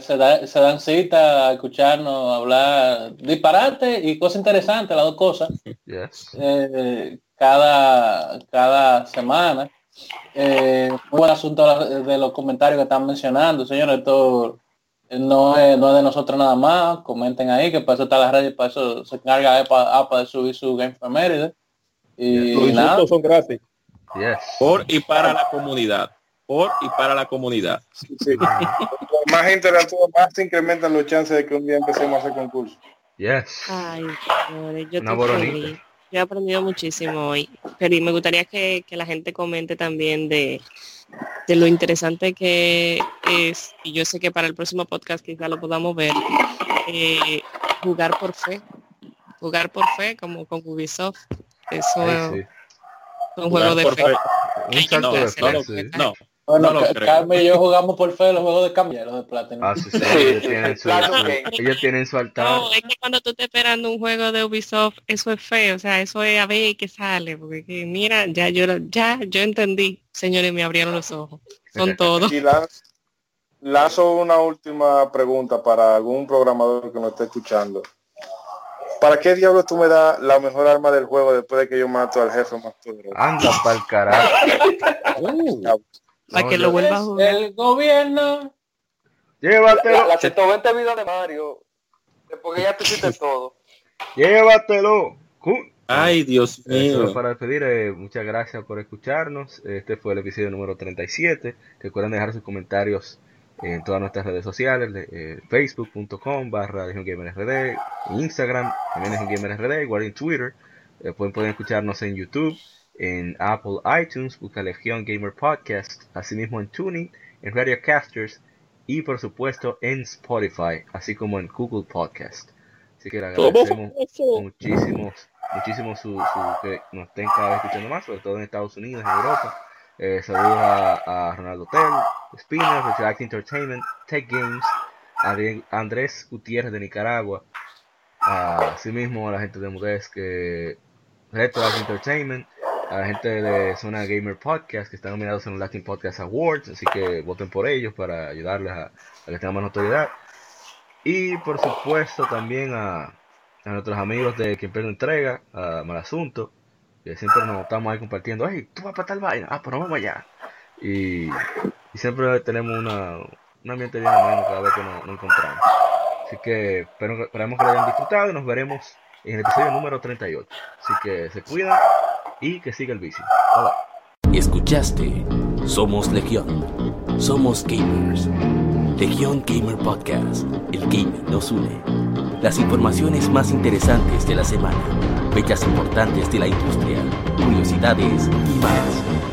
se, da, se, dan cita a escucharnos hablar disparate y cosas interesantes, las dos cosas. Yes. Eh, cada, cada semana. Eh, muy buen asunto de los comentarios que están mencionando, señores. Esto no es, no es de nosotros nada más. Comenten ahí, que para eso está la red, para eso se encarga APA, APA de subir su Game for Meredith. Y nada. son gratis. Yes. Por y para la comunidad. Por y para la comunidad. Sí, sí. más gente interactúa, más se incrementan los chances de que un día empecemos a hacer concursos. Yes. Ay, señores, yo Una estoy. Yo he aprendido muchísimo hoy. Pero y me gustaría que, que la gente comente también de, de lo interesante que es, y yo sé que para el próximo podcast quizá lo podamos ver, eh, jugar por fe. Jugar por fe, como con Ubisoft. Eso Ay, sí. es un juego de fe. de. No, Bueno, No. Carmen y yo jugamos por fe los juegos de cambio, los de Platinum. Ah, sí, sí. Ellos tienen su, Claro su- que- ellos tienen su altar. No, es que cuando tú estás esperando un juego de Ubisoft, eso es feo, o sea, eso es a ver qué sale, porque que, mira, ya yo ya yo entendí, señores, me abrieron los ojos. Son todos. Y la- lanzo una última pregunta para algún programador que nos esté escuchando. ¿Para qué diablos tú me das la mejor arma del juego después de que yo mato al jefe más poderoso? Anda pa'l carajo. Para No, que yo- lo vuelva a jugar. El gobierno. Llévatelo, La 120 vidas de Mario, después que ya tú hiciste todo. llévatelo. Ay, Dios solo mío. para despedir, eh, muchas gracias por escucharnos. Este fue el episodio número 37. Recuerden dejar sus comentarios en todas nuestras redes sociales, de, eh, facebook.com barra Instagram, también igual en Twitter. Eh, pueden, pueden escucharnos en YouTube, en Apple iTunes, busca Legion Gamer Podcast, asimismo en Tuning, en Radio Casters y por supuesto en Spotify, así como en Google Podcast. Así que le agradecemos muchísimos, muchísimo su, su- que nos estén cada vez escuchando más, sobre todo en Estados Unidos, en Europa. Eh, saludos a, a Ronaldo Tel, Spinner, Retract Entertainment, Tech Games, a Andrés Gutiérrez de Nicaragua, a asimismo a la gente de Mudes que Retract Entertainment, a la gente de Zona Gamer Podcast que están nominados en los Latin Podcast Awards, así que voten por ellos para ayudarles a, que tengan más notoriedad. Y por supuesto también a, a nuestros amigos de Quien Pierdo Entrega, a Malasunto, que siempre nos estamos ahí compartiendo, hey, tú vas para tal vaina, ah, pero vamos allá. Y, y siempre tenemos una, un ambiente bien ameno cada vez que nos, encontramos. Así que esperamos que lo hayan disfrutado y nos veremos en el episodio número 38. Así que se cuidan y que siga el bici. Bye. Escuchaste Somos Legión. Somos gamers. Legión Gamer Podcast. El gaming nos une. Las informaciones más interesantes de la semana. Fechas importantes de la industria. Curiosidades y más.